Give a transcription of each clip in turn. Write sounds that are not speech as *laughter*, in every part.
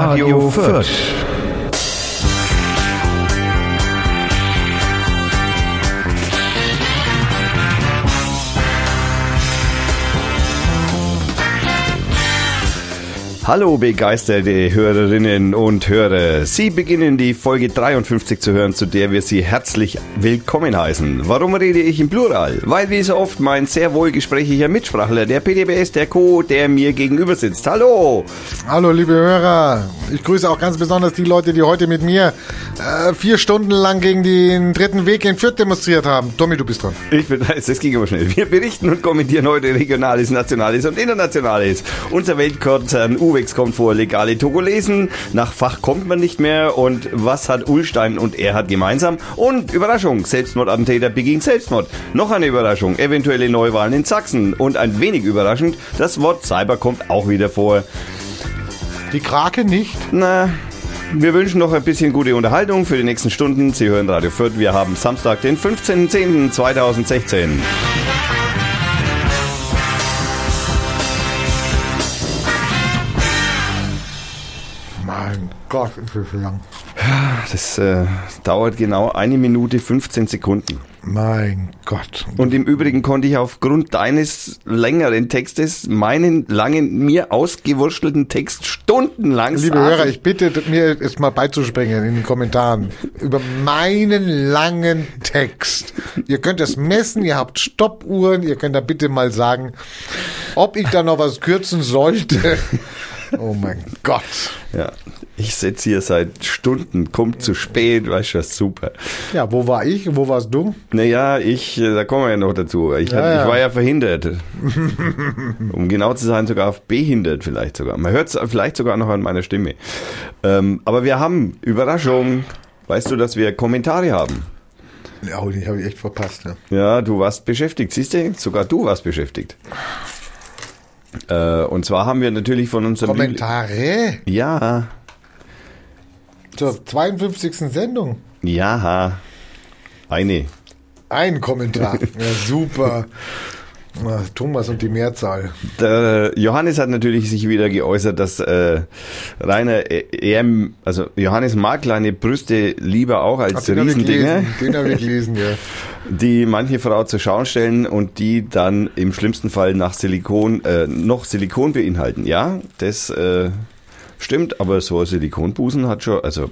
Radio Fürth. Hallo begeisterte Hörerinnen und Hörer. Sie beginnen die Folge 53 zu hören, zu der wir Sie herzlich willkommen heißen. Warum rede ich im Plural? Weil wie so oft mein sehr wohlgesprächiger Mitsprachler, der PDBS, der Co., der mir gegenüber sitzt. Hallo! Hallo liebe Hörer. Ich grüße auch ganz besonders die Leute, die heute mit mir äh, vier Stunden lang gegen den dritten Weg in Fürth demonstriert haben. Tommy, du bist dran. Ich bin, *laughs* das ging aber schnell. Wir berichten und kommentieren heute Regionales, Nationales und Internationales. Unser Weltkonzern Uwe Uwex kommt vor legale Togolesen. Nach Fach kommt man nicht mehr. Und was hat Ulstein und er hat gemeinsam? Und Überraschung, Selbstmordattentäter beging Selbstmord. Noch eine Überraschung, eventuelle Neuwahlen in Sachsen. Und ein wenig überraschend, das Wort Cyber kommt auch wieder vor. Die Krake nicht? Na, wir wünschen noch ein bisschen gute Unterhaltung für die nächsten Stunden. Sie hören Radio Fürth. Wir haben Samstag, den 15.10.2016. Gott, ist das lang. Das äh, dauert genau eine Minute 15 Sekunden. Mein Gott. Und im Übrigen konnte ich aufgrund deines längeren Textes meinen langen, mir ausgewurstelten Text stundenlang Liebe sagen. Hörer, ich bitte mir es mal beizuspringen in den Kommentaren über meinen langen Text. Ihr könnt es messen, ihr habt Stoppuhren, ihr könnt da bitte mal sagen, ob ich da noch was kürzen sollte. *laughs* Oh mein Gott. Ja, ich sitze hier seit Stunden, kommt zu spät, weißt du, was super. Ja, wo war ich? Wo warst du? Naja, ich, äh, da kommen wir ja noch dazu. Ich, ja, ja. ich war ja verhindert. *laughs* um genau zu sein, sogar behindert vielleicht sogar. Man hört es vielleicht sogar noch an meiner Stimme. Ähm, aber wir haben, Überraschung, weißt du, dass wir Kommentare haben? Ja, den habe ich echt verpasst. Ja. ja, du warst beschäftigt, siehst du? Sogar du warst beschäftigt. Äh, und zwar haben wir natürlich von unserem... Kommentare? Ja. Zur 52. Sendung? Ja, eine. Ein Kommentar. *laughs* ja, super. Thomas und die Mehrzahl. Der Johannes hat natürlich sich wieder geäußert, dass äh, Rainer er, also Johannes mag kleine Brüste lieber auch als Ach, Riesendinger. Den habe ich gelesen, ja. *laughs* Die manche Frau zur Schau stellen und die dann im schlimmsten Fall nach Silikon, äh, noch Silikon beinhalten. Ja, das äh, stimmt, aber so Silikonbusen hat schon, also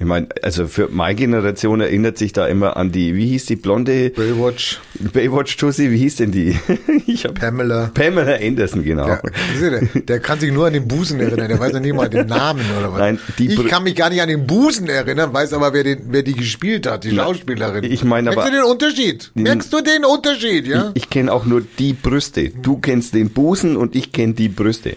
ich meine, also für meine Generation erinnert sich da immer an die, wie hieß die blonde Baywatch. Baywatch Tussi, wie hieß denn die? *laughs* ich hab Pamela. Pamela Anderson, genau. Der, der, der, kann sich nur an den Busen erinnern, der weiß ja nicht mal den Namen oder was. Nein, die ich kann mich gar nicht an den Busen erinnern, weiß aber, wer, den, wer die gespielt hat, die Schauspielerin. Ich meine aber. Merkst du den Unterschied? Merkst du den Unterschied, ja? Ich, ich kenne auch nur die Brüste. Du kennst den Busen und ich kenne die Brüste.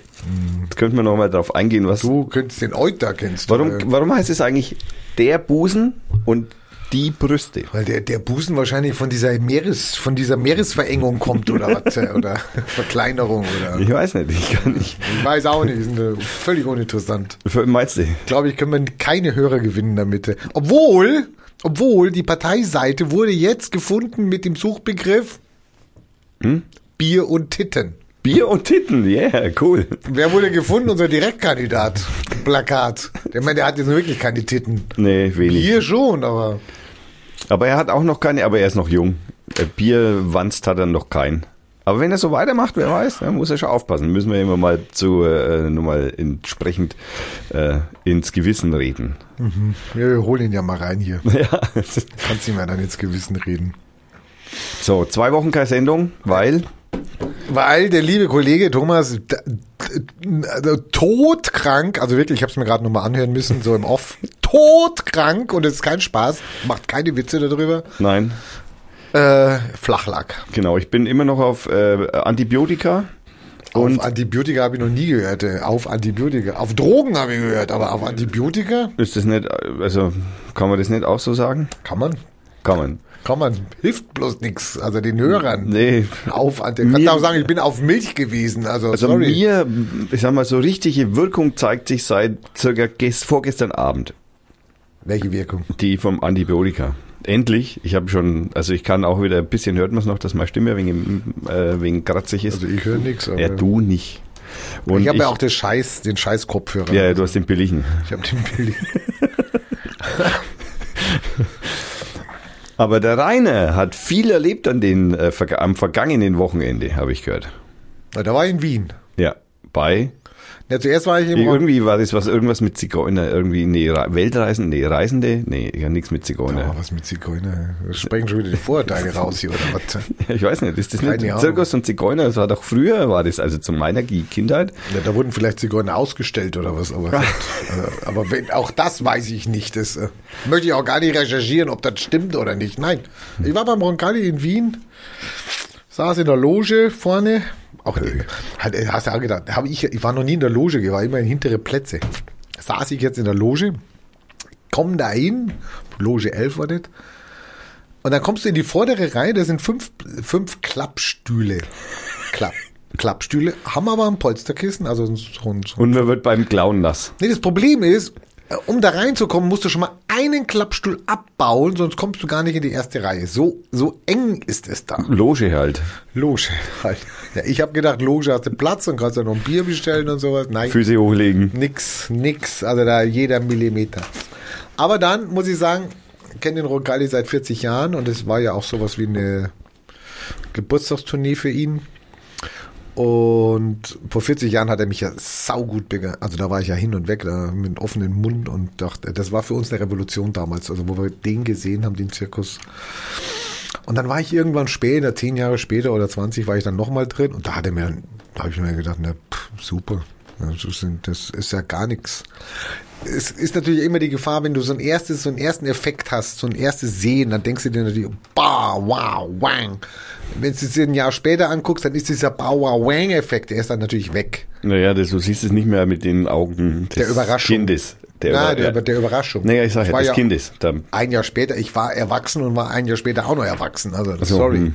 Jetzt könnten wir nochmal drauf eingehen, was. Du könntest den Euter kennst. Warum, warum heißt es eigentlich der Busen und die Brüste? Weil der, der Busen wahrscheinlich von dieser Meeres, von dieser Meeresverengung kommt oder *laughs* was, äh, oder *laughs* Verkleinerung oder. Ich weiß nicht, ich kann nicht. Ich weiß auch nicht, ist äh, völlig uninteressant. Meinst du? Ich glaube, ich können wir keine Hörer gewinnen damit. Obwohl, obwohl die Parteiseite wurde jetzt gefunden mit dem Suchbegriff hm? Bier und Titten. Bier und Titten, yeah, cool. Wer wurde gefunden? Unser Direktkandidat. Plakat. Der meint, der hat jetzt wirklich keine Titten. Nee, wenig. Bier schon, aber. Aber er hat auch noch keine, aber er ist noch jung. Äh, Bierwanst hat er noch keinen. Aber wenn er so weitermacht, wer weiß, dann muss er schon aufpassen. Müssen wir immer mal zu, äh, nur mal entsprechend äh, ins Gewissen reden. Mhm. Ja, wir holen ihn ja mal rein hier. *laughs* Ja. Kannst ihm ja dann ins Gewissen reden. So, zwei Wochen keine Sendung, weil weil der liebe Kollege Thomas todkrank, also wirklich, ich habe es mir gerade nochmal anhören müssen, so im Off, *laughs* todkrank und es ist kein Spaß, macht keine Witze darüber. Nein. Äh, flach lag. Genau, ich bin immer noch auf äh, Antibiotika. Und auf Antibiotika habe ich noch nie gehört. Äh, auf Antibiotika. Auf Drogen habe ich gehört, aber auf Antibiotika? Ist das nicht, also kann man das nicht auch so sagen? Kann man. Kann man. Kann man, hilft bloß nichts, also den Hörern. Nee. Auf, du kannst auch sagen, ich bin auf Milch gewesen, also, also sorry. mir, ich sag mal, so richtige Wirkung zeigt sich seit circa vorgestern Abend. Welche Wirkung? Die vom Antibiotika. Endlich, ich habe schon, also ich kann auch wieder ein bisschen, hört man es noch, dass meine Stimme wegen, äh, wegen kratzig ist. Also ich höre nichts. Ja, du nicht. Und ich habe ja auch den Scheiß, den Scheiß Kopfhörer. Ja, du hast den billigen. Ich habe den Billy. *laughs* Aber der Rainer hat viel erlebt an den, äh, am vergangenen Wochenende, habe ich gehört. Da war ich in Wien. Ja, bei Ja, zuerst war ich im irgendwie war das was irgendwas mit Zigeuner irgendwie nee Weltreisen nee Reisende nee ja nichts mit Ja, Zigeuner. was mit Zigeuner? Da sprechen schon wieder die Vorurteile *laughs* raus hier, oder was? *laughs* Ich weiß nicht, ist das Keine nicht Ahnung. Zirkus und Zigeuner? Das war doch früher war das also zu meiner Kindheit. Ja, da wurden vielleicht Zigeuner ausgestellt oder was, aber, äh, aber wenn, auch das weiß ich nicht. Das äh, möchte ich auch gar nicht recherchieren, ob das stimmt oder nicht. Nein. Ich war beim Roncalli in Wien, saß in der Loge vorne. Auch, äh, halt, äh, hast du auch gedacht, hab ich, ich war noch nie in der Loge, ich war immer in hintere Plätze. Saß ich jetzt in der Loge, komm da hin, Loge 11 war das, und dann kommst du in die vordere Reihe, da sind fünf, fünf Klappstühle. Klapp, *laughs* Klappstühle, haben aber ein Polsterkissen, also so ein, so ein Und man wird beim Klauen nass. Nee, das Problem ist, um da reinzukommen, musst du schon mal einen Klappstuhl abbauen, sonst kommst du gar nicht in die erste Reihe. So, so eng ist es da. Loge halt. Loge halt. Ja, ich habe gedacht, Loge hast du Platz und kannst ja noch ein Bier bestellen und sowas. Nein, Füße hochlegen. nix, nix. Also da jeder Millimeter. Aber dann muss ich sagen, ich kenne den Roncalli seit 40 Jahren und es war ja auch sowas wie eine Geburtstagstournee für ihn. Und vor 40 Jahren hat er mich ja saugut begeistert. Also da war ich ja hin und weg, da mit offenem Mund und dachte, das war für uns eine Revolution damals. Also wo wir den gesehen haben, den Zirkus. Und dann war ich irgendwann später, zehn Jahre später oder 20, war ich dann nochmal drin und da hat er mir, da habe ich mir gedacht, na, pff, super. Das, ist ja gar nichts. Es ist natürlich immer die Gefahr, wenn du so ein erstes, so einen ersten Effekt hast, so ein erstes Sehen, dann denkst du dir natürlich, bah, wow, wang. Wenn du es dir ein Jahr später anguckst, dann ist dieser bah, wow, wang Effekt, der ist dann natürlich weg. Naja, das, du siehst es nicht mehr mit den Augen des Der Überraschung. Kindes. Der, Na, Über- der, ja. der Überraschung. Naja, ich sag Ich ja, des Kindes. Da, Ein Jahr später, ich war erwachsen und war ein Jahr später auch noch erwachsen. Also, so, sorry. hm.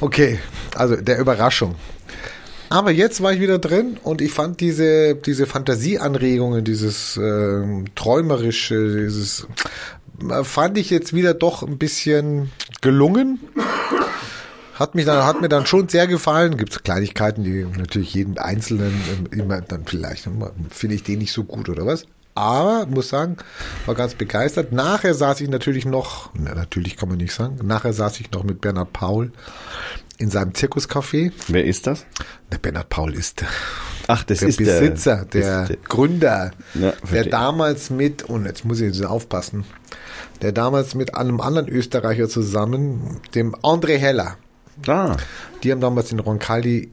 Okay, also der Überraschung. Aber jetzt war ich wieder drin und ich fand diese, diese Fantasieanregungen, dieses ähm, träumerische, dieses äh, fand ich jetzt wieder doch ein bisschen gelungen. Hat, mich dann, hat mir dann schon sehr gefallen. Gibt es Kleinigkeiten, die natürlich jeden Einzelnen ähm, immer dann vielleicht, ähm, finde ich den nicht so gut oder was. Aber muss sagen, war ganz begeistert. Nachher saß ich natürlich noch, na, natürlich kann man nicht sagen, nachher saß ich noch mit Bernhard Paul in seinem Zirkuscafé. wer ist das? Der Bernhard Paul ist der, Ach, das der ist Besitzer, der, der, Gründer, Ja, der damals mit, und jetzt muss ich jetzt aufpassen, der damals mit einem anderen Österreicher zusammen, dem André Heller, Ah, die haben damals den Roncalli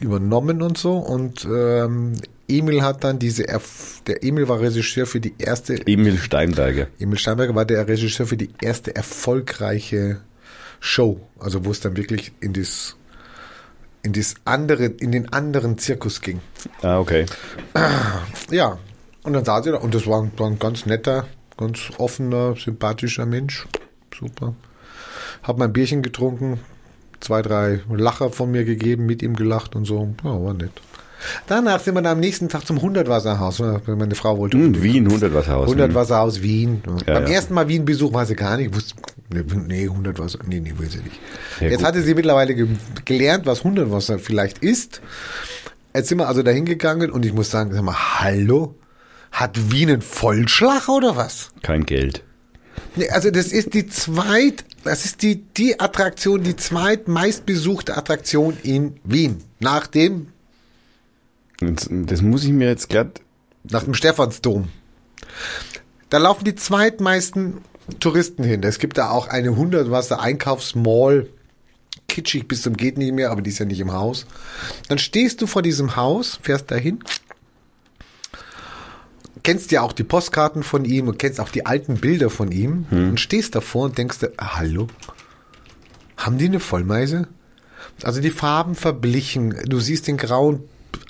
übernommen und so und ähm, Emil hat dann diese, Erf der Emil war Regisseur für die erste, Emil Steinberger. Emil Steinberger war der Regisseur für die erste erfolgreiche Show, also wo es dann wirklich in das in das andere, in den anderen Zirkus ging. Ah, okay. *clears throat* Ja, und dann saß er da und das war, ein- war ein ganz netter, ganz offener, sympathischer Mensch. Super. Hab mein Bierchen getrunken, zwei, drei Lacher von mir gegeben, mit ihm gelacht und so. Ja, war nett. Danach sind wir dann am nächsten Tag zum Hundertwasserhaus. weil Meine Frau wollte Hm, Wien, 100 Wasserhaus. 100 Wasserhaus Wien. Ja, Beim ja. ersten Mal Wien-Besuch war sie gar nicht. Wusste, nee, nee, 100 Wasser. Nee, nee, will sie nicht. Ja, Jetzt gut. hatte sie mittlerweile ge gelernt, was 100 Wasser vielleicht ist. Jetzt sind wir also dahin gegangen und ich muss sagen, sag mal, hallo? Hat Wien einen Vollschlag oder was? Kein Geld. Nee, also das ist die zweit, das ist die, die Attraktion, die zweitmeistbesuchte Attraktion in Wien. Nach dem, Das, das muss ich mir jetzt glatt. nach dem Stephansdom. Da laufen die zweitmeisten Touristen hin. Es gibt da auch eine 100 Wasser Einkaufsmall. Kitschig bis zum geht nicht mehr, aber die ist ja nicht im Haus. Dann stehst du vor diesem Haus, fährst dahin, kennst ja auch die Postkarten von ihm und kennst auch die alten Bilder von ihm und stehst davor und denkst dir, ah, hallo, haben die eine Vollmeise? Also die Farben verblichen, du siehst den grauen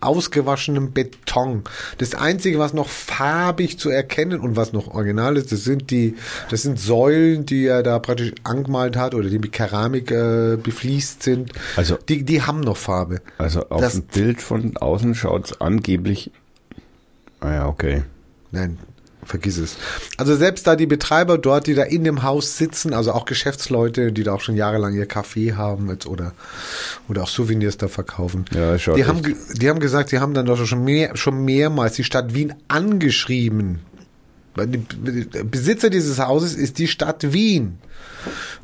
ausgewaschenen Beton. Das einzige, was noch farbig zu erkennen und was noch original ist, das sind die, das sind Säulen, die er da praktisch angemalt hat oder die mit Keramik äh, befliest sind. Also- die, die haben noch Farbe. Also auf Das- dem Bild von außen schaut es angeblich. Ah ja, okay. Nein, vergiss es. Also selbst da die Betreiber dort, die da in dem Haus sitzen, also auch Geschäftsleute, die da auch schon jahrelang ihr Café haben jetzt oder, oder auch Souvenirs da verkaufen. Ja, die echt. haben, die haben gesagt, sie haben dann doch schon mehr, schon mehrmals die Stadt Wien angeschrieben. Besitzer dieses Hauses ist die Stadt Wien.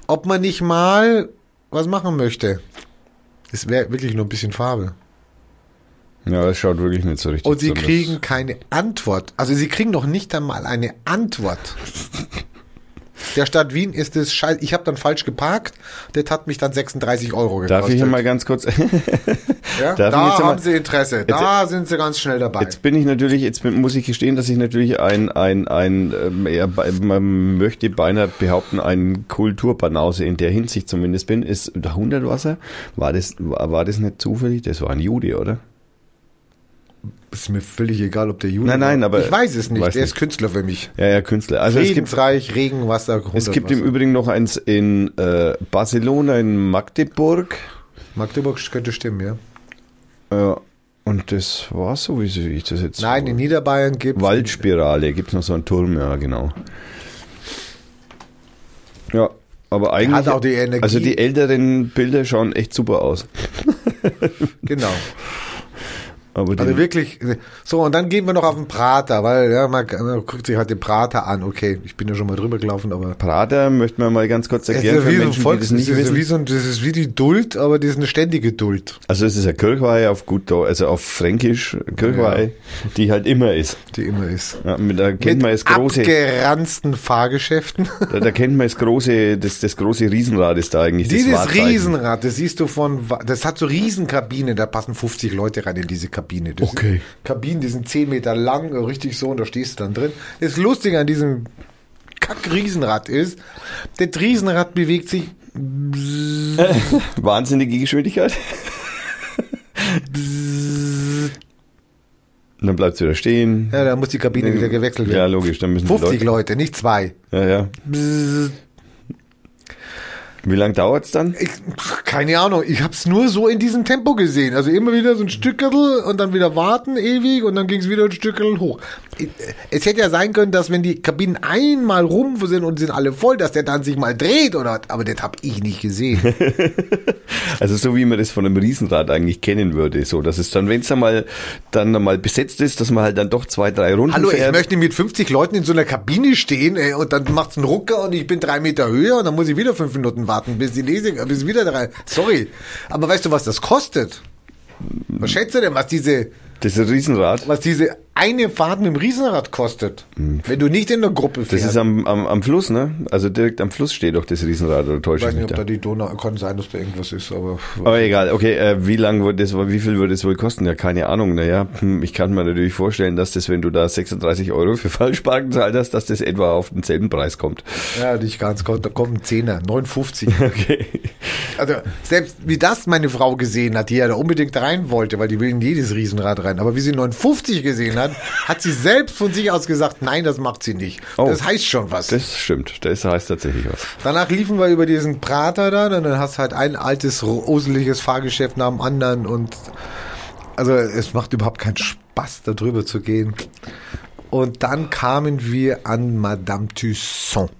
Ob man nicht mal was machen möchte. Es wäre wirklich nur ein bisschen Farbe. Ja, das schaut wirklich nicht so richtig Und sie aus. kriegen keine Antwort. Also sie kriegen noch nicht einmal eine Antwort. *laughs* Der Stadt Wien ist es scheiße. Ich habe dann falsch geparkt. Das hat mich dann 36 Euro gekostet. Darf ich hier mal ganz kurz... *laughs* ja? Da jetzt haben mal- sie Interesse. Da sind sie ganz schnell dabei. Jetzt bin ich natürlich, jetzt muss ich gestehen, dass ich natürlich ein, ein, ein, bei- man möchte beinahe behaupten, ein Kulturbanause in der Hinsicht zumindest bin, ist der Hundertwasser. War das, war, war das nicht zufällig? Das war ein Jude, oder? Ist mir völlig egal, ob der Jude Nein, nein, aber- Ich weiß es nicht. weiß Der nicht. ist Künstler für mich. Ja, ja, Künstler. Also es gibt, Friedensreich, Regenwasser, es gibt im. Übrigen noch eins in äh, Barcelona, in Magdeburg. Magdeburg könnte stimmen, ja. Ja, und das war so, wie ich das jetzt... Nein, in Niederbayern gibt Waldspirale, gibt es noch so einen Turm, ja, genau. Ja, aber eigentlich... Hat auch die Energie. Also die älteren Bilder schauen echt super aus. Genau. *laughs* Aber Also wirklich, so, und dann gehen wir noch auf den Prater, weil, ja, man, man guckt sich halt den Prater an. Okay, ich bin ja schon mal drüber gelaufen, aber. Prater möchten wir mal ganz kurz Es ist erklären ja wie Menschen, Volks, das nicht ist, ja wie so ein, das ist wie die Duld, aber das ist eine ständige Duld, Also es ist eine Kirchweihe auf gut, also auf Fränkisch Kirchweihe, die halt immer ist. die immer ist. Ja, mit, da kennt man das große, abgeranzten Fahrgeschäften. da, da kennt man das große, das, das große Riesenrad ist da eigentlich. Dieses das. Riesenrad, das siehst du von, das hat so Riesenkabinen, da passen 50 Leute rein in diese Kabine. Das Okay. Kabinen, die sind 10 Meter lang, richtig so, und da stehst du dann drin. Das Lustige an diesem Kack-Riesenrad ist, das Riesenrad bewegt sich *laughs* Wahnsinnige Geschwindigkeit. Und dann bleibt es wieder stehen. Ja, da muss die Kabine wieder gewechselt Ja, werden. logisch, dann müssen die 50 Leute. Leute, nicht zwei. Ja, ja. Wie lange dauert's dann? Ich, keine Ahnung, ich hab's nur so in diesem Tempo gesehen. Also immer wieder so ein Stückerl und dann wieder warten ewig und dann ging's wieder ein Stückerl hoch. Ich- Es hätte ja sein können, dass wenn die Kabinen einmal rum sind und sind alle voll, dass der dann sich mal dreht oder aber das hab ich nicht gesehen. *laughs* Also so wie man das von einem Riesenrad eigentlich kennen würde, so dass es dann, wenn es dann mal dann mal besetzt ist, dass man halt dann doch zwei, drei Runden Hallo, ich fährt. möchte mit 50 Leuten in so einer Kabine stehen ey, und dann macht's einen Rucker und ich bin drei Meter höher und dann muss ich wieder fünf Minuten warten, bis die Lese, bis wieder drei. Sorry. Aber weißt du, was das kostet? Was schätzt du denn, was diese das ist ein Riesenrad. was diese eine Fahrt mit dem Riesenrad kostet, wenn du nicht in der Gruppe Das fährst. ist am, am, am Fluss, ne? Also direkt am Fluss steht doch das Riesenrad, oder ich täusche weiß ich mich nicht, ob da? da die Donau, kann sein, dass da irgendwas ist, aber Aber egal, okay, äh, wie lang würde das, wie viel würde es wohl kosten? Ja, keine Ahnung, naja, hm, ich kann mir natürlich vorstellen, dass das, wenn du da 36 Euro für *laughs* Falschparken zahlt hast, dass das etwa auf denselben Preis kommt. ja, nicht ganz, kommt, da kommt ein Zehner, 59. *laughs* Okay. Also selbst wie das meine Frau gesehen hat, die ja da unbedingt rein wollte, weil die will in jedes Riesenrad rein, aber wie sie 59 gesehen hat, hat sie selbst von sich aus gesagt, nein, das macht sie nicht. Oh. Das heißt schon was. Das stimmt, das heißt tatsächlich was. Danach liefen wir über diesen Prater da, und dann hast du halt ein altes, roseliges Fahrgeschäft nach dem anderen und also es macht überhaupt keinen Spaß, da drüber zu gehen. Und dann kamen wir an Madame Tussaud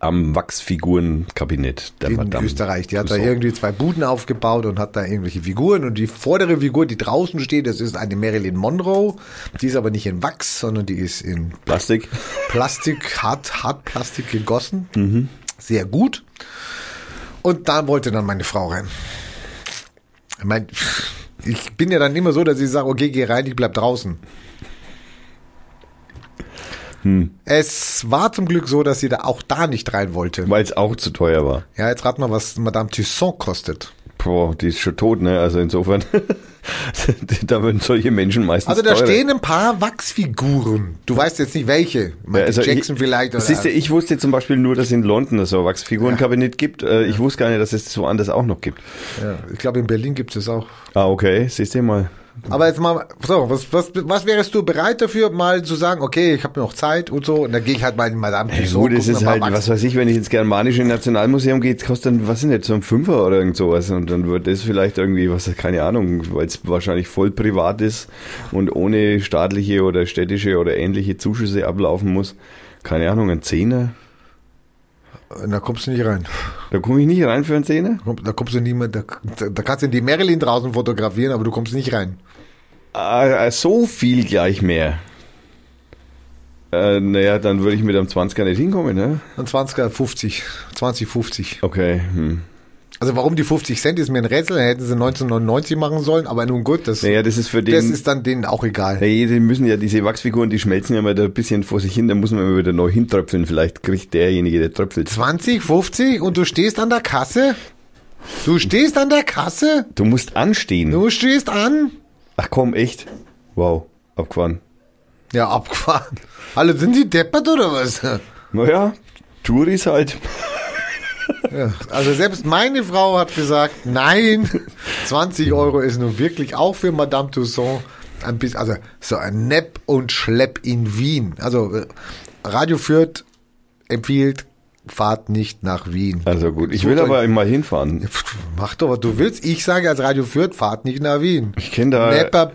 Am Wachsfigurenkabinett der in Madame. Österreich. Die hat da Tussaud. irgendwie zwei Buden aufgebaut und hat da irgendwelche Figuren. Und die vordere Figur, die draußen steht, das ist eine Marilyn Monroe. Die ist aber nicht in Wachs, sondern die ist in Plastik. Plastik, hart, Hartplastik gegossen. Sehr gut. Und da wollte dann meine Frau rein. Ich mein, ich bin ja dann immer so, dass ich sage, okay, geh rein, ich bleib draußen. Es war zum Glück so, dass sie da auch da nicht rein wollte. Weil es auch zu teuer war. Ja, jetzt rat mal, was Madame Tussaud kostet. Boah, die ist schon tot, ne? Also insofern, *laughs* da würden solche Menschen meistens Also da teurer. stehen ein paar Wachsfiguren. Du weißt jetzt nicht welche. Michael also Jackson ich, vielleicht oder. Siehst du, ich wusste zum Beispiel nur, dass es in London so ein Wachsfigurenkabinett gibt. Äh, Ich wusste gar nicht, dass es so anders auch noch gibt. ja, ich glaube in Berlin gibt es auch. Ah, okay, siehst du mal. Aber jetzt mal, so, was, was, was wärst du bereit dafür, mal zu sagen, okay, ich habe noch Zeit und so, und dann gehe ich halt mal in Madame Ja, Tussauds. gut, es ist halt, mal was weiß ich, wenn ich ins Germanische Nationalmuseum gehe, kostet dann, was sind jetzt, so ein Fünfer oder irgend sowas. Und dann wird das vielleicht irgendwie, was, keine Ahnung, weil es wahrscheinlich voll privat ist und ohne staatliche oder städtische oder ähnliche Zuschüsse ablaufen muss. Keine Ahnung, ein Zehner? Da kommst du nicht rein. Da komme ich nicht rein für einen Zehner? Da komm- Da kommst du niemand, da, da kannst du die Marilyn draußen fotografieren, aber du kommst nicht rein. Ah, so viel gleich mehr. Äh, naja, dann würde ich mit einem 20er nicht hinkommen, ne? Ein 20er, 50, 20, 50. Okay, hm. Also warum die 50 Cent ist mir ein Rätsel, dann hätten sie 1999 machen sollen, aber nun gut, das, Naja, das ist für den... das ist dann denen auch egal. Nee, die müssen ja, diese Wachsfiguren, die schmelzen ja mal da ein bisschen vor sich hin, da muss man immer wieder neu hintröpfeln. Vielleicht kriegt derjenige, der tröpfelt. 20, 50 und du stehst an der Kasse? Du stehst an der Kasse? Du musst anstehen. Du stehst an? Ach komm, echt? Wow, abgefahren. Ja, abgefahren. Alle sind die deppert oder was? Naja, Touris halt. Ja, also selbst meine Frau hat gesagt, nein, 20 Euro ist nun wirklich auch für Madame Tussauds ein bisschen, also so ein Nepp und Schlepp in Wien. Also äh, Radio Fürth empfiehlt, fahrt nicht nach Wien. Also gut, ich Sucht will euch- aber mal hinfahren. Mach doch, was du willst. Ich sage als Radio Fürth, fahrt nicht nach Wien. Ich kenne da Nepper,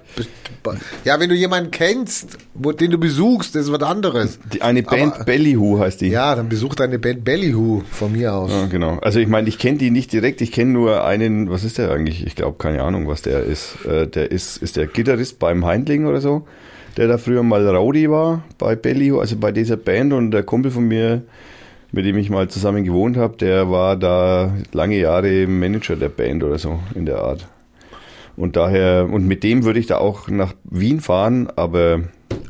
ja, wenn du jemanden kennst, wo, den du besuchst, das ist was anderes. die, eine Band, Aber- Bellyhu heißt die. Ja, dann besuch deine Band Bellyhu von mir aus. Ja, genau. Also ich meine, ich kenne die nicht direkt, ich kenne nur einen, was ist der eigentlich? Ich glaube, keine Ahnung, was der ist. Äh, der ist, ist der Gitarrist beim Heindling oder so, der da früher mal Rowdy war bei Bellyhu, also bei dieser Band und der Kumpel von mir, mit dem ich mal zusammen gewohnt habe, der war da lange Jahre Manager der Band oder so in der Art. Und daher, und mit dem würde ich da auch nach Wien fahren, aber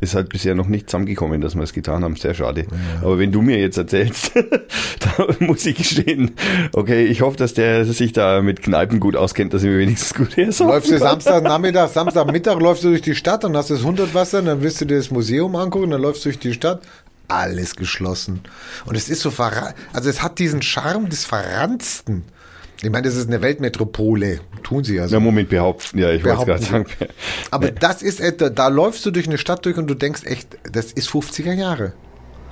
ist halt bisher noch nicht zusammengekommen, dass wir es getan haben. Sehr schade. Aber wenn du mir jetzt erzählst, *laughs* da muss ich gestehen, okay, ich hoffe, dass der sich da mit Kneipen gut auskennt, dass ich mir wenigstens gut hersorgen Läufst du kann. Samstagnachmittag, *laughs* Samstagmittag läufst du durch die Stadt, dann hast du das Hundertwasser, dann willst du dir das Museum angucken, dann läufst du durch die Stadt, alles geschlossen. Und es ist so verra also es hat diesen Charme des Verranzten. Ich meine, das ist eine Weltmetropole, tun sie ja so. Na, Moment, behaupten. Ja, ich wollte gerade sagen. Aber das ist etwa, da läufst du durch eine Stadt durch und du denkst echt, das ist 50er Jahre.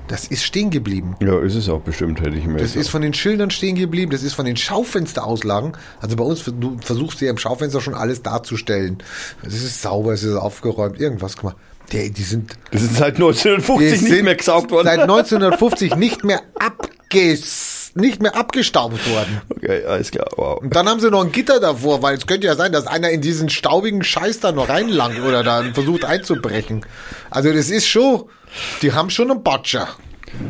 Das ist stehen geblieben. Ja, ist es auch bestimmt, hätte ich mir Das ist von den Schildern stehen geblieben, das ist von den Schaufensterauslagen. Also bei uns, du versuchst dir im Schaufenster schon alles darzustellen. Es ist sauber, es ist aufgeräumt, irgendwas gemacht. Die, die sind, Das ist seit 1950 die nicht mehr gesaugt worden. Seit 1950 nicht mehr *laughs* abges, nicht mehr abgestaubt worden. Okay, alles klar. Wow. Und dann haben sie noch ein Gitter davor, weil es könnte ja sein, dass einer in diesen staubigen Scheiß da noch reinlangt oder da versucht einzubrechen. Also das ist schon, die haben schon einen Batscher.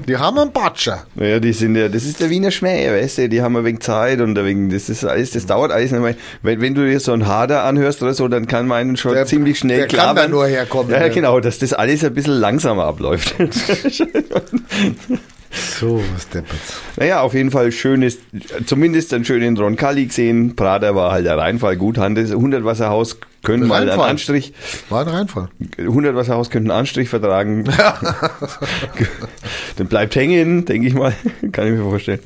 Die haben einen Batscher. Naja, die sind ja, das ist der Wiener Schmäh, weißt du, die haben ein wenig Zeit und ein wenig, das ist alles, das dauert alles nicht mehr. Wenn, wenn du dir so einen Hader anhörst oder so, dann kann man einen schon Der- ziemlich schnell der kann klar da werden. nur herkommen, Ja, ja. genau, dass das alles ein bisschen langsamer abläuft. *laughs* *laughs* So, was deppert. naja, auf jeden Fall schönes, zumindest einen schönen Roncalli gesehen. Prater war halt der Reinfall gut. Handes 100 Wasserhaus können mal einen. Anstrich, War ein Reinfall. 100 Wasserhaus könnten einen Anstrich vertragen. *laughs* *laughs* Dann bleibt hängen, denke ich mal. *laughs* Kann ich mir vorstellen.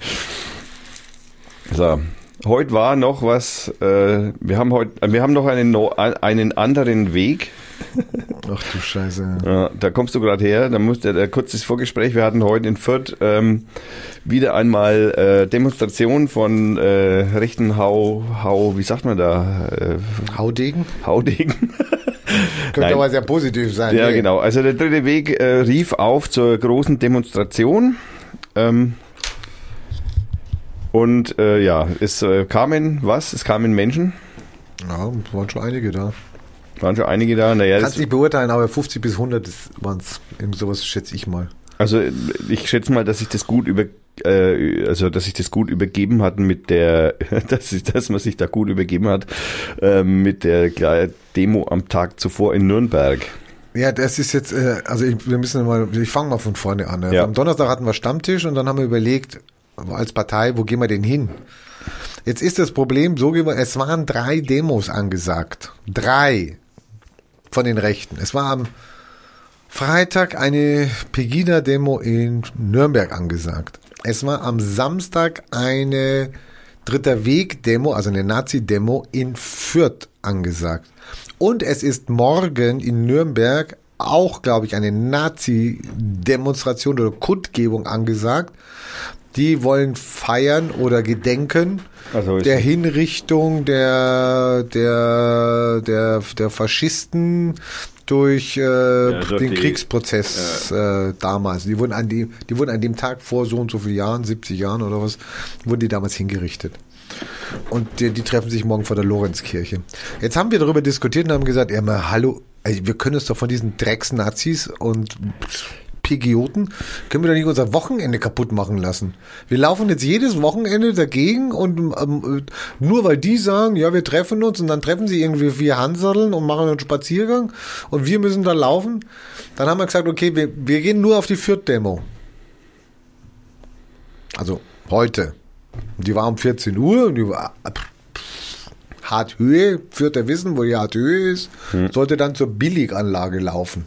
So. Heute war noch was, äh, wir haben heute, wir haben noch einen, einen anderen Weg. *laughs* Ach du Scheiße. Ja, da kommst du gerade her, da musste der kurzes Vorgespräch. Wir hatten heute in Fürth ähm, wieder einmal äh, Demonstration von äh, rechten Hau, Hau, wie sagt man da? Äh, Haudegen? Haudegen. *laughs* Könnte aber sehr positiv sein. Ja, Nee. genau. Also der dritte Weg äh, rief auf zur großen Demonstration. Ähm, und äh, ja, es äh, kamen was? Es kamen Menschen. Ja, waren schon einige da. Waren schon einige da. Naja, Kannst nicht beurteilen, aber 50 bis 100 waren es. Sowas schätze ich mal. also ich schätze mal, dass sich das gut über äh, also dass sich das gut übergeben hat mit der, *laughs* dass, sich, dass man sich da gut übergeben hat äh, mit der Demo am Tag zuvor in Nürnberg. Ja, das ist jetzt, äh, also ich, wir müssen mal, ich fange mal von vorne an. Ne? Ja. Am Donnerstag hatten wir Stammtisch und dann haben wir überlegt, als Partei, wo gehen wir denn hin? Jetzt ist das Problem, so es waren drei Demos angesagt. Drei von den Rechten. Es war am Freitag eine Pegida-Demo in Nürnberg angesagt. Es war am Samstag eine Dritter Weg-Demo, also eine Nazi-Demo in Fürth angesagt. Und es ist morgen in Nürnberg auch, glaube ich, eine Nazi-Demonstration oder Kundgebung angesagt. Die wollen feiern oder gedenken Also der Hinrichtung der, der, der, der Faschisten durch, äh, durch den die- Kriegsprozess äh, damals. Die wurden, an dem, die wurden an dem Tag vor so und so vielen Jahren, 70 Jahren oder was, wurden die damals hingerichtet. Und die, die treffen sich morgen vor der Lorenzkirche. Jetzt haben wir darüber diskutiert und haben gesagt, ja mal, hallo, also wir können uns doch von diesen Drecks-Nazis und Pigioten, können wir doch nicht unser Wochenende kaputt machen lassen. Wir laufen jetzt jedes Wochenende dagegen und ähm, nur weil die sagen, ja, wir treffen uns und dann treffen sie irgendwie vier Hanseln und machen einen Spaziergang und wir müssen da laufen, dann haben wir gesagt, okay, wir, wir gehen nur auf die Fürth-Demo. Also heute. Die war um 14 Uhr und die war hart Höhe, führt der Wissen, wo die hart Höhe ist, sollte dann zur Billiganlage laufen.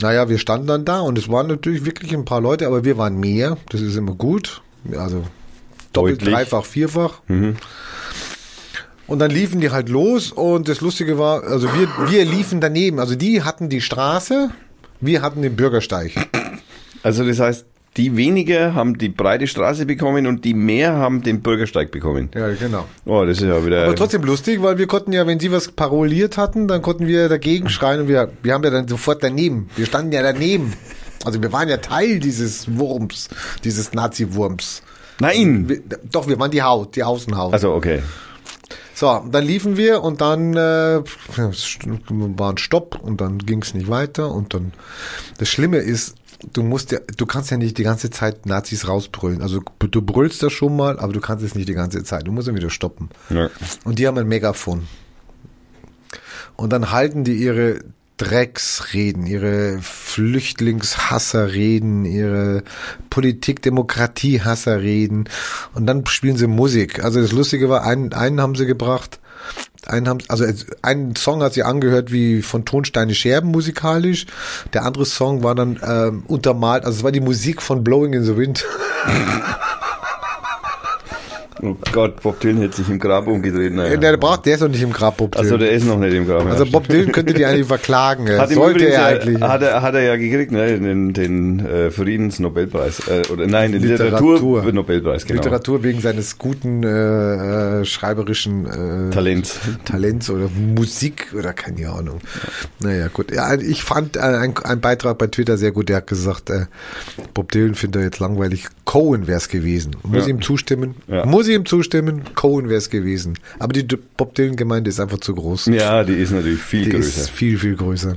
Naja, wir standen dann da und es waren natürlich wirklich ein paar Leute, aber wir waren mehr. Das ist immer gut. Also doppelt, Deutlich. dreifach, vierfach. Und dann liefen die halt los und das Lustige war, also wir, wir liefen daneben. Also die hatten die Straße, wir hatten den Bürgersteig. Also das heißt, die weniger haben die breite Straße bekommen und die mehr haben den Bürgersteig bekommen. Ja, genau. Oh, das ist ja wieder. Aber trotzdem lustig, weil wir konnten ja, wenn sie was paroliert hatten, dann konnten wir dagegen schreien und wir, wir haben ja dann sofort daneben. Wir standen ja daneben. Also wir waren ja Teil dieses Wurms, dieses Nazi-Wurms. Nein! Wir, doch, wir waren die Haut, die Außenhaut. Also okay. So, dann liefen wir und dann äh, war ein Stopp und dann ging es nicht weiter und dann das Schlimme ist, du musst ja, du kannst ja nicht die ganze Zeit Nazis rausbrüllen. Also du brüllst das schon mal, aber du kannst es nicht die ganze Zeit. Du musst dann wieder stoppen. Ja. Und die haben ein Megafon. Und dann halten die ihre Drecksreden, ihre Flüchtlingshasserreden, ihre Politik-Demokratie-Hasserreden. Und dann spielen sie Musik. Also das Lustige war, einen, einen haben sie gebracht, einen haben, also einen Song hat sie angehört wie von Tonsteine Scherben musikalisch. Der andere Song war dann ähm, untermalt, also es war die Musik von Blowing in the Wind. *laughs* Oh Gott, Bob Dylan hätte sich im Grab umgedreht. Naja. Der braucht, der ist noch nicht im Grab, Bob Dylan. Also der ist noch nicht im Grab. Also. Bob Dylan könnte die eigentlich verklagen. *laughs* hat ihm Sollte übrigens er ja, eigentlich. Hat er, hat er ja gekriegt, ne, den, den äh, Friedensnobelpreis. Äh, oder nein, den Literatur. Literatur-Nobelpreis, genau. Literatur wegen seines guten äh, äh, schreiberischen äh, Talent. Talents oder Musik oder keine Ahnung. Naja, gut. Ja, ich fand äh, ein, ein Beitrag bei Twitter sehr gut. Der hat gesagt, äh, Bob Dylan findet er jetzt langweilig. Cohen wäre es gewesen. Muss Ja. ihm zustimmen. Ja. Muss ihm zustimmen. Cohen wäre es gewesen. Aber die Bob Dylan-Gemeinde ist einfach zu groß. Ja, die ist natürlich viel Die größer. ist viel, viel größer.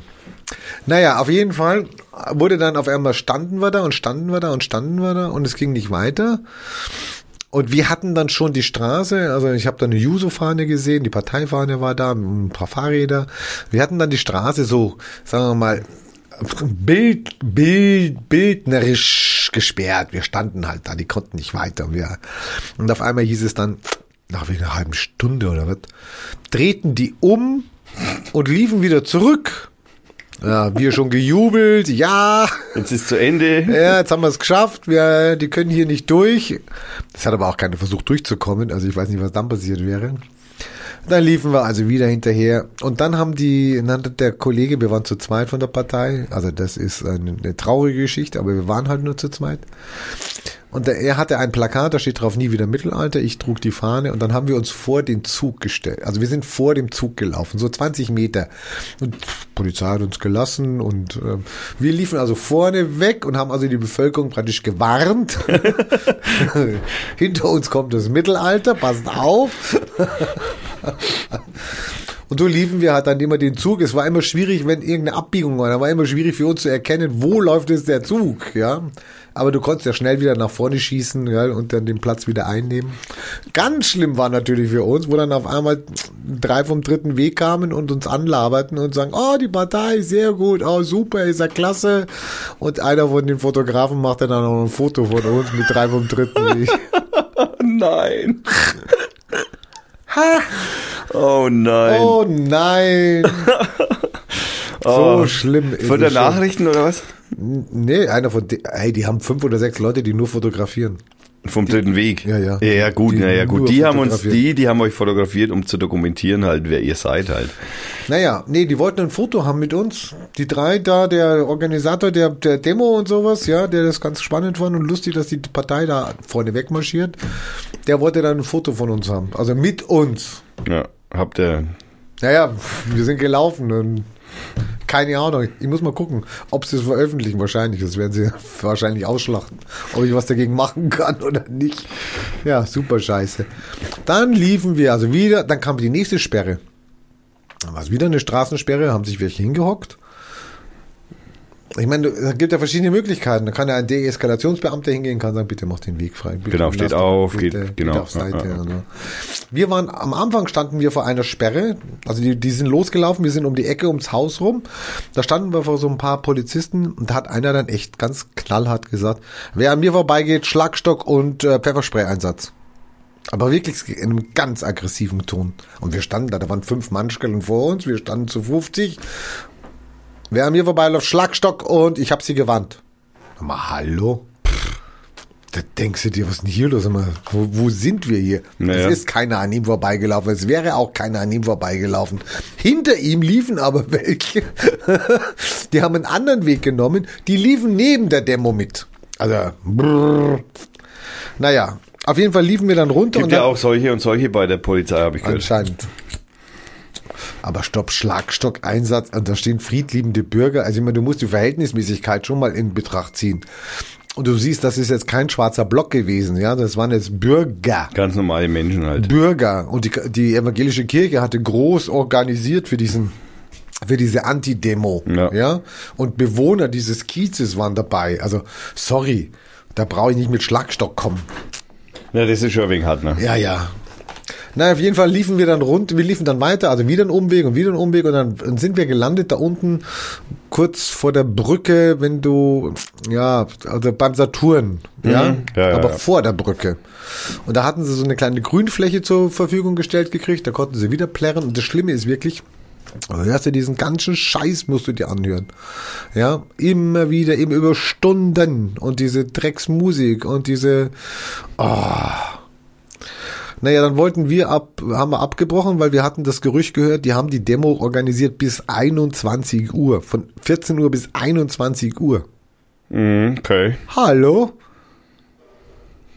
Naja, auf jeden Fall wurde dann auf einmal standen wir da und standen wir da und standen wir da und es ging nicht weiter. Und wir hatten dann schon die Straße, also ich habe da eine Juso-Fahne gesehen, die Parteifahne war da, ein paar Fahrräder. Wir hatten dann die Straße so, sagen wir mal, Bild, Bild, bildnerisch gesperrt. Wir standen halt da, die konnten nicht weiter. Und, wir, und auf einmal hieß es dann, nach wie einer halben Stunde oder was, drehten die um und liefen wieder zurück. Ja, wir schon gejubelt, ja, Jetzt ist zu Ende. ja, jetzt haben wir es geschafft, wir, die können hier nicht durch. Es hat aber auch keiner versucht durchzukommen, also ich weiß nicht, was dann passiert wäre. Dann liefen wir also wieder hinterher und dann haben die, dann hat der Kollege, wir waren zu zweit von der Partei, also das ist eine, eine traurige Geschichte, aber wir waren halt nur zu zweit. Und der, er hatte ein Plakat, da steht drauf nie wieder Mittelalter, ich trug die Fahne und dann haben wir uns vor den Zug gestellt. Also wir sind vor dem Zug gelaufen, so 20 Meter. Und die Polizei hat uns gelassen und äh, wir liefen also vorne weg und haben also die Bevölkerung praktisch gewarnt. *laughs* Hinter uns kommt das Mittelalter, passt auf. *laughs* Und so liefen wir halt dann immer den Zug. Es war immer schwierig, wenn irgendeine Abbiegung war. Da war immer schwierig für uns zu erkennen, wo läuft jetzt der Zug, ja. Aber du konntest ja schnell wieder nach vorne schießen, ja, und dann den Platz wieder einnehmen. Ganz schlimm war natürlich für uns, wo dann auf einmal drei vom dritten Weg kamen und uns anlaberten und sagen, oh, die Partei, sehr gut, oh, super, ist ja klasse. Und einer von den Fotografen machte dann noch ein Foto von uns mit drei vom dritten Weg. *laughs* Nein. *laughs* *laughs* Oh nein. Oh nein. *laughs* Oh. schlimm ist Von der. Nachrichten oder was? Nee, einer von hey, die haben fünf oder sechs Leute, die nur fotografieren. Vom dritten Weg. Ja, ja. Ja, ja gut, Die ja, ja, gut. Die haben uns, die, die haben euch fotografiert, um zu dokumentieren halt, wer ihr seid halt. Naja, nee, die wollten ein Foto haben mit uns. Die drei da, der Organisator der, der Demo und sowas, ja, der das ganz spannend fand und lustig, dass die Partei da vorne wegmarschiert. Der wollte dann ein Foto von uns haben. Also mit uns. Ja, habt ihr. Naja, wir sind gelaufen und keine Ahnung. Ich muss mal gucken, ob sie es veröffentlichen. Wahrscheinlich. Das werden sie *laughs* wahrscheinlich ausschlachten. Ob ich was dagegen machen kann *laughs* oder nicht. Ja, super scheiße. Dann liefen wir also wieder, dann kam die nächste Sperre. Dann war es wieder eine Straßensperre, haben sich welche hingehockt. Ich meine, es gibt ja verschiedene Möglichkeiten. Da kann ja ein Deeskalationsbeamter hingehen, kann sagen, bitte mach den Weg frei. Bitte, Genau, steht auf, bitte, geht- genau. bitte auf Seite. Ja, ja. Also. Wir waren, am Anfang standen wir vor einer Sperre. Also die, die sind losgelaufen, wir sind um die Ecke, ums Haus rum. Da standen wir vor so ein paar Polizisten und da hat einer dann echt ganz knallhart gesagt, wer an mir vorbeigeht, Schlagstock und äh, Pfefferspray-Einsatz. Aber wirklich in einem ganz aggressiven Ton. Und wir standen da, da waren fünf Mannschellen vor uns, wir standen zu 50. Wer an mir vorbeiläuft, Schlagstock und ich habe sie gewarnt. Sag Mal, hallo? Pff, Da denkst du dir, was ist denn hier los? Wo, wo sind wir hier? Naja. Es ist keiner an ihm vorbeigelaufen. Es wäre auch keiner an ihm vorbeigelaufen. Hinter ihm liefen aber *laughs* welche. Die haben einen anderen Weg genommen. Die liefen neben der Demo mit. Also, brrr. naja, auf jeden Fall liefen wir dann runter. Gibt und ja auch solche und solche bei der Polizei, habe ich gehört. Anscheinend. Aber stopp, Schlagstock, Einsatz, und da stehen friedliebende Bürger. Also ich meine, du musst die Verhältnismäßigkeit schon mal in Betracht ziehen. Und du siehst, das ist jetzt kein schwarzer Block gewesen, ja, das waren jetzt Bürger. Ganz normale Menschen halt. Bürger. Und die, die evangelische Kirche hatte groß organisiert für diesen für diese Anti-Demo. Ja. ja. Und Bewohner dieses Kiezes waren dabei. Also, sorry, da brauche ich nicht mit Schlagstock kommen. Ja, das ist schon ein wenig hart, ne? Ja, ja. Na, auf jeden Fall liefen wir dann rund, wir liefen dann weiter, also wieder ein Umweg und wieder ein Umweg und dann sind wir gelandet da unten kurz vor der Brücke, wenn du, ja, also beim Saturn, ja, Mhm. Ja, ja, aber ja. vor der Brücke. Und da hatten sie so eine kleine Grünfläche zur Verfügung gestellt gekriegt, da konnten sie wieder plärren und das Schlimme ist wirklich, du hörst du diesen ganzen Scheiß musst du dir anhören. Ja, immer wieder, eben über Stunden und diese Drecksmusik und diese, naja, dann wollten wir ab, haben wir abgebrochen, weil wir hatten das Gerücht gehört, die haben die Demo organisiert bis 21 Uhr. Von 14 Uhr bis 21 Uhr. Mhm, okay. Hallo?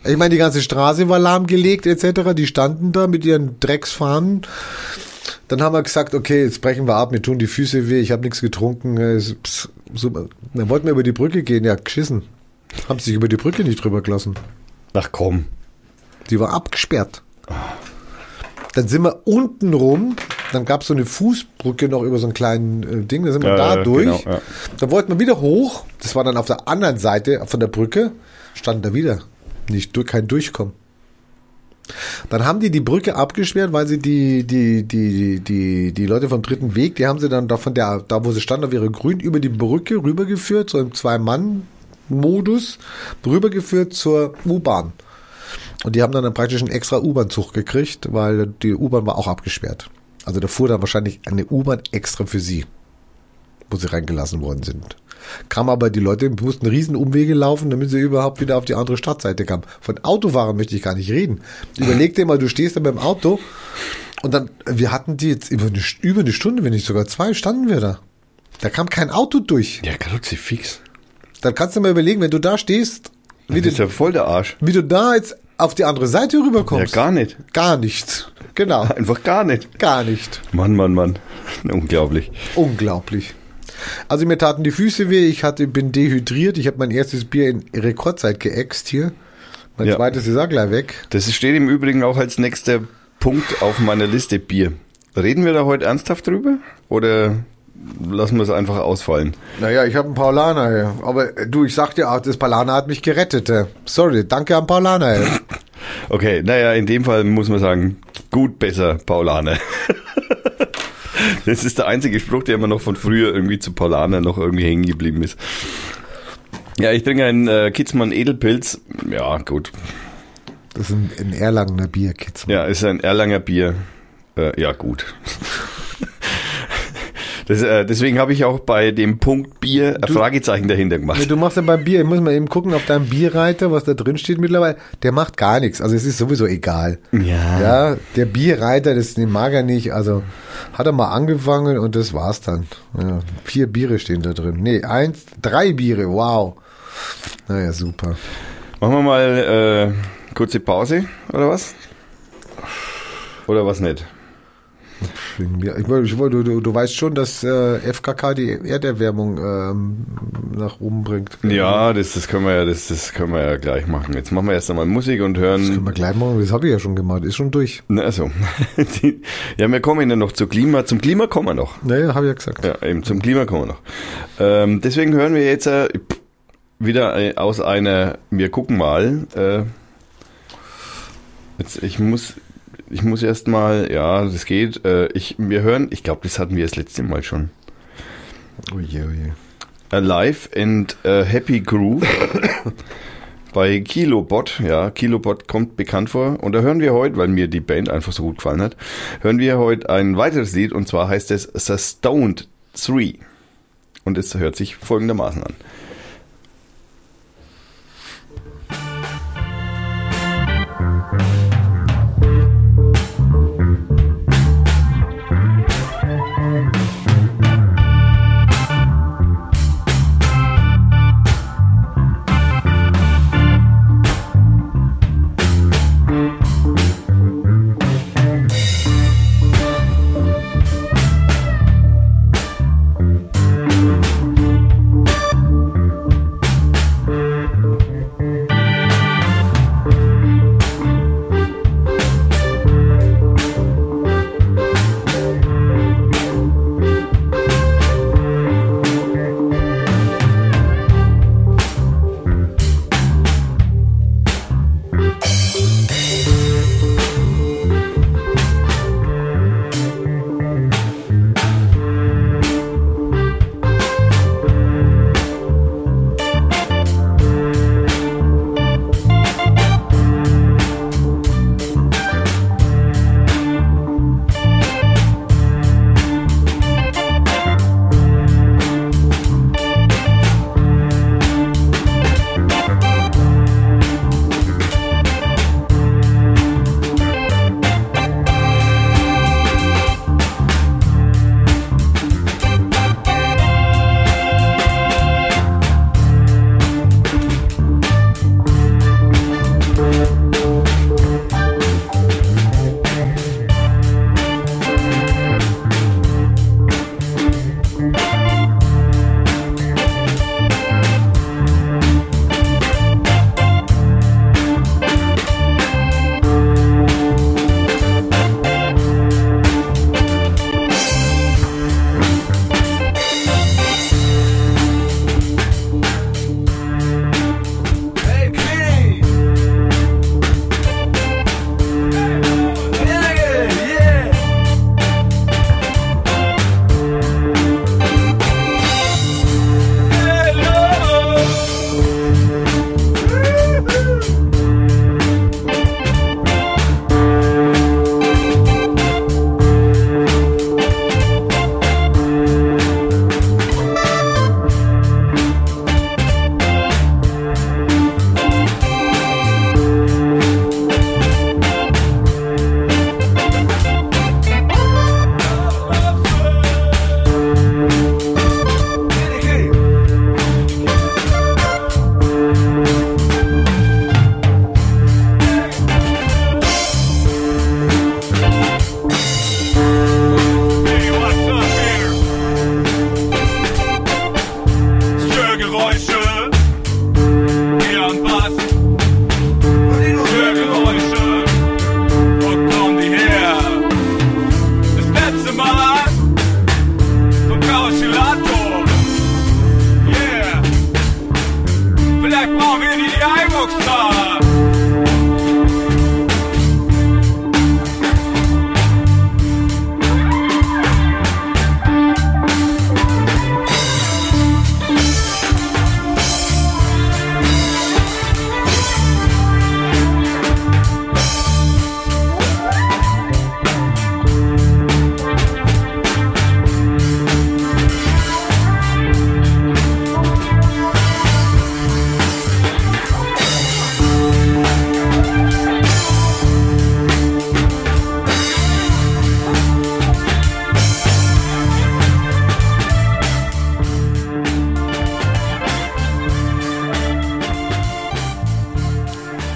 Ich meine, die ganze Straße war lahmgelegt etc. Die standen da mit ihren Drecksfahnen. Dann haben wir gesagt, okay, jetzt brechen wir ab, mir tun die Füße weh, ich habe nichts getrunken. äh, pss, super. Dann wollten wir über die Brücke gehen, ja, geschissen. Haben sich über die Brücke nicht drüber gelassen. Ach komm. Die war abgesperrt. Dann sind wir unten rum, dann gab es so eine Fußbrücke noch über so einen kleinen äh, Ding, da sind wir Ja, da ja, durch. genau, ja. Dann wollten wir wieder hoch, das war dann auf der anderen Seite von der Brücke, standen da wieder. Nicht, durch- kein Durchkommen. Dann haben die die Brücke abgesperrt, weil sie die, die, die, die, die Leute vom dritten Weg, die haben sie dann da von der, da wo sie standen, auf ihre Grün, über die Brücke rübergeführt, so im Zwei-Mann-Modus, rübergeführt zur U-Bahn. Und die haben dann, praktisch einen extra U-Bahn-Zug gekriegt, weil die U-Bahn war auch abgesperrt. Also da fuhr dann wahrscheinlich eine U-Bahn extra für sie, wo sie reingelassen worden sind. Kam aber die Leute mussten riesen Umwege laufen, damit sie überhaupt wieder auf die andere Stadtseite kamen. Von Autofahrern möchte ich gar nicht reden. Überleg dir mal, du stehst da beim Auto und dann, wir hatten die jetzt über eine, über eine Stunde, wenn nicht sogar zwei, standen wir da. Da kam kein Auto durch. Ja, Kruzifix. Dann kannst du mal überlegen, wenn du da stehst, wie du, ja voll der Arsch. wie du da jetzt auf die andere Seite Ja, rüberkommst. gar nicht. Gar nichts. Genau. *laughs* Einfach gar nicht. Gar nicht. Mann, Mann, Mann. *laughs* Unglaublich. Unglaublich. Also mir taten die Füße weh, ich hatte, bin dehydriert, ich habe mein erstes Bier in Rekordzeit geäxt hier. Mein Ja. zweites ist auch gleich weg. Das steht im Übrigen auch als nächster Punkt auf meiner Liste Bier. Reden wir da heute ernsthaft drüber? Oder lassen wir es einfach ausfallen? Naja, ich habe einen Paulaner, ey. aber äh, du, ich sag dir auch, das Paulaner hat mich gerettet. ey. Sorry, danke an Paulaner. ey. *laughs* Okay, naja, in dem Fall muss man sagen, gut, besser, Paulaner. *laughs* Das ist der einzige Spruch, der immer noch von früher irgendwie zu Paulaner noch irgendwie hängen geblieben ist. Ja, ich trinke einen äh, Kitzmann Edelpilz. Ja, gut. Das ist ein, ein Erlangener Bier, Kids. Ja, ist ein Erlanger Bier. Äh, ja, gut. Das, äh, deswegen habe ich auch bei dem Punkt Bier ein Fragezeichen dahinter gemacht. Ja, du machst ja beim Bier, ich muss mal eben gucken auf deinem Bierreiter, was da drin steht mittlerweile. Der macht gar nichts. Also es ist sowieso egal. Ja. Ja, der Bierreiter, das den mag er nicht. Also hat er mal angefangen und das war's dann. Ja, vier Biere stehen da drin. Nee, eins, drei Biere, wow. Naja, super. Machen wir mal äh, kurze Pause, oder was? Oder was nicht? Ich, wollte- du, du weißt schon, dass äh, FKK die Erderwärmung ähm, nach oben bringt. Ja, das, das können wir ja, das, das können wir ja gleich machen. Jetzt machen wir erst einmal Musik und Das können hören. wir gleich machen. Das habe ich ja schon gemacht. Ist schon durch. Na, also. *laughs* Die, ja, wir kommen ja noch zu Klima. Zum Klima kommen wir noch. Naja, habe ich ja gesagt. Ja, eben zum Klima kommen wir noch. Ähm, deswegen hören wir jetzt äh, wieder äh, aus einer, wir gucken mal. Äh, jetzt, ich muss, ich muss erst mal, ja, das geht. Äh, ich, wir hören, ich glaube, das hatten wir das letzte Mal schon. Oje, oje. Alive and äh, Happy Groove *coughs* bei Kilobot. Ja, Kilobot kommt bekannt vor. Und da hören wir heute, weil mir die Band einfach so gut gefallen hat, hören wir heute ein weiteres Lied und zwar heißt es The Stoned 3. Und es hört sich folgendermaßen an.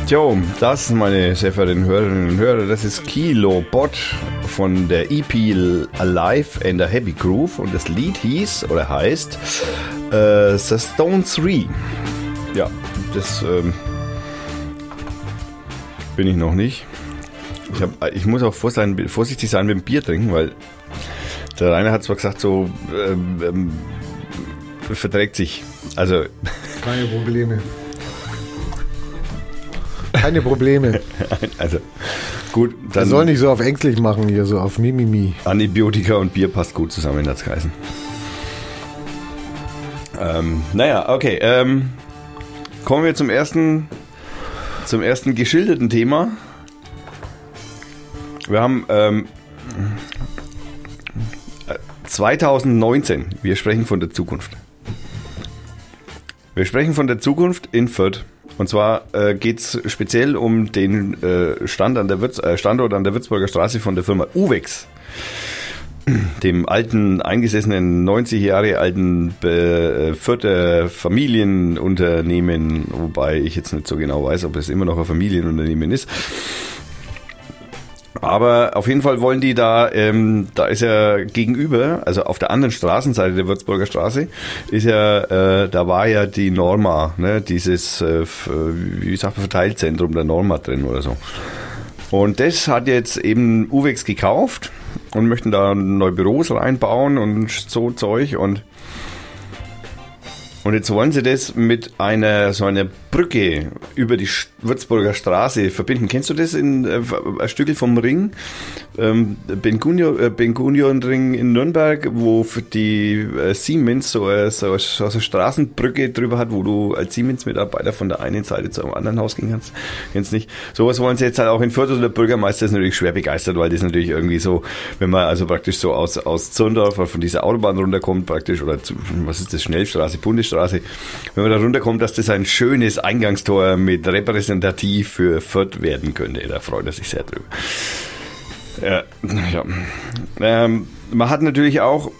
Jo, das, meine sehr verehrten Hörerinnen und Hörer, das ist Kilo Bot von der EP Alive and a Happy Groove und das Lied hieß oder heißt äh, The Stone 3. Ja, das ähm, bin ich noch nicht. Ich, hab, ich muss auch vorsichtig sein mit dem Bier trinken, weil der Rainer hat zwar gesagt, so ähm, ähm, verträgt sich. Also. Keine Probleme. Keine Probleme. *laughs* also, gut. Dann er soll nicht so auf ängstlich machen hier, so auf Mimimi. Antibiotika und Bier passt gut zusammen, in das geheißen. Ähm, naja, okay. Ähm, kommen wir zum ersten, zum ersten geschilderten Thema. Wir haben ähm, 2019. Wir sprechen von der Zukunft. Wir sprechen von der Zukunft in Fürth. Und zwar äh, geht es speziell um den äh, Stand an der Würz, äh, Standort an der Würzburger Straße von der Firma Uwex. *clears throat* Dem alten, eingesessenen, 90 Jahre alten äh, Fürther Familienunternehmen, wobei ich jetzt nicht so genau weiß, ob es immer noch ein Familienunternehmen ist. Aber auf jeden Fall wollen die da, ähm, da ist ja gegenüber, also auf der anderen Straßenseite der Würzburger Straße, ist ja, äh, da war ja die Norma, ne, dieses, äh, wie sagt man, Verteilzentrum der Norma drin oder so. Und das hat jetzt eben Uwex gekauft und möchten da neue Büros reinbauen und so Zeug und und jetzt wollen sie das mit einer so einer Brücke über die Würzburger Straße verbinden. Kennst du das in äh, ein Stück vom Ring? Ähm, Ben Gurion äh, Ring in Nürnberg, wo die äh, Siemens so eine, so, so eine Straßenbrücke drüber hat, wo du als Siemens-Mitarbeiter von der einen Seite zu einem anderen Haus gehen kannst. Kennst nicht? Sowas wollen sie jetzt halt auch in Fürth und der Bürgermeister ist natürlich schwer begeistert, weil das natürlich irgendwie so, wenn man also praktisch so aus, aus Zürndorf von dieser Autobahn runterkommt praktisch, oder zu, was ist das, Schnellstraße, Bundesstraße, Straße, wenn man da runterkommt, dass das ein schönes Eingangstor mit repräsentativ für Fürth werden könnte. Da freut er sich sehr drüber. Ja, ja. Ähm, man hat natürlich auch,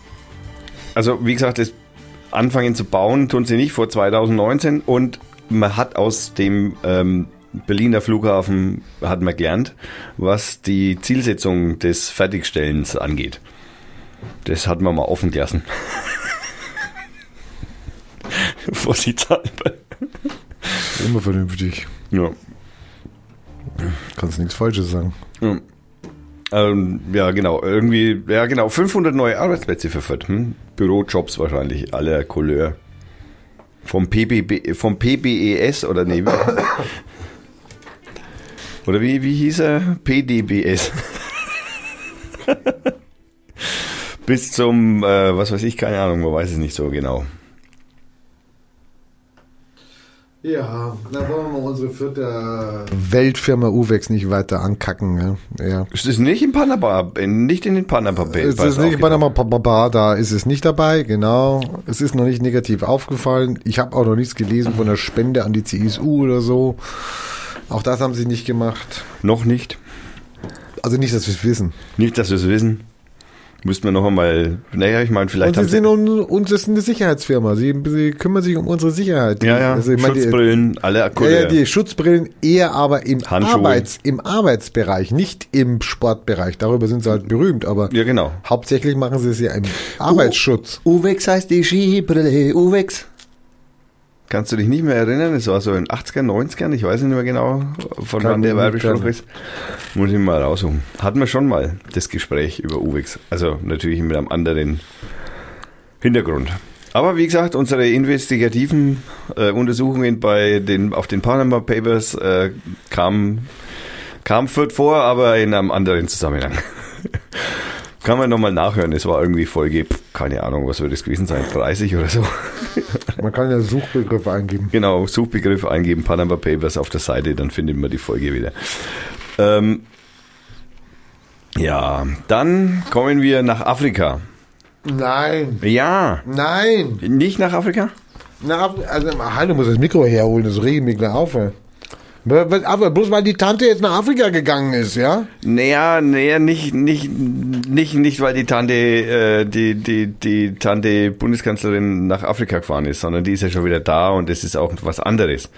also wie gesagt, das Anfangen zu bauen tun sie nicht vor 2019 und man hat aus dem ähm, Berliner Flughafen hat man gelernt, was die Zielsetzung des Fertigstellens angeht. Das hat man mal offen gelassen. *laughs* Vorsichtshalber. Immer vernünftig. Ja. Kannst nichts Falsches sagen. Ja. Ähm, ja, genau. Irgendwie, ja, genau. 500 neue Arbeitsplätze für Fürth. Hm? Bürojobs wahrscheinlich, aller Couleur. Vom, PBB, vom PBES oder nee. oder wie, wie hieß er? PDBS. *laughs* Bis zum, äh, was weiß ich, keine Ahnung, man weiß es nicht so genau. Ja, da wollen wir mal unsere vierte Weltfirma Uwex nicht weiter ankacken. Ja. ja. Es ist nicht in Panama, nicht in den Panama Bay. Es ist nicht in Panama, Panama, da ist es nicht dabei, genau. Es ist noch nicht negativ aufgefallen. Ich habe auch noch nichts gelesen von der Spende an die CSU oder so. Auch das haben sie nicht gemacht. Noch nicht. Also nicht, dass wir es wissen. Nicht, dass wir es wissen. Müssten wir noch einmal, naja, ich meine, vielleicht. Und sie sind un, uns ist eine Sicherheitsfirma. Sie, sie, kümmern sich um unsere Sicherheit. Ja, ja. Also, Schutzbrillen, die, alle Akkurat. Ja, die Schutzbrillen eher aber im, Arbeits, im Arbeitsbereich, nicht im Sportbereich. Darüber sind sie halt berühmt, aber ja, genau. hauptsächlich machen sie es ja im Arbeitsschutz. U Uwex heißt die Skibrille, Uwex. Kannst du dich nicht mehr erinnern? Es war so in 80er, 90ern, ich weiß nicht mehr genau, von Kann wann der Werbespruch ist. Muss ich mal raussuchen. Hatten wir schon mal das Gespräch über UWIX. Also natürlich mit einem anderen Hintergrund. Aber wie gesagt, unsere investigativen äh, Untersuchungen bei den, auf den Panama Papers äh, kamen kam Fürth vor, aber in einem anderen Zusammenhang. Kann man nochmal nachhören. Es war irgendwie Folge, keine Ahnung, was wird es gewesen sein, 30 oder so. *laughs* Man kann ja Suchbegriffe eingeben. Genau, Suchbegriffe eingeben, Panama Papers auf der Seite, dann findet man die Folge wieder. Ähm, ja, dann kommen wir nach Afrika. Nein. Ja. Nein. Nicht nach Afrika? Na, also, halt, du musst das Mikro herholen, das regt mich gleich auf. Ey. Aber bloß weil die Tante jetzt nach Afrika gegangen ist, ja? Naja, naja, nicht, nicht, nicht, nicht, weil die Tante, äh, die, die, die Tante Bundeskanzlerin nach Afrika gefahren ist, sondern die ist ja schon wieder da und das ist auch was anderes.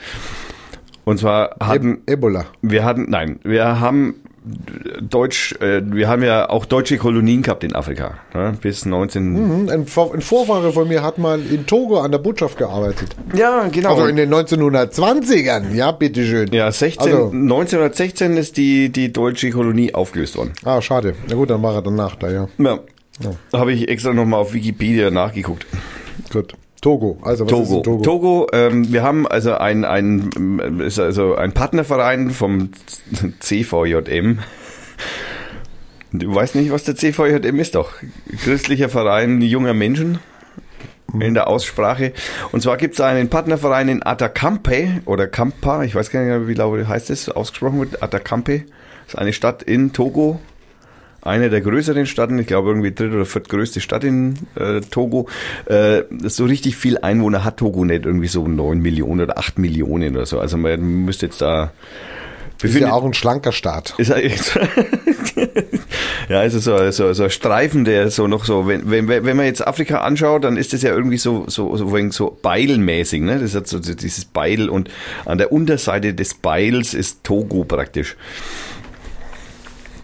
Und zwar hatten Ebola. wir hatten nein, wir haben Deutsch, äh, wir haben ja auch deutsche Kolonien gehabt in Afrika ne? bis 19. Mhm, Ein, Vor ein Vorfahre von mir hat mal in Togo an der Botschaft gearbeitet. Ja, genau. Also in den 1920ern, ja, bitteschön. ja, 16, Also, 1916 ist die die deutsche Kolonie aufgelöst worden. ah, schade. Na gut, dann war er danach da, ja. Ja. Habe ich extra nochmal auf Wikipedia nachgeguckt. Gut. Togo. Also was ist Togo. in Togo? Togo, ähm, wir haben also ein, ein, ähm, ist also ein Partnerverein vom CVJM. Du weißt nicht, was der CVJM ist doch. Christlicher Verein junger Menschen in der Aussprache. Und zwar gibt es einen Partnerverein in Atacampe oder Kampa, ich weiß gar nicht, mehr, wie laut heißt es, ausgesprochen wird. Atacampe ist eine Stadt in Togo. Eine der größeren Städten, ich glaube irgendwie dritte oder viertgrößte Stadt in äh, Togo. Äh, so richtig viel Einwohner hat Togo nicht, irgendwie so neun Millionen oder acht Millionen oder so. Also man müsste jetzt da ist ja auch ein schlanker Staat. *laughs* ist er jetzt *laughs* ja, also so, so, so ein Streifen, der so noch so, wenn, wenn, wenn man jetzt Afrika anschaut, dann ist das ja irgendwie so, so, so, so beilmäßig, ne? Das hat so dieses Beil und an der Unterseite des Beils ist Togo praktisch.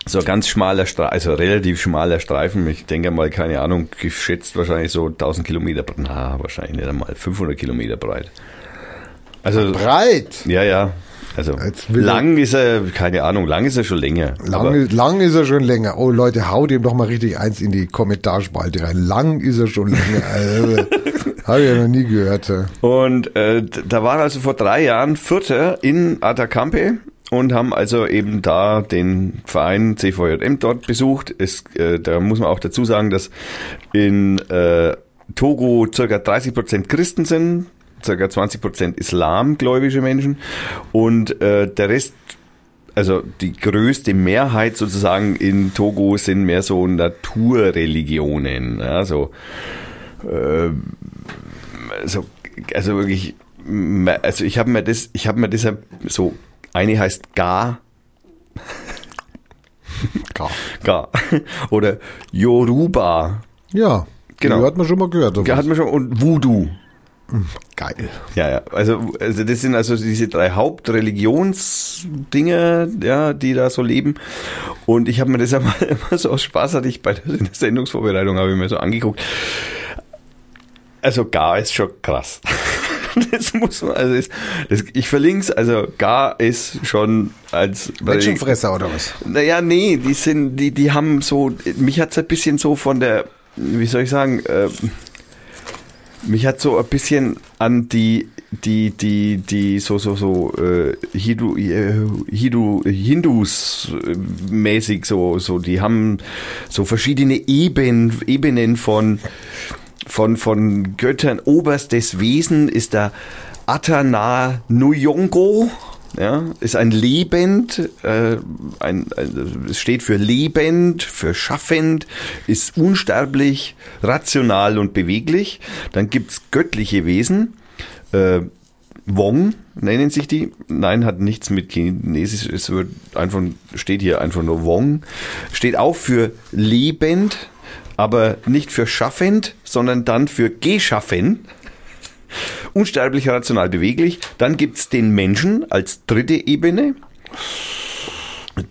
So ein ganz schmaler Streifen, also relativ schmaler Streifen. Ich denke mal, keine Ahnung, geschätzt wahrscheinlich so 1000 Kilometer, na, wahrscheinlich nicht einmal 500 Kilometer breit. Also, Breit. ja, ja. Also, lang ist er, keine Ahnung, lang ist er schon länger. Lang, lang ist er schon länger. Oh Leute, haut ihm doch mal richtig eins in die Kommentarspalte rein. Lang ist er schon länger. *laughs* Also, Habe ich ja noch nie gehört. Und äh, da waren also vor drei Jahren Vierter in Atacampe und haben also eben da den Verein CVJM dort besucht. Es, äh, da muss man auch dazu sagen, dass in äh, Togo circa 30 Prozent Christen sind, circa 20 Prozent islamgläubische Menschen und äh, der Rest also die größte Mehrheit sozusagen in Togo sind mehr so Naturreligionen. Ja, äh, so, also wirklich, also ich habe mir das, ich habe mir deshalb so, eine heißt Ga, Klar. Ga, oder Yoruba, Ja, Genau. Die hat man schon mal gehört. ja, hat man schon, und Voodoo. Geil. Ja, ja. Also, also das sind also diese drei Hauptreligionsdinge, ja, die da so leben. Und ich habe mir das *laughs* ja mal immer so aus Spaß hatte ich bei der Sendungsvorbereitung habe ich mir so angeguckt. Also gar ist schon krass. *laughs* *laughs* Das muss man, also ist, das, ich verlinke es, also gar ist schon als Menschenfresser oder was? naja, nee, die sind, die, die haben so, mich hat's ein bisschen so von der, wie soll ich sagen, äh, mich hat so ein bisschen an die, die, die, die, so, so, so, äh, Hindu, äh, Hindu, Hindus äh, mäßig so, so, die haben so verschiedene Eben, Ebenen von, von, von Göttern. Oberstes Wesen ist der Atana Nuyongo. Ja, ist ein lebend, äh, ein, ein, es steht für lebend, für schaffend, ist unsterblich, rational und beweglich. Dann gibt's göttliche Wesen, äh, Wong nennen sich die. Nein, hat nichts mit Chinesisch, es wird einfach, steht hier einfach nur Wong. Steht auch für lebend, aber nicht für schaffend, sondern dann für geschaffen. Unsterblich, rational, beweglich. Dann gibt's den Menschen als dritte Ebene,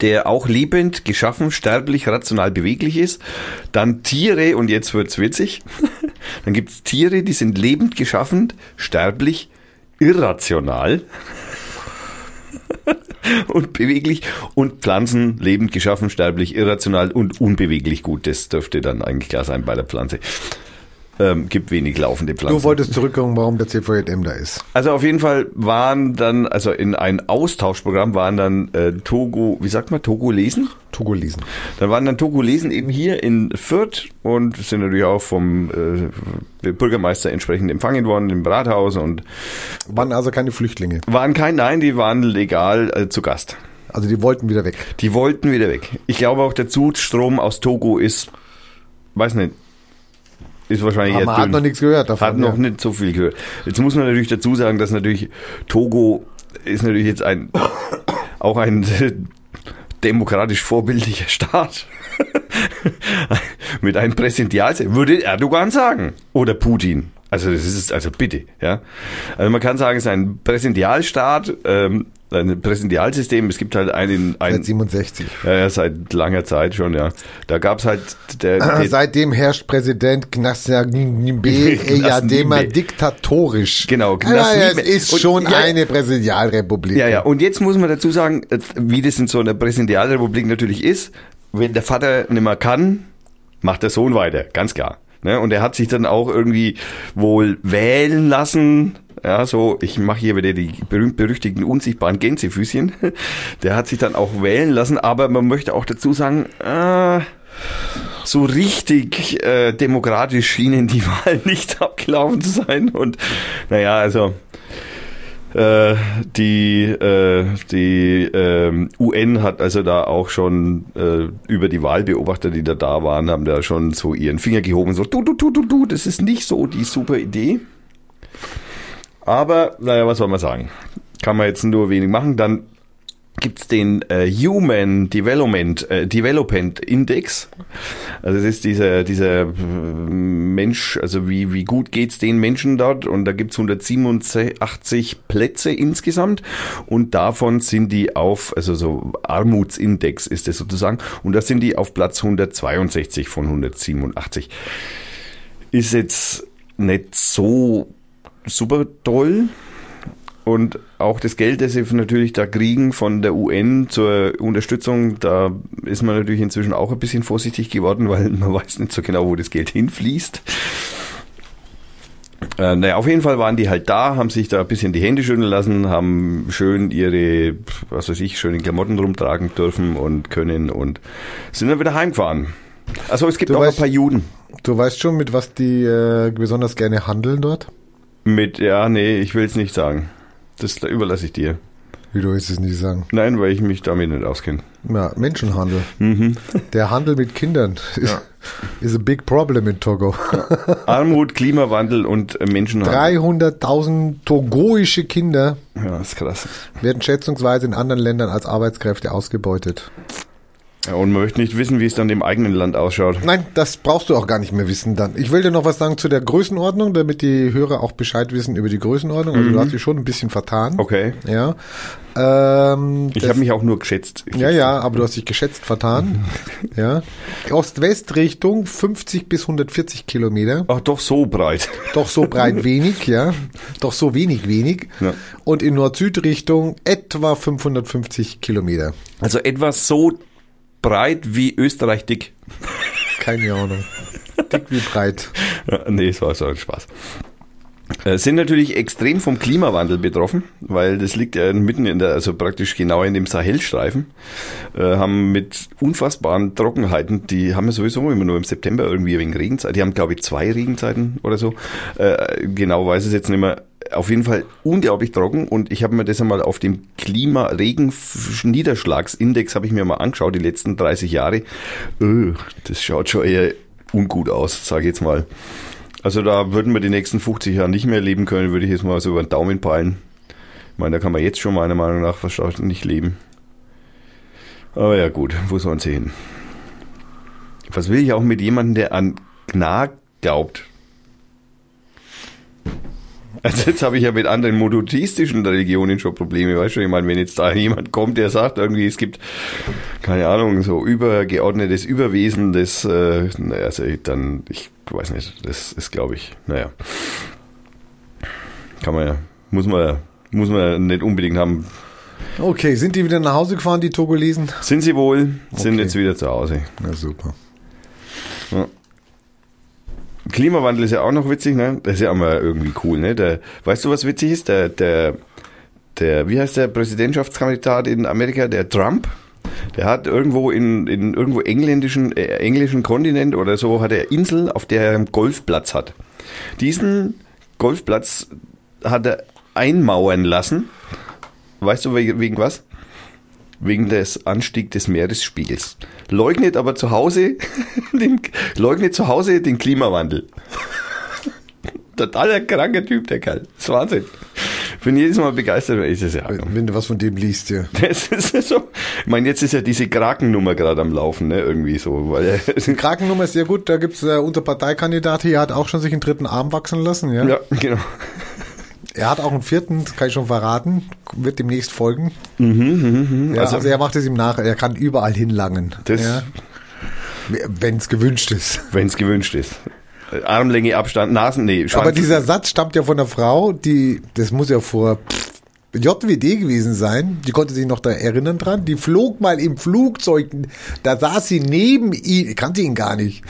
der auch lebend, geschaffen, sterblich, rational, beweglich ist. Dann Tiere, und jetzt wird's witzig. *laughs* Dann gibt's Tiere, die sind lebend, geschaffen, sterblich, irrational *laughs* und beweglich und Pflanzen lebend geschaffen, sterblich, irrational und unbeweglich gut. Das dürfte dann eigentlich klar sein bei der Pflanze. Ähm, gibt wenig laufende Pflanzen. Du wolltest zurückkommen, warum der CVJM da ist. Also auf jeden Fall waren dann, also in ein Austauschprogramm waren dann äh, Togo, wie sagt man, Togolesen? Togolesen. Dann waren dann Togolesen eben hier in Fürth und sind natürlich auch vom äh, Bürgermeister entsprechend empfangen worden im Rathaus und Waren also keine Flüchtlinge. waren kein, nein, die waren legal äh, zu Gast. Also die wollten wieder weg. Die wollten wieder weg. Ich glaube auch der Zustrom aus Togo ist, weiß nicht, ist wahrscheinlich Aber man hat dünn. noch nichts gehört davon. Hat noch ja. nicht so viel gehört. Jetzt muss man natürlich dazu sagen, dass natürlich Togo ist natürlich jetzt ein *coughs* auch ein demokratisch vorbildlicher Staat. *laughs* Mit einem Präsidentialsystem, würde Erdogan sagen. Oder Putin. Also das ist, also bitte, ja. Also man kann sagen, es ist ein Präsidentialstaat, ähm, ein Präsidialsystem. Es gibt halt einen, Seit einen 67. ja, ja, seit langer Zeit schon, ja. Da gab's halt der, der Seitdem herrscht Präsident Gnassinibé Eyadema Gnassinibé. diktatorisch. Genau, Ja, ja, es Gnassinibé. ist schon ja, eine Präsidialrepublik. Ja, ja. Und jetzt muss man dazu sagen, äh, wie das in so einer Präsidialrepublik natürlich ist, wenn der Vater nicht mehr kann, macht der Sohn weiter, ganz klar. Ne? Und er hat sich dann auch irgendwie wohl wählen lassen. Ja, so, ich mache hier wieder die berühmt-berüchtigten unsichtbaren Gänsefüßchen. *laughs* Der hat sich dann auch wählen lassen, aber man möchte auch dazu sagen, äh, so richtig äh, demokratisch schienen die *laughs* Wahlen nicht abgelaufen zu sein. Und naja, also äh, die äh, die ähm, UN hat also da auch schon äh, über die Wahlbeobachter, die da da waren, haben da schon so ihren Finger gehoben, so du du du du du, das ist nicht so die super Idee. Aber naja, was soll man sagen? Kann man jetzt nur wenig machen. Dann gibt's den äh, Human Development äh, Development Index. Also das ist dieser dieser äh, Mensch, also wie wie gut geht's den Menschen dort und da gibt's 187 Plätze insgesamt und davon sind die auf also so Armutsindex ist es sozusagen und da sind die auf Platz 162 von 187. Ist jetzt nicht so super toll. Und auch das Geld, das sie natürlich da kriegen von der UN zur Unterstützung, da ist man natürlich inzwischen auch ein bisschen vorsichtig geworden, *laughs* weil man weiß nicht so genau, wo das Geld hinfließt. Äh, naja, auf jeden Fall waren die halt da, haben sich da ein bisschen die Hände schütteln lassen, haben schön ihre, was weiß ich, schöne Klamotten rumtragen dürfen und können und sind dann wieder heimgefahren. Also es gibt Du auch weißt- ein paar Juden. Du weißt schon, mit was die äh, besonders gerne handeln dort? Mit, ja, nee, ich will es nicht sagen. Das überlasse ich dir. Wie du willst es nicht sagen. Nein, weil ich mich damit nicht auskenne. Ja, Menschenhandel. Der Handel mit Kindern ist, is a big problem in Togo. *laughs* Armut, Klimawandel und äh, Menschenhandel. 300.000 togoische Kinder Ja, ist krass. werden schätzungsweise in anderen Ländern als Arbeitskräfte ausgebeutet. Ja, und man möchte nicht wissen, wie es dann im eigenen Land ausschaut. Nein, das brauchst du auch gar nicht mehr wissen dann. Ich will dir noch was sagen zu der Größenordnung, damit die Hörer auch Bescheid wissen über die Größenordnung. Also du hast dich schon ein bisschen vertan. Okay. Ja. Ähm, Ich habe mich auch nur geschätzt. Ja, ja, aber du hast dich geschätzt vertan. *laughs* ja. Ost-West-Richtung 50 bis 140 Kilometer. Ach, doch so breit. Doch so breit *laughs* wenig, ja. Doch so wenig wenig. Ja. Und in Nord-Süd-Richtung etwa 550 Kilometer. Also etwas so breit wie Österreich dick. Keine Ahnung. Dick wie breit. Nee, es war so ein Spaß. Äh, Sind natürlich extrem vom Klimawandel betroffen, weil das liegt ja mitten in der, also praktisch genau in dem Sahelstreifen, äh, haben mit unfassbaren Trockenheiten, die haben ja sowieso immer nur im September irgendwie wegen Regenzeit, die haben glaube ich zwei Regenzeiten oder so, äh, genau weiß es jetzt nicht mehr, auf jeden Fall unglaublich trocken und ich habe mir das einmal auf dem Klima-Regen-Niederschlagsindex habe ich mir mal angeschaut, die letzten 30 Jahre, Öh, das schaut schon eher ungut aus, sage ich jetzt mal. Also da würden wir die nächsten 50 Jahre nicht mehr leben können, würde ich jetzt mal so über den Daumen peilen. Ich meine, da kann man jetzt schon meiner Meinung nach wahrscheinlich nicht leben. Aber ja gut, wo sollen sie hin? Was will ich auch mit jemandem, der an Gna glaubt? Also jetzt habe ich ja mit anderen monotheistischen Religionen schon Probleme, weißt du? Ich meine, wenn jetzt da jemand kommt, der sagt irgendwie, es gibt, keine Ahnung, so übergeordnetes Überwesen, das, äh, naja, also dann, ich weiß nicht, das ist, glaube ich, naja. Kann man ja, muss man, muss man nicht unbedingt haben. Okay, sind die wieder nach Hause gefahren, die Togolesen? Sind sie wohl, sind Okay. jetzt wieder zu Hause. Na super. Klimawandel ist ja auch noch witzig, ne? Das ist ja auch mal irgendwie cool, ne? Der, weißt du, was witzig ist? Der, der, der, wie heißt der Präsidentschaftskandidat in Amerika? Der Trump? Der hat irgendwo in, in irgendwo engländischen, äh, englischen Kontinent oder so, hat er Insel, auf der er einen Golfplatz hat. Diesen Golfplatz hat er einmauern lassen. Weißt du, wegen, wegen was? Wegen des Anstieg des Meeresspiegels. Leugnet aber zu Hause *laughs* den, leugnet zu Hause den Klimawandel. *laughs* Totaler kranker Typ, der Kerl. Das ist Wahnsinn. Ich bin jedes Mal begeistert, wenn ich das ja. Wenn, wenn du was von dem liest, ja. *laughs* Das ist ja so. Ich meine, jetzt ist ja diese Krakennummer gerade am Laufen, ne? Irgendwie so, weil Die Krakennummer ist sehr gut. Da gibt's äh, unser Parteikandidat hier, hat auch schon sich einen dritten Arm wachsen lassen, ja. ja, genau. Er hat auch einen vierten, das kann ich schon verraten, wird demnächst folgen. Mhm, Ja, Also- also, er macht es ihm nach, er kann überall hinlangen. Das- ja. Wenn es gewünscht ist. Wenn es gewünscht ist. Armlänge, Abstand, Nasen, nee, Schwanz. Aber dieser Satz stammt ja von einer Frau, die, das muss ja vor JWD gewesen sein, die konnte sich noch da erinnern dran, die flog mal im Flugzeug, da saß sie neben ihm, kannte ihn gar nicht,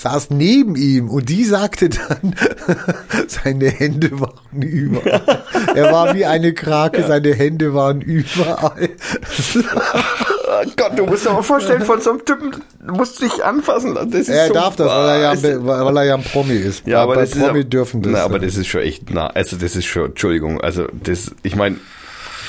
saß neben ihm und die sagte dann, *laughs* seine Hände waren überall. Er war wie eine Krake, seine Hände waren überall. Oh Gott, du musst dir mal vorstellen, von so einem Typen, du musst dich anfassen lassen. Das ist Er so darf das, weil er, ja, weil er ja ein Promi ist. Ja, aber Bei das Promi ist, dürfen das. Na, aber das ist schon echt nah. Also das ist schon, Entschuldigung, also das, ich meine,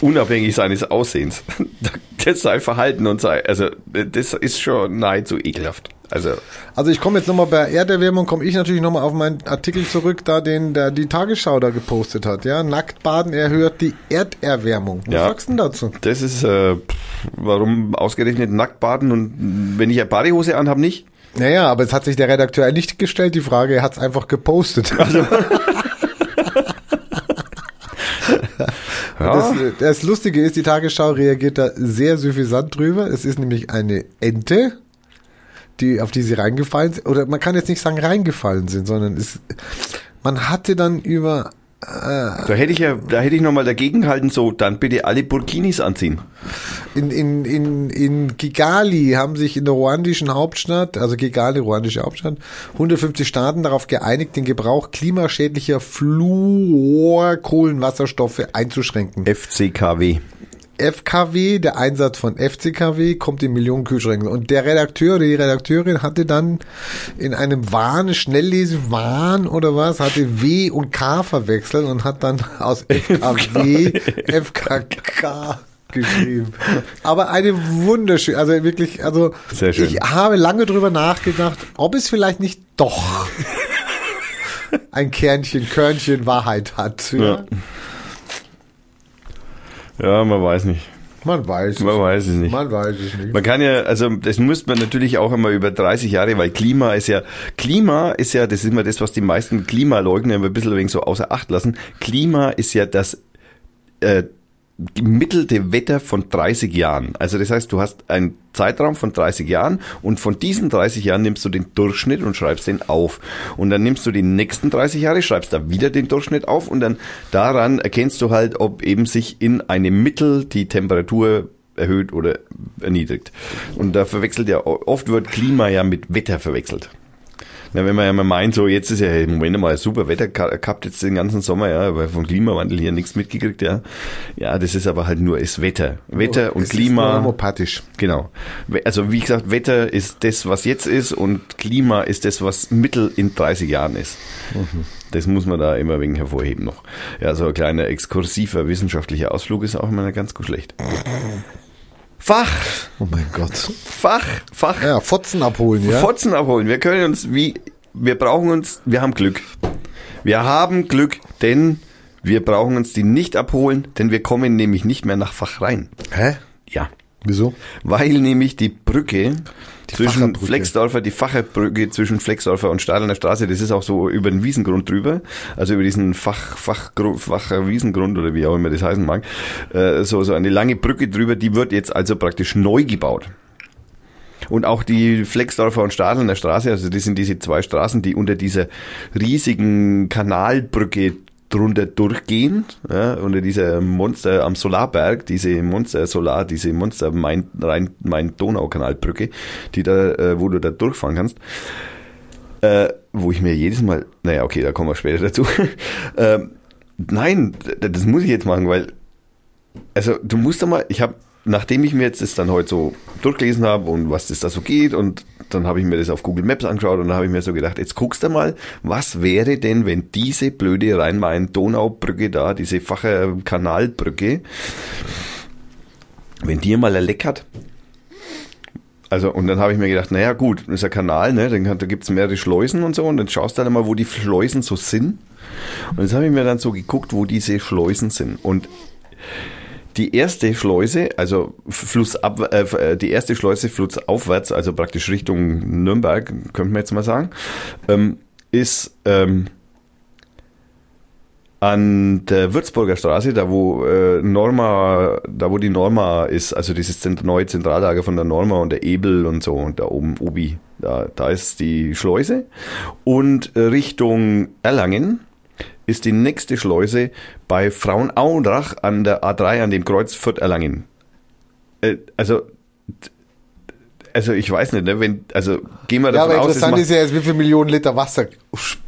unabhängig seines Aussehens, *laughs* das sein Verhalten und sein, also das ist schon nahezu ekelhaft. Also Also ich komme jetzt nochmal bei Erderwärmung, komme ich natürlich nochmal auf meinen Artikel zurück, da den der die Tagesschau da gepostet hat. Ja, Nacktbaden erhöht die Erderwärmung. Was Ja. sagst du denn dazu? das ist, äh, warum ausgerechnet nackt baden und wenn ich eine Badehose anhabe, nicht? Naja, aber es hat sich der Redakteur nicht gestellt, die Frage, er hat es einfach gepostet. *laughs* *laughs* Also, Ja. Das, das Lustige ist, die Tagesschau reagiert da sehr suffisant drüber. Es ist nämlich eine Ente, die, auf die sie reingefallen sind. Oder man kann jetzt nicht sagen reingefallen sind, sondern es, man hatte dann über Da hätte ich ja, da hätte ich nochmal dagegen gehalten, so, dann bitte alle Burkinis anziehen. In, in, in, in Kigali haben sich in der ruandischen Hauptstadt, also Kigali, ruandische Hauptstadt, 150 Staaten darauf geeinigt, den Gebrauch klimaschädlicher Fluorkohlenwasserstoffe einzuschränken. FCKW. FKW, der Einsatz von FCKW kommt in Millionen Kühlschränken. Und der Redakteur oder die Redakteurin hatte dann in einem Wahn, Schnelllesewahn oder was, hatte W und K verwechselt und hat dann aus *laughs* FKW FKK geschrieben. Aber eine wunderschöne, also wirklich, also ich habe lange drüber nachgedacht, ob es vielleicht nicht doch *laughs* ein Kernchen, Körnchen Wahrheit hat. Ja. Ja. Ja, man weiß nicht. Man weiß es. Man weiß es nicht. Man weiß es nicht. Man kann ja, also das müsste man natürlich auch immer über 30 Jahre, weil Klima ist ja, Klima ist ja, das ist immer das, was die meisten Klimaleugner immer ein bisschen wenig so außer Acht lassen. Klima ist ja das äh, gemittelte Wetter von 30 Jahren. Also das heißt, du hast einen Zeitraum von 30 Jahren und von diesen 30 Jahren nimmst du den Durchschnitt und schreibst den auf. Und dann nimmst du die nächsten 30 Jahre, schreibst da wieder den Durchschnitt auf und dann daran erkennst du halt, ob eben sich in einem Mittel die Temperatur erhöht oder erniedrigt. Und da verwechselt ja, oft wird Klima ja mit Wetter verwechselt. Na, wenn man ja mal meint, so jetzt ist ja im Moment mal super Wetter gehabt jetzt den ganzen Sommer, ja, weil vom Klimawandel hier nichts mitgekriegt, ja. Ja, das ist aber halt nur das Wetter. Wetter und Es ist Klima. homopathisch. Genau. Also wie gesagt, Wetter ist das, was jetzt ist und Klima ist das, was mittel in 30 Jahren ist. Das muss man da immer wegen hervorheben noch. Ja, so ein kleiner exkursiver wissenschaftlicher Ausflug ist auch immer ganz gut schlecht. Fach, Oh mein Gott. Fach, Fach. Ja, Fotzen abholen, ja. Fotzen abholen. Wir können uns wie, wir brauchen uns, wir haben Glück. Wir haben Glück, denn wir brauchen uns die nicht abholen, denn wir kommen nämlich nicht mehr nach Fach rein. Hä? Ja. Wieso? Weil nämlich die Brücke zwischen Facherbrücke. Flexdorfer, die Facherbrücke zwischen Flexdorfer und Stadler Straße, das ist auch so über den Wiesengrund drüber, also über diesen Fach, Fachgrund, Facher Wiesengrund oder wie auch immer das heißen mag, äh, so, so eine lange Brücke drüber, die wird jetzt also praktisch neu gebaut. Und auch die Flexdorfer und Stadler Straße, also das sind diese zwei Straßen, die unter dieser riesigen Kanalbrücke drunter durchgehen, ja, unter dieser Monster am Solarberg, diese Monster Solar, diese Monster Main, Rhein, Main Donau Kanalbrücke, die da, äh, wo du da durchfahren kannst. Äh, wo ich mir jedes Mal, naja, okay, da kommen wir später dazu. *laughs* ähm, nein, das muss ich jetzt machen, weil, also du musst da mal, ich habe, nachdem ich mir jetzt das dann heute so durchgelesen habe und was das da so geht und dann habe ich mir das auf Google Maps angeschaut und dann habe ich mir so gedacht, jetzt guckst du mal, was wäre denn, wenn diese blöde Rhein-Main-Donau-Brücke da, diese Facher Kanalbrücke, wenn die mal ein Leck hat? Also, und dann habe ich mir gedacht, naja, gut, das ist ein Kanal, ne? Dann, da gibt's mehrere Schleusen und so, und dann schaust du dann mal, wo die Schleusen so sind. Und jetzt habe ich mir dann so geguckt, wo diese Schleusen sind. Und die erste Schleuse, also Flussab, äh, die erste Schleuse flussaufwärts, also praktisch Richtung Nürnberg, könnte man jetzt mal sagen, ähm, ist ähm, an der Würzburger Straße, da wo äh, Norma, da wo die Norma ist, also dieses Zent neue Zentrallager von der Norma und der Ebel und so und da oben Obi, da, da ist die Schleuse. Und äh, Richtung Erlangen ist die nächste Schleuse bei Frauenauendrach an der A3 an dem Kreuz Fürth-Erlangen. Äh, also also ich weiß nicht, ne, wenn, also gehen wir Ja, davon aber aus, interessant ist ja jetzt, wie viel Millionen Liter Wasser,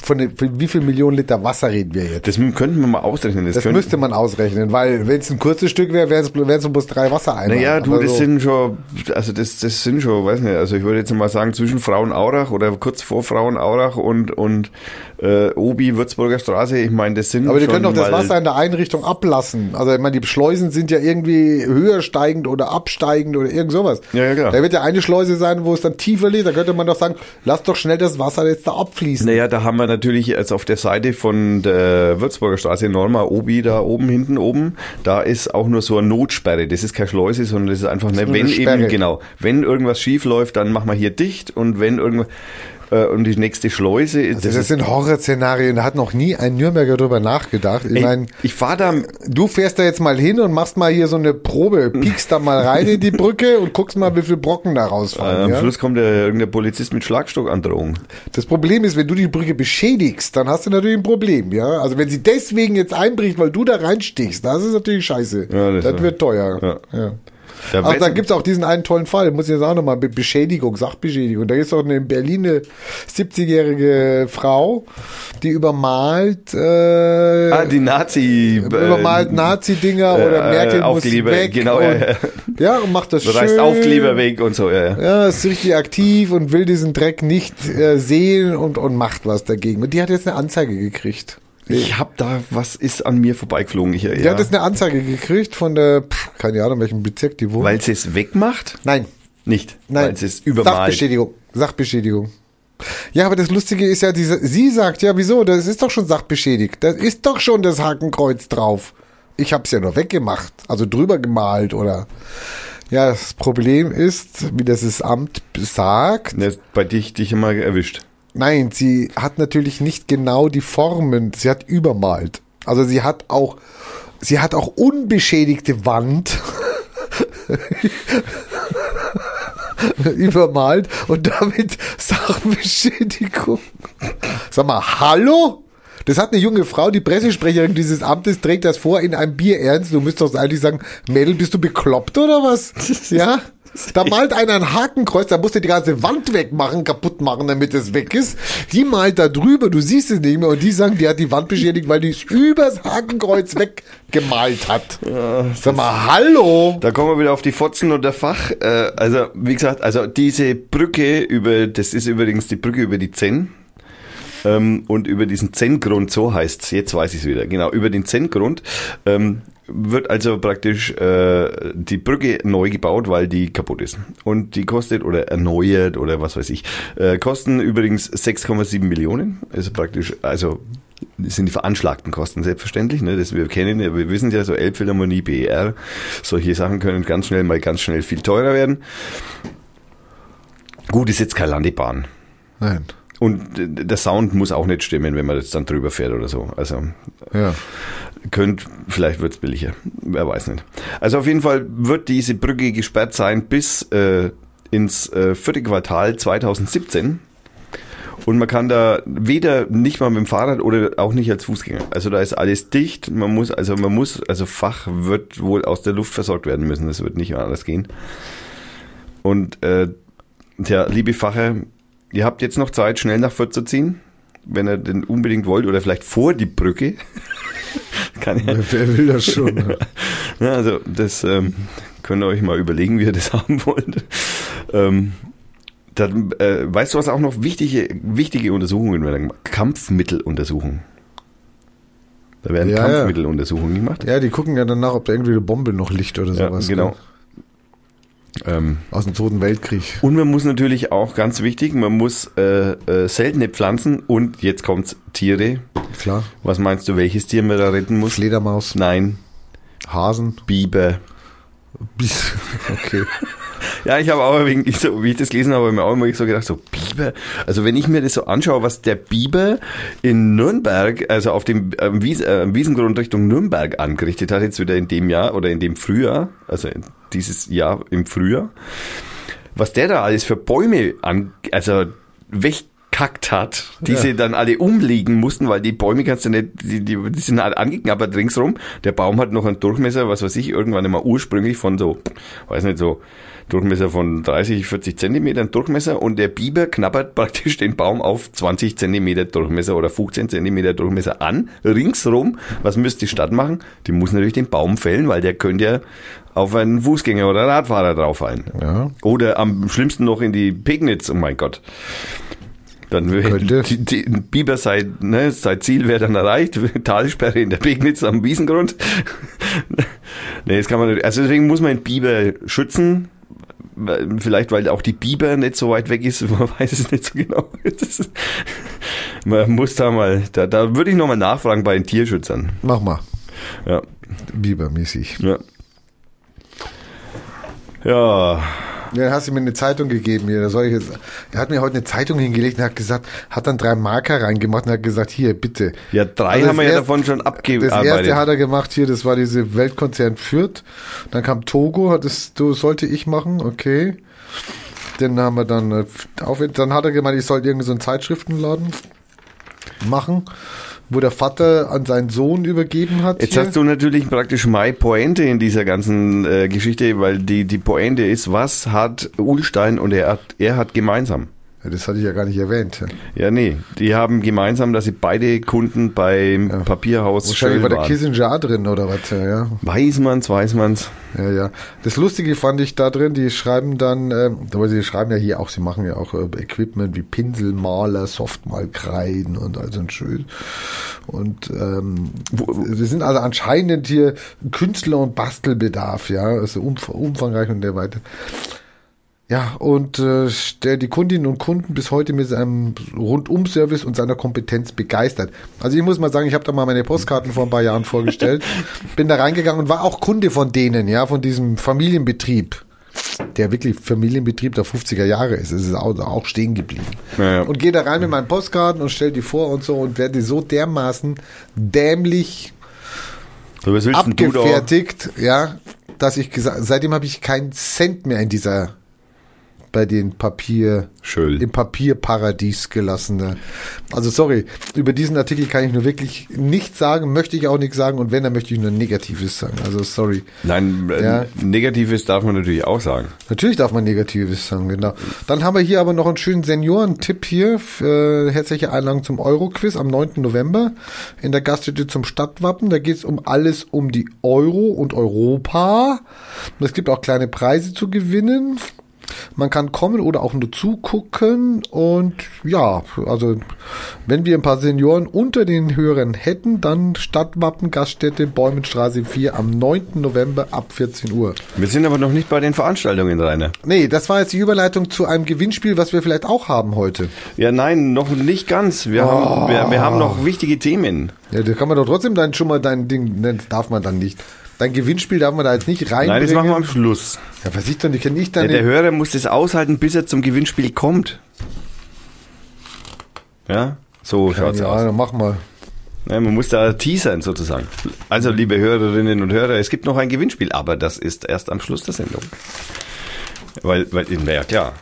von, den, von wie viel Millionen Liter Wasser reden wir jetzt? das könnten wir mal ausrechnen. Das, Das könnten- müsste man ausrechnen, weil wenn es ein kurzes Stück wäre, wären es bloß drei Wassereimer. Naja, du, das so- sind schon, also das, das sind schon, weiß nicht, also ich würde jetzt mal sagen, zwischen Frauenaurach oder kurz vor Frauenaurach und, und äh, Obi, Würzburger Straße, ich meine, das sind Aber die können doch das Wasser in der Einrichtung ablassen. Also ich meine, die Schleusen sind ja irgendwie höher steigend oder absteigend oder irgend sowas. Ja, ja, klar. Da wird ja eine Schleuse sein, wo es dann tiefer liegt. Da könnte man doch sagen, lass doch schnell das Wasser jetzt da abfließen. Naja, da haben wir natürlich jetzt auf der Seite von der Würzburger Straße Norma Obi da oben hinten oben, da ist auch nur so eine Notsperre. Das ist keine Schleuse, sondern das ist einfach eine, nur wenn eine Sperre. eben, genau, wenn irgendwas schief läuft, dann machen wir hier dicht und wenn irgendwas, äh, und die nächste Schleuse, Also das, sind Horrorszenarien, da hat noch nie ein Nürnberger drüber nachgedacht. Ich meine, ich fahre da, du fährst da jetzt mal hin und machst mal hier so eine Probe, piekst da mal rein in die Brücke und guckst mal, wie viel Brocken da äh, rausfallen. am ja? Schluss kommt der, irgendein Polizist mit Schlagstockandrohung. Das Problem ist, wenn du die Brücke beschädigst, dann hast du natürlich ein Problem, ja. Also wenn sie deswegen jetzt einbricht, weil du da reinstichst, das ist natürlich scheiße. Ja, das das wird teuer. Ja. Ja. Da Aber da gibt's auch diesen einen tollen Fall, muss ich jetzt auch nochmal, Beschädigung, Sachbeschädigung. Da ist auch eine in Berlin eine 70-jährige Frau, die übermalt, äh, ah, die Nazi, übermalt Nazi-Dinger äh, oder Merkel muss Aufkleber, weg. genau, und, ja, ja. ja, und macht das Du schön. reißt Aufkleber weg und so, ja, ja. Ja, ist richtig aktiv und will diesen Dreck nicht äh, sehen und, und macht was dagegen. Und die hat jetzt eine Anzeige gekriegt. Ich hab da, was ist an mir vorbeigeflogen hier? Die hat jetzt eine Anzeige gekriegt von der, pff, keine Ahnung, welchem Bezirk die wohnt. Weil sie es wegmacht? Nein, Nicht. nein. Weil sie es übermalt. Sachbeschädigung. Sachbeschädigung. Ja, aber das Lustige ist ja, diese, sie sagt, ja, wieso? Das ist doch schon sachbeschädigt. Das ist doch schon das Hakenkreuz drauf. Ich hab's ja nur weggemacht, also drüber gemalt oder. Ja, das Problem ist, wie das das Amt sagt, Ne, bei dich, dich immer erwischt. Nein, sie hat natürlich nicht genau die Formen. Sie hat übermalt. Also sie hat auch, sie hat auch unbeschädigte Wand *laughs* übermalt und damit Sachbeschädigung. Sag mal, hallo? Das hat eine junge Frau, die Pressesprecherin dieses Amtes, trägt das vor in einem Bier ernst. Du müsstest doch eigentlich sagen, Mädel, bist du bekloppt oder was? Ja? Da malt einer ein Hakenkreuz, da musst du die ganze Wand wegmachen, kaputt machen, damit es weg ist. Die malt da drüber, du siehst es nicht mehr und die sagen, die hat die Wand beschädigt, weil die es übers Hakenkreuz weggemalt hat. Sag mal, hallo? Da kommen wir wieder auf die Fotzen und der Fach. Äh, also, wie gesagt, also diese Brücke über, das ist übrigens die Brücke über die Zenn. Ähm, und über diesen Zenn-Grund, so heißt's. jetzt weiß ich es wieder, genau, über den Zenn-Grund ähm, wird also praktisch äh, die Brücke neu gebaut, weil die kaputt ist. Und die kostet, oder erneuert, oder was weiß ich, äh, kosten übrigens 6,7 Millionen. Also praktisch, also sind die veranschlagten Kosten selbstverständlich, ne, das wir kennen, wir wissen ja so Elbphilharmonie, BER, solche Sachen können ganz schnell mal ganz schnell viel teurer werden. Gut, ist jetzt keine Landebahn. Nein. Und der Sound muss auch nicht stimmen, wenn man jetzt dann drüber fährt oder so. Also Ja. könnt, vielleicht wird's billiger. Wer weiß nicht. Also auf jeden Fall wird diese Brücke gesperrt sein bis äh, ins äh, vierte Quartal 2017. Und man kann da weder nicht mal mit dem Fahrrad oder auch nicht als Fußgänger. Also da ist alles dicht. Man muss, also man muss, also Fach wird wohl aus der Luft versorgt werden müssen. Das wird nicht anders gehen. Und äh, tja, liebe Facher, ihr habt jetzt noch Zeit, schnell nach Fürth zu ziehen, wenn ihr denn unbedingt wollt oder vielleicht vor die Brücke. *laughs* Kann ja, Wer will das schon? *laughs* ja, also das ähm, könnt ihr euch mal überlegen, wie ihr das *laughs* haben wollt. Ähm, dann, äh, weißt du, was auch noch wichtige, wichtige Untersuchungen werden? gemacht? Kampfmitteluntersuchungen. Da werden Ja, ja. Kampfmitteluntersuchungen gemacht. Ja, die gucken ja danach, ob da irgendwie eine Bombe noch liegt oder Ja, sowas. genau. gell? Ähm, Aus dem Zweiten Weltkrieg. und man muss natürlich auch ganz wichtig, man muss äh, äh, seltene Pflanzen und jetzt kommt's Tiere. Klar. Was meinst du, welches Tier man da retten muss? Fledermaus, Nein, Hasen. Biber. *laughs* Okay. *laughs* Ja, ich habe auch, wegen, ich so, wie ich das gelesen habe, habe ich mir auch immer so gedacht, so Biber. Also wenn ich mir das so anschaue, was der Biber in Nürnberg, also auf dem ähm, Wies, äh, Wiesengrund Richtung Nürnberg angerichtet hat, jetzt wieder in dem Jahr oder in dem Frühjahr, also dieses Jahr im Frühjahr, was der da alles für Bäume an, also wegkackt hat, die Ja. sie dann alle umlegen mussten, weil die Bäume kannst du nicht, die, die, die sind alle angeknabbert ringsrum. Der Baum hat noch einen Durchmesser, was weiß ich, irgendwann immer ursprünglich von so, weiß nicht, so Durchmesser von 30, 40 Zentimetern Durchmesser und der Biber knabbert *laughs* praktisch den Baum auf 20 Zentimeter Durchmesser oder 15 Zentimeter Durchmesser an, ringsrum. Was müsste die Stadt machen? Die muss natürlich den Baum fällen, weil der könnte ja auf einen Fußgänger oder Radfahrer drauffallen. Ja. Oder am schlimmsten noch in die Pegnitz, oh mein Gott. Dann Könnte. die, die, Biber sei, ne, sein Ziel wäre dann erreicht. *laughs* Talsperre in der Pegnitz am Wiesengrund. *laughs* nee, das kann man nicht. Also deswegen muss man den Biber schützen. Vielleicht, weil auch die Biber nicht so weit weg ist. *laughs* Man weiß es nicht so genau. Ist, man muss da mal, da, da würde ich nochmal nachfragen bei den Tierschützern. Mach mal. Ja. Bibermäßig. Ja. Ja. Ja, dann hast du mir eine Zeitung gegeben hier. Da soll ich jetzt, er hat mir heute eine Zeitung hingelegt und hat gesagt, hat dann drei Marker reingemacht und hat gesagt, hier, bitte. Ja, drei Also haben wir das ja davon schon Das abgearbeitet. erste hat er gemacht hier, das war diese Weltkonzern Fürth. Dann kam Togo, hat das du, sollte ich machen, okay. Den haben wir dann äh, auf, dann hat er gemeint, ich soll irgendeinen so einen Zeitschriftenladen machen, wo der Vater an seinen Sohn übergeben hat. Jetzt hier. hast du natürlich praktisch meine Pointe in dieser ganzen äh, Geschichte, weil die, die Pointe ist, was hat Ulstein und er hat, er hat gemeinsam? Ja, das hatte ich ja gar nicht erwähnt. Ja, nee, die haben gemeinsam, dass sie beide Kunden beim Papierhaus Wahrscheinlich Schöll war der waren. Kissinger drin oder was, ja, ja. Weiß man's, weiß man's. Ja, ja. Das Lustige fand ich da drin, die schreiben dann, ähm, aber sie schreiben ja hier auch, sie machen ja auch äh, Equipment wie Pinsel, Maler, Softmalkreiden und all so ein Schön. Und ähm, sie sind also anscheinend hier Künstler- und Bastelbedarf, ja, also umf umfangreich und der weiter. Ja, und äh, der die Kundinnen und Kunden bis heute mit seinem Rundum-Service und seiner Kompetenz begeistert. Also ich muss mal sagen, ich habe da mal meine Postkarten vor ein paar Jahren vorgestellt, *laughs* bin da reingegangen und war auch Kunde von denen, ja, von diesem Familienbetrieb, der wirklich Familienbetrieb der 50er Jahre ist. Es ist auch, auch stehen geblieben. Ja, ja. Und gehe da rein mit meinen Postkarten und stell die vor und so und werde so dermaßen dämlich So, abgefertigt, ja, dass ich gesagt, seitdem habe ich keinen Cent mehr in dieser bei den Papier Schön. im Papierparadies gelassen. Also sorry, über diesen Artikel kann ich nur wirklich nichts sagen, möchte ich auch nichts sagen und wenn, dann möchte ich nur Negatives sagen. Also sorry. Nein, äh, Ja. Negatives darf man natürlich auch sagen. Natürlich darf man Negatives sagen, genau. Dann haben wir hier aber noch einen schönen Seniorentipp hier. Äh, herzliche Einladung zum Euro-Quiz am 9. November in der Gaststätte zum Stadtwappen. Da geht es um alles um die Euro und Europa. Und es gibt auch kleine Preise zu gewinnen. Man kann kommen oder auch nur zugucken. Und ja, also wenn wir ein paar Senioren unter den Hörern hätten, dann Stadtwappen, Gaststätte, Bäumenstraße 4 am 9. November ab 14 Uhr. Wir sind aber noch nicht bei den Veranstaltungen, Rainer. Nee, das war jetzt die Überleitung zu einem Gewinnspiel, was wir vielleicht auch haben heute. Ja, nein, noch nicht ganz. Wir, Oh. haben, wir, wir haben noch wichtige Themen. Ja, da kann man doch trotzdem dann schon mal dein Ding, das darf man dann nicht. Dein Gewinnspiel darf man da jetzt nicht reinbringen. Nein, das machen wir am Schluss. Ja, was ich doch nicht, kann ich Ja, deine... der Hörer muss das aushalten, bis er zum Gewinnspiel kommt. Ja, so schaut's ja, aus. dann mach mal. Ja, man muss da teasern sozusagen. Also, liebe Hörerinnen und Hörer, es gibt noch ein Gewinnspiel, aber das ist erst am Schluss der Sendung. Weil, weil, ja klar,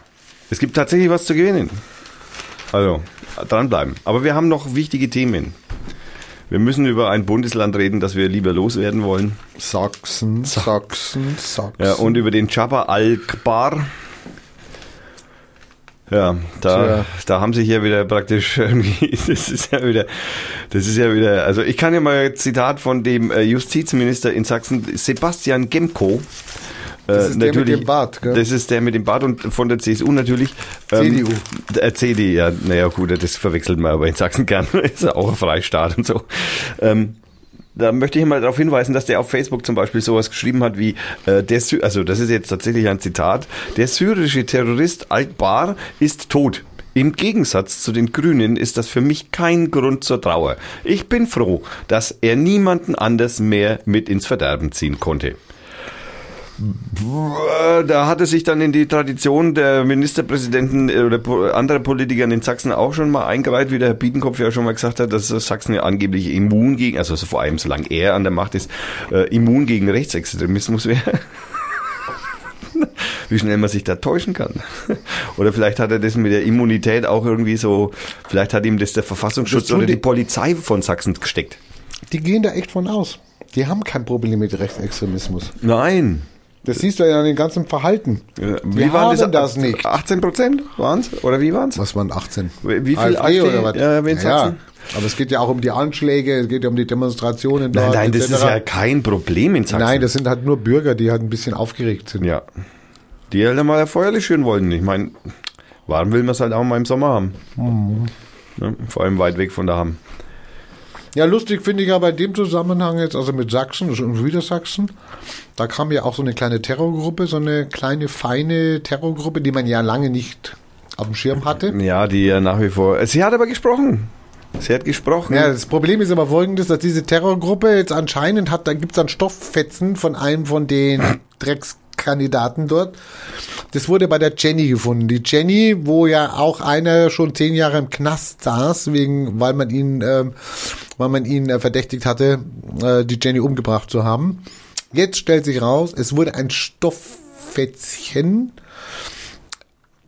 es gibt tatsächlich was zu gewinnen. Also, dranbleiben. Aber wir haben noch wichtige Themen. Wir müssen über ein Bundesland reden, das wir lieber loswerden wollen. Sachsen, Sachsen, Sachsen. Ja, und über den Jabba al-Kbar. Ja, da, Tja. da haben sich ja wieder praktisch *laughs* irgendwie, das ist ja wieder, das ist ja wieder, also ich kann ja mal ein Zitat von dem äh, Justizminister in Sachsen, Sebastian Gemko. Äh, Das ist der mit dem Bart, gell? Das ist der mit dem Bart und von der CSU natürlich. CDU. Äh, CD, ja, naja gut, das verwechselt man aber in Sachsen gern, *laughs* ist ja auch ein Freistaat und so. Ähm, da möchte ich mal darauf hinweisen, dass der auf Facebook zum Beispiel sowas geschrieben hat wie, äh, der Sy also das ist jetzt tatsächlich ein Zitat, der syrische Terrorist Al-Bar ist tot. Im Gegensatz zu den Grünen ist das für mich kein Grund zur Trauer. Ich bin froh, dass er niemanden anders mehr mit ins Verderben ziehen konnte. Da hat es sich dann in die Tradition der Ministerpräsidenten äh, oder anderer Politiker in Sachsen auch schon mal eingereiht, wie der Herr Biedenkopf ja schon mal gesagt hat, dass Sachsen ja angeblich immun gegen, also so vor allem solange er an der Macht ist, äh, immun gegen Rechtsextremismus wäre. *laughs* Wie schnell man sich da täuschen kann. *laughs* Oder vielleicht hat er das mit der Immunität auch irgendwie so, vielleicht hat ihm das der Verfassungsschutz Das oder die die- Polizei von Sachsen gesteckt. Die gehen da echt von aus. Die haben kein Problem mit Rechtsextremismus. Nein. Das siehst du ja an dem ganzen Verhalten. Äh, Die haben das nicht. 18 Prozent waren es? Oder wie waren es? Was waren 18? Wie viel AfD AfD? oder was? Ja, wen ja, Sachsen? aber es geht ja auch um die Anschläge, es geht ja um die Demonstrationen. Nein, dort, nein, das ist ja kein Problem in Sachsen. Nein, das sind halt nur Bürger, die halt ein bisschen aufgeregt sind. ja. Die halt mal erfeuerlich schön wollen. Ich meine, warm will man es halt auch mal im Sommer haben. Mhm. Ja, vor allem weit weg von da haben. Ja, lustig finde ich aber in dem Zusammenhang jetzt, also mit Sachsen, schon wieder Sachsen, da kam ja auch so eine kleine Terrorgruppe, so eine kleine, feine Terrorgruppe, die man ja lange nicht auf dem Schirm hatte. Ja, die ja nach wie vor. Sie hat aber gesprochen. Sie hat gesprochen. Ja, das Problem ist aber folgendes, dass diese Terrorgruppe jetzt anscheinend hat, da gibt's dann Stofffetzen von einem von den Dreckskandidaten dort. Das wurde bei der Jenny gefunden. Die Jenny, wo ja auch einer schon zehn Jahre im Knast saß, wegen, weil man ihn, ähm, weil man ihn äh, verdächtigt hatte, äh, die Jenny umgebracht zu haben. Jetzt stellt sich raus, es wurde ein Stofffetzchen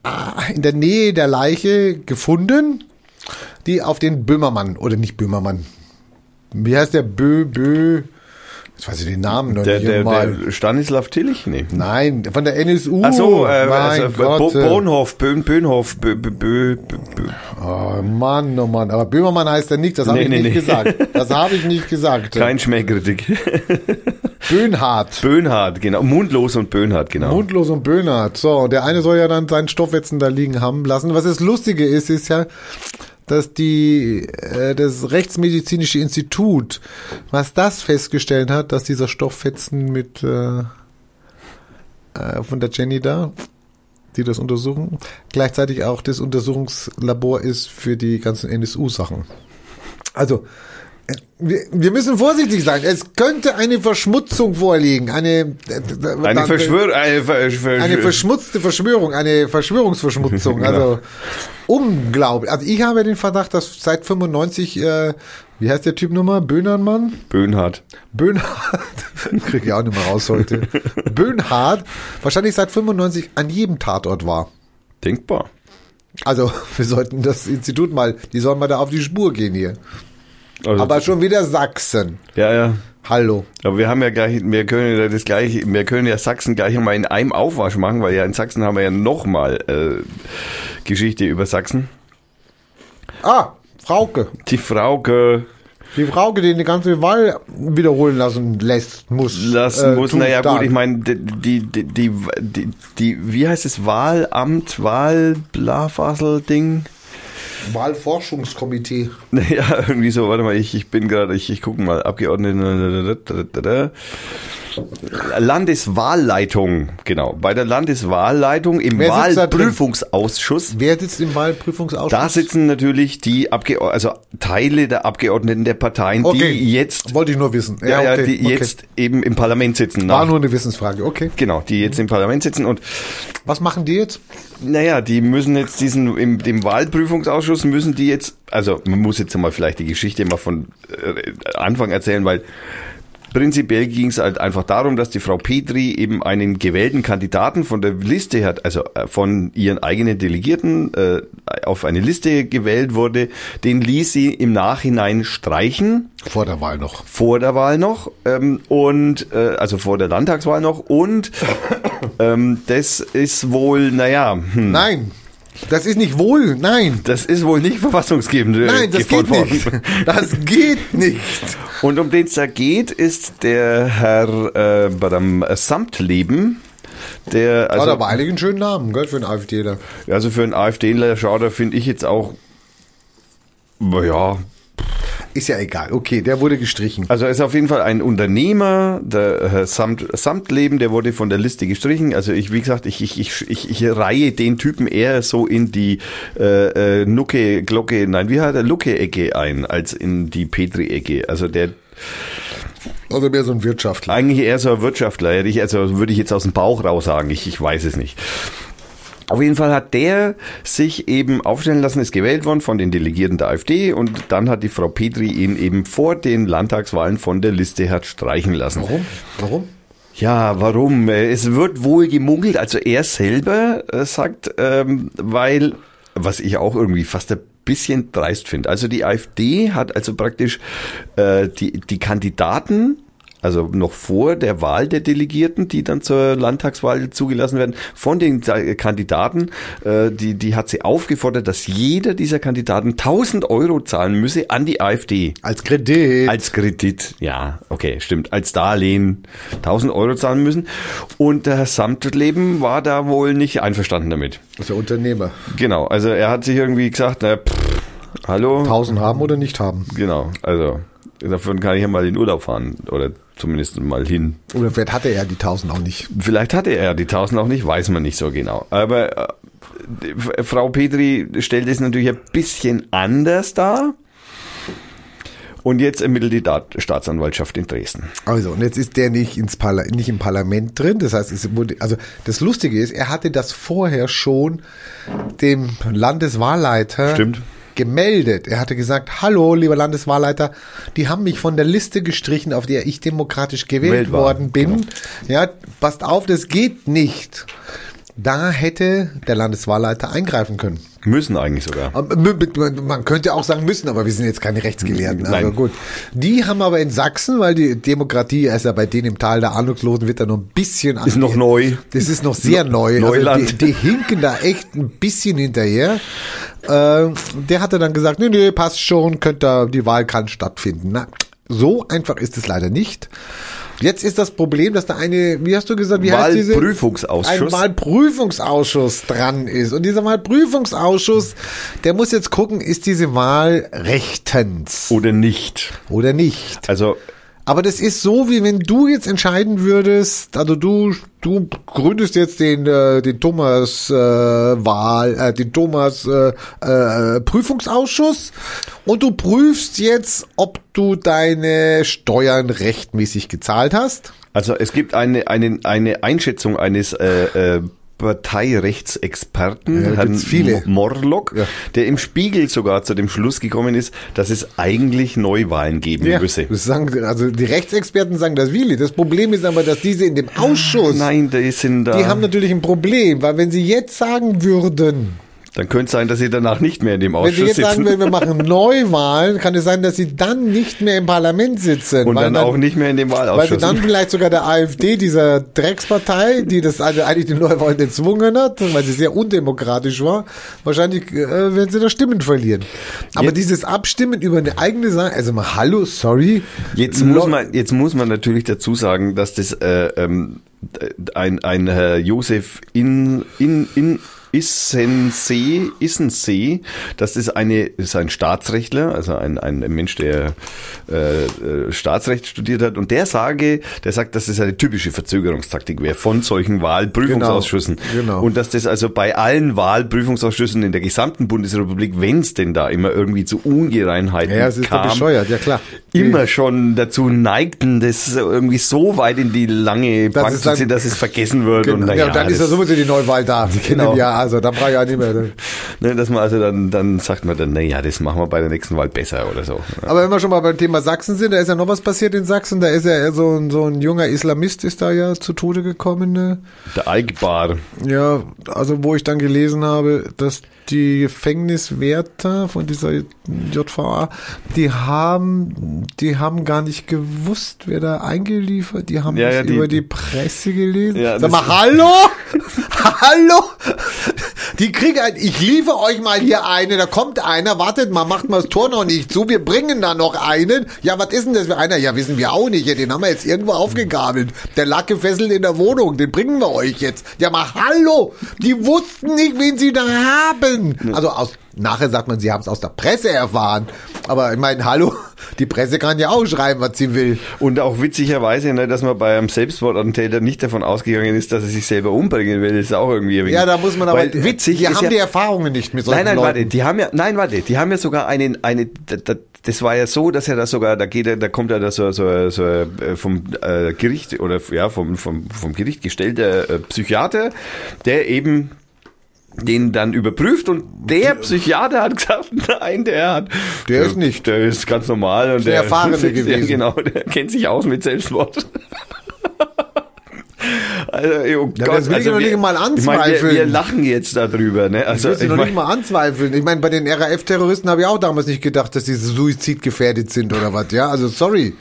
äh, in der Nähe der Leiche gefunden, die auf den Böhmermann, oder nicht Böhmermann, wie heißt der Bö, Bö, jetzt weiß ich den Namen noch der, nicht der, mal. der Stanislav Tillich? Nee. Nein, von der NSU. Ach so, äh, mein also, Gott. äh, Bohnhof, Böhn, Böhnhof, Bö, Bö, Bö, Bö. Oh Mann, oh Mann. Aber Böhmermann heißt er nicht, das habe Nee, ich nee, nicht nee. gesagt. Das habe ich nicht gesagt. *laughs* Kein Schmähkritik. *laughs* Böhnhardt. Böhnhardt, genau. Mundlos und Böhnhardt, genau. Mundlos und Böhnhardt. So, der eine soll ja dann seinen Stoffwetzen da liegen haben lassen. Was das Lustige ist, ist ja, dass die äh, das Rechtsmedizinische Institut, was das festgestellt hat, dass dieser Stofffetzen mit äh, äh, von der Jenny da, die das untersuchen, gleichzeitig auch das Untersuchungslabor ist für die ganzen NSU-Sachen. Also wir, müssen vorsichtig sein. Es könnte eine Verschmutzung vorliegen, eine äh, Eine Verschwör... Eine, Ver Ver eine verschmutzte Verschwörung, eine Verschwörungsverschmutzung. *laughs* Genau. Also unglaublich. Also ich habe den Verdacht, dass seit 95, äh, wie heißt der Typ nochmal? Böhnermann? Böhnhardt. Böhnhardt, *laughs* krieg ich auch nicht mehr raus heute. *laughs* Böhnhardt wahrscheinlich seit 95 an jedem Tatort war. Denkbar. Also wir sollten das Institut mal, die sollen mal da auf die Spur gehen hier. Also, Aber schon wieder Sachsen. ja, ja. Hallo. Aber wir haben ja gleich, wir können ja das gleiche, wir können ja Sachsen gleich mal in einem Aufwasch machen, weil ja in Sachsen haben wir ja nochmal äh, Geschichte über Sachsen. Ah, Frauke. Die Frauke Die Frauke, die die ganze Wahl wiederholen lassen lässt, muss. lassen äh, muss. Naja gut, ich meine, die, die, die, die, wie heißt es, Wahlamt, Wahlblafasel-Ding? Wahlforschungskomitee. *laughs* Naja, irgendwie so, warte mal, ich, ich bin gerade, ich, ich gucke mal, Abgeordnete. Landeswahlleitung, genau. Bei der Landeswahlleitung im Wer? Wahlprüfungsausschuss. Wer sitzt im Wahlprüfungsausschuss? Da sitzen natürlich die Abgeordneten, also Teile der Abgeordneten der Parteien, Okay. die jetzt, Wollte ich nur wissen. ja, ja, okay, die okay. jetzt eben im Parlament sitzen. War Nach, nur eine Wissensfrage, okay. genau, die jetzt im Parlament sitzen und Was machen die jetzt? naja, die müssen jetzt diesen, im dem Wahlprüfungsausschuss müssen die jetzt, also man muss jetzt mal vielleicht die Geschichte mal von äh, Anfang erzählen, weil prinzipiell ging es halt einfach darum, dass die Frau Petri eben einen gewählten Kandidaten von der Liste hat, also äh, von ihren eigenen Delegierten äh, auf eine Liste gewählt wurde, den ließ sie im Nachhinein streichen Vor der Wahl noch. vor der Wahl noch ähm, und äh, also vor der Landtagswahl noch und ähm, das ist wohl, naja, hm, Nein. Das ist nicht wohl. Nein. das ist wohl nicht verfassungsgebend. äh, Nein, das geht nicht. Das geht nicht. Und um den es da geht, ist der Herr äh, Badam Samtleben, der Also, Hat aber eigentlich einen schönen Namen, gell, für einen AfDler. also für einen AfDler Schauder finde ich jetzt auch, ja, Ist ja egal. Okay, der wurde gestrichen. Also er ist auf jeden Fall ein Unternehmer, der Herr Samt, Samtleben, der wurde von der Liste gestrichen. Also ich, wie gesagt, ich, ich, ich, ich, ich reihe den Typen eher so in die äh, äh, Nucke, Glocke, nein, wie hat er Lucke-Ecke ein, als in die Petri-Ecke. Also der Oder mehr so ein Wirtschaftler. Eigentlich eher so ein Wirtschaftler, hätte ich, also würde ich jetzt aus dem Bauch raus sagen, ich, ich weiß es nicht. Auf jeden Fall hat der sich eben aufstellen lassen, ist gewählt worden von den Delegierten der AfD und dann hat die Frau Petri ihn eben vor den Landtagswahlen von der Liste hat streichen lassen. Warum? Warum? Ja, warum? Es wird wohl gemunkelt, also er selber äh, sagt, ähm, weil, was ich auch irgendwie fast ein bisschen dreist finde. Also die AfD hat also praktisch äh, die, die Kandidaten also noch vor der Wahl der Delegierten, die dann zur Landtagswahl zugelassen werden, von den Kandidaten, äh, die, die hat sie aufgefordert, dass jeder dieser Kandidaten 1000 Euro zahlen müsse an die AfD. Als Kredit. Als Kredit, ja, okay, stimmt. Als Darlehen 1000 Euro zahlen müssen. Und der Herr Samtleben war da wohl nicht einverstanden damit. Das ist der Unternehmer. Genau, also er hat sich irgendwie gesagt, na, pff, hallo. 1000 haben oder nicht haben. Genau, also davon kann ich ja mal in Urlaub fahren oder zumindest mal hin. Oder vielleicht hatte er die 1000 auch nicht. Vielleicht hatte er die 1000 auch nicht, weiß man nicht so genau. Aber äh, Frau Petri stellt es natürlich ein bisschen anders dar. Und jetzt ermittelt die Staatsanwaltschaft in Dresden. Also, und jetzt ist der nicht, ins Parla nicht im Parlament drin. Das heißt, es wurde, also das Lustige ist, er hatte das vorher schon dem Landeswahlleiter Stimmt gemeldet. Er hatte gesagt, hallo, lieber Landeswahlleiter, die haben mich von der Liste gestrichen, auf der ich demokratisch gewählt Weltwahl, worden bin. genau. Ja, passt auf, das geht nicht. Da hätte der Landeswahlleiter eingreifen können. Müssen eigentlich sogar. Man könnte auch sagen müssen, aber wir sind jetzt keine Rechtsgelehrten. Nein. Aber gut. Die haben aber in Sachsen, weil die Demokratie ist ja bei denen im Tal der Ahnungslosen, wird da noch ein bisschen Ist noch neu. Das ist noch sehr neu. Neuland. Also die, die hinken da echt ein bisschen hinterher. Äh, der hatte dann gesagt, nee, nee, passt schon, könnt da, die Wahl kann stattfinden. Na, so einfach ist es leider nicht. Jetzt ist das Problem, dass da eine, wie hast du gesagt, wie heißt diese? Wahlprüfungsausschuss. Ein Wahlprüfungsausschuss dran ist. Und dieser Wahlprüfungsausschuss, der muss jetzt gucken, ist diese Wahl rechtens Oder nicht. oder nicht. Also Aber das ist so, wie wenn du jetzt entscheiden würdest, also du, du gründest jetzt den, äh, den Thomas äh, Wahl, äh, den Thomas äh, äh, Prüfungsausschuss und du prüfst jetzt, ob du deine Steuern rechtmäßig gezahlt hast. Also es gibt eine, eine, eine Einschätzung eines äh, äh, Parteirechtsexperten, Ja, Herrn viele. Mo- Morlock, Ja. der im Spiegel sogar zu dem Schluss gekommen ist, dass es eigentlich Neuwahlen geben müsse. das sagen, also die Rechtsexperten sagen das Willi. Das Problem ist aber, dass diese in dem Ausschuss, Nein, die sind da. die haben natürlich ein Problem, weil wenn sie jetzt sagen würden, dann könnte es sein, dass sie danach nicht mehr in dem Wenn Sie Ausschuss jetzt sagen sitzen würden, wir machen Neuwahlen, kann es sein, dass Sie dann nicht mehr im Parlament sitzen. und weil dann, auch nicht mehr in dem Weil Sie Wahlausschuss. dann vielleicht sogar der AfD, dieser Dreckspartei, die das also eigentlich die Neuwahlen erzwungen hat, weil sie sehr undemokratisch war, wahrscheinlich äh, werden Sie da Stimmen verlieren. Aber Jetzt- dieses Abstimmen über eine eigene Sache, also mal hallo, sorry. Jetzt muss man, jetzt muss man natürlich dazu sagen, dass das äh, ähm, ein, ein Herr Josef in, in, in Issensee, Issensee, das eine, das ist ein Staatsrechtler, also ein, ein Mensch, der äh, äh, Staatsrecht studiert hat und der sage, der sagt, dass das eine typische Verzögerungstaktik wäre von solchen Wahlprüfungsausschüssen. Genau, genau. Und dass das also bei allen Wahlprüfungsausschüssen in der gesamten Bundesrepublik, wenn es denn da immer irgendwie zu Ungereinheiten Ja, es ist kam, bescheuert, ja klar. immer schon dazu neigten, das irgendwie so weit in die lange Das Bank ist zu ziehen, dass es vergessen wird. Genau. Und, ja, und dann ist ja das- sowieso die Neuwahl da. Kennen Genau. ja, also da brauche ich ja nicht mehr. *laughs* ne, dass man also dann, dann sagt man dann, naja, das machen wir bei der nächsten Wahl besser oder so. Aber wenn wir schon mal beim Thema Sachsen sind, da ist ja noch was passiert in Sachsen. Da ist ja so ein, so ein junger Islamist ist da ja zu Tode gekommen. Ne? Der Eichbar. Ja, also wo ich dann gelesen habe, dass die Gefängniswärter von dieser JVA, die haben, die haben gar nicht gewusst, wer da eingeliefert. Die haben Ja, das ja, die- über die Presse gelesen. Ja, Sag mal, hallo, *laughs* hallo. Die kriegen ein, ich liefere euch mal hier eine, da kommt einer, wartet mal, macht mal das Tor noch nicht zu, wir bringen da noch einen. Ja, was ist denn das für einer? Ja, wissen wir auch nicht, ja, den haben wir jetzt irgendwo aufgegabelt. Der lag gefesselt in der Wohnung, den bringen wir euch jetzt. Ja, mal hallo, die wussten nicht, wen sie da haben. Also aus Nachher sagt man, sie haben es aus der Presse erfahren. Aber ich meine, hallo, die Presse kann ja auch schreiben, was sie will. Und auch witzigerweise, ne, dass man bei einem Selbstmordattentäter nicht davon ausgegangen ist, dass er sich selber umbringen will, ist auch irgendwie Ja, da muss man aber Weil witzig die haben ja, die Erfahrungen nicht mit solchen Nein, nein, Leuten. warte, die haben ja, nein, warte, die haben ja sogar einen, eine, da- da- das war ja so, dass er da sogar, da geht er, da kommt er da so, so, so äh, vom äh, Gericht oder ja vom vom vom Gericht gestellter äh, Psychiater, der eben den dann überprüft und der Psychiater hat gesagt, *laughs* nein, der hat, Der ist nicht. der ist ganz normal und der der Erfahrene *laughs* der, gewesen. Genau, der kennt sich aus mit Selbstmord. *laughs* Also, oh Ja, das will ich noch wir- nicht mal Ich meine, wir, anzweifeln. wir lachen jetzt darüber, ne? Also, Ich will sie noch ich nicht mein- mal anzweifeln. Ich meine, bei den RAF-Terroristen habe ich auch damals nicht gedacht, dass die suizidgefährdet sind oder was. Ja, also sorry.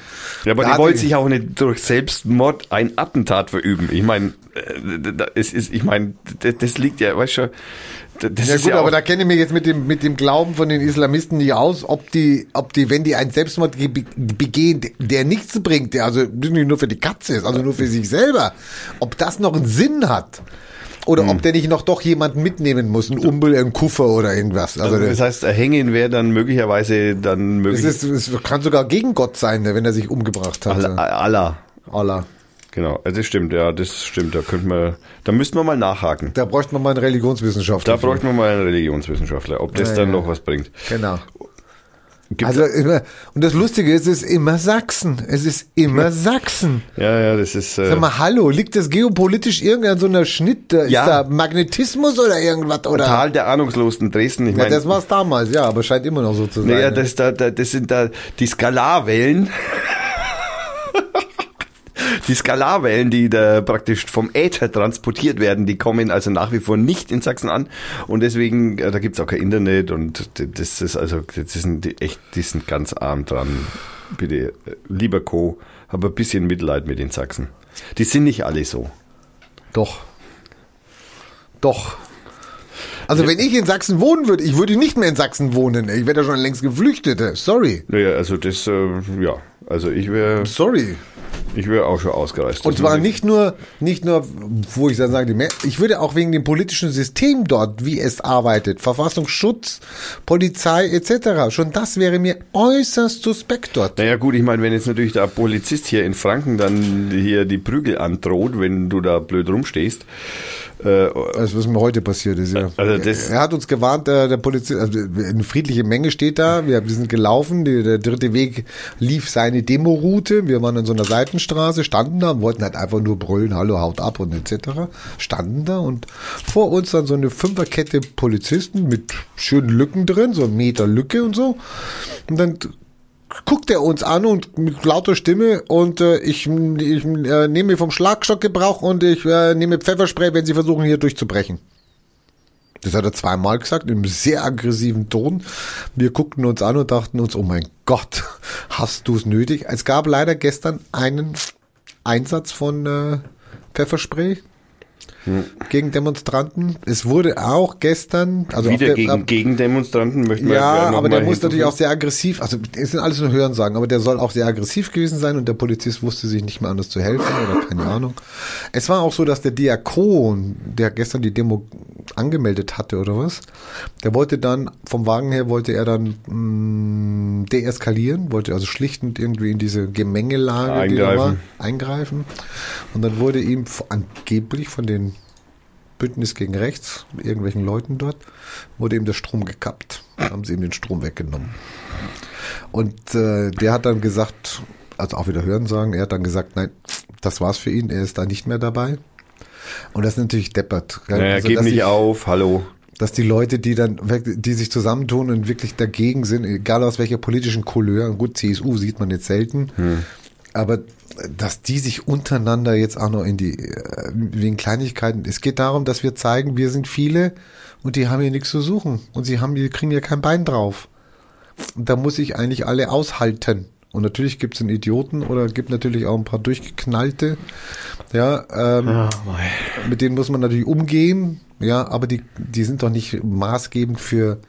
Ja, aber Da die wollen sich auch nicht durch Selbstmord ein Attentat verüben. Ich meine, äh, da- es ist, ich meine, das, das liegt ja, weißt du, das Ja ist gut, ja aber da kenne ich mich jetzt mit dem, mit dem Glauben von den Islamisten nicht aus, ob die, ob die, wenn die einen Selbstmord ge- begehen, der nichts bringt, der also nicht nur für die Katze ist, also nur für sich selber, ob das noch einen Sinn hat. Oder Hm. ob der nicht noch doch jemanden mitnehmen muss, ein Umbel, ein Kuffer oder irgendwas. Also das heißt, hängen wäre dann möglicherweise dann es, möglich. ist, es kann sogar gegen Gott sein, wenn er sich umgebracht hat. Allah, Allah. Genau, also das stimmt, ja, das stimmt. Da könnte man, da müssten wir mal nachhaken. Da bräuchte man mal einen Religionswissenschaftler. Da für. bräuchten wir mal einen Religionswissenschaftler, ob das Ja, dann ja. noch was bringt. Genau. Gibt, Also immer, und das Lustige ist, es ist immer Sachsen. Es ist immer Sachsen. ja, ja, das ist. Äh, Sag mal, hallo, liegt das geopolitisch irgendein so einer Schnitt? Da- Ist Ja. da Magnetismus oder irgendwas? Oder? Tal der Ahnungslosen Dresden. Ich Ja, meine, das war's damals, ja, aber scheint immer noch so zu sein. Naja, das, da, da, das sind da die Skalarwellen. Die Skalarwellen, die da praktisch vom Äther transportiert werden, die kommen also nach wie vor nicht in Sachsen an. Und deswegen, äh, da gibt's auch kein Internet und das ist also, das sind die echt, die sind ganz arm dran. Bitte, äh, lieber Co., hab ein bisschen Mitleid mit den Sachsen. Die sind nicht alle so. Doch. Doch. Also wenn ich in Sachsen wohnen würde, ich würde nicht mehr in Sachsen wohnen. Ich wäre da schon längst geflüchtet. Sorry. Naja, also das, äh, ja, also ich wäre Sorry. ich wär auch schon ausgereist. Und zwar nicht nur, nicht nur, wo ich dann sage, ich würde auch wegen dem politischen System dort, wie es arbeitet, Verfassungsschutz, Polizei etc. Schon das wäre mir äußerst suspekt dort. Naja gut, ich meine, wenn jetzt natürlich der Polizist hier in Franken dann hier die Prügel androht, wenn du da blöd rumstehst, äh, Das, was mir heute passiert ist, ja. Also das- er hat uns gewarnt, der, der Polizist, also eine friedliche Menge steht da, wir, sind gelaufen, der dritte Weg lief seine Demoroute, wir waren an so einer Seitenstraße, standen da, wollten halt einfach nur brüllen, hallo, haut ab und etc. Standen da und vor uns dann so eine Fünferkette Polizisten mit schönen Lücken drin, so ein Meter Lücke und so. Und dann guckt er uns an und mit lauter Stimme und äh, ich, ich äh, nehme vom Schlagstock Gebrauch und ich äh, nehme Pfefferspray, wenn sie versuchen hier durchzubrechen. Das hat er zweimal gesagt, einem sehr aggressiven Ton. Wir guckten uns an und dachten uns, oh mein Gott, hast du es nötig? Es gab leider gestern einen Einsatz von äh, Pfefferspray gegen Demonstranten. Es wurde auch gestern, also wieder der- gegen Gegendemonstranten möchten wir ja, noch aber der muss natürlich auch sehr aggressiv, also es sind alles nur Hörensagen, aber der soll auch sehr aggressiv gewesen sein und der Polizist wusste sich nicht mehr anders zu helfen oder keine Ahnung. Es war auch so, dass der Diakon, der gestern die Demo angemeldet hatte oder was, der wollte dann, vom Wagen her wollte er dann mh, deeskalieren, wollte also schlichtend irgendwie in diese Gemengelage die da war, Eingreifen. eingreifen und dann wurde ihm angeblich von den Bündnis gegen rechts, irgendwelchen Leuten dort, wurde ihm der Strom gekappt. Haben sie ihm den Strom weggenommen. Und äh, der hat dann gesagt, also auch wieder hören sagen, er hat dann gesagt, nein, das war's für ihn, er ist da nicht mehr dabei. Und das ist natürlich deppert. gell? Naja, Also, dass nicht die- auf, hallo. dass die Leute, die dann, die sich zusammentun und wirklich dagegen sind, egal aus welcher politischen Couleur, gut, CSU sieht man jetzt selten, aber dass die sich untereinander jetzt auch noch in die, äh, wegen Kleinigkeiten, es geht darum, dass wir zeigen, wir sind viele und die haben hier nichts zu suchen und sie haben, die kriegen hier kein Bein drauf. Und da muss ich eigentlich alle aushalten. Und natürlich gibt es einen Idioten oder gibt natürlich auch ein paar durchgeknallte, ja, ähm, mit denen muss man natürlich umgehen, ja, aber die, die sind doch nicht maßgebend für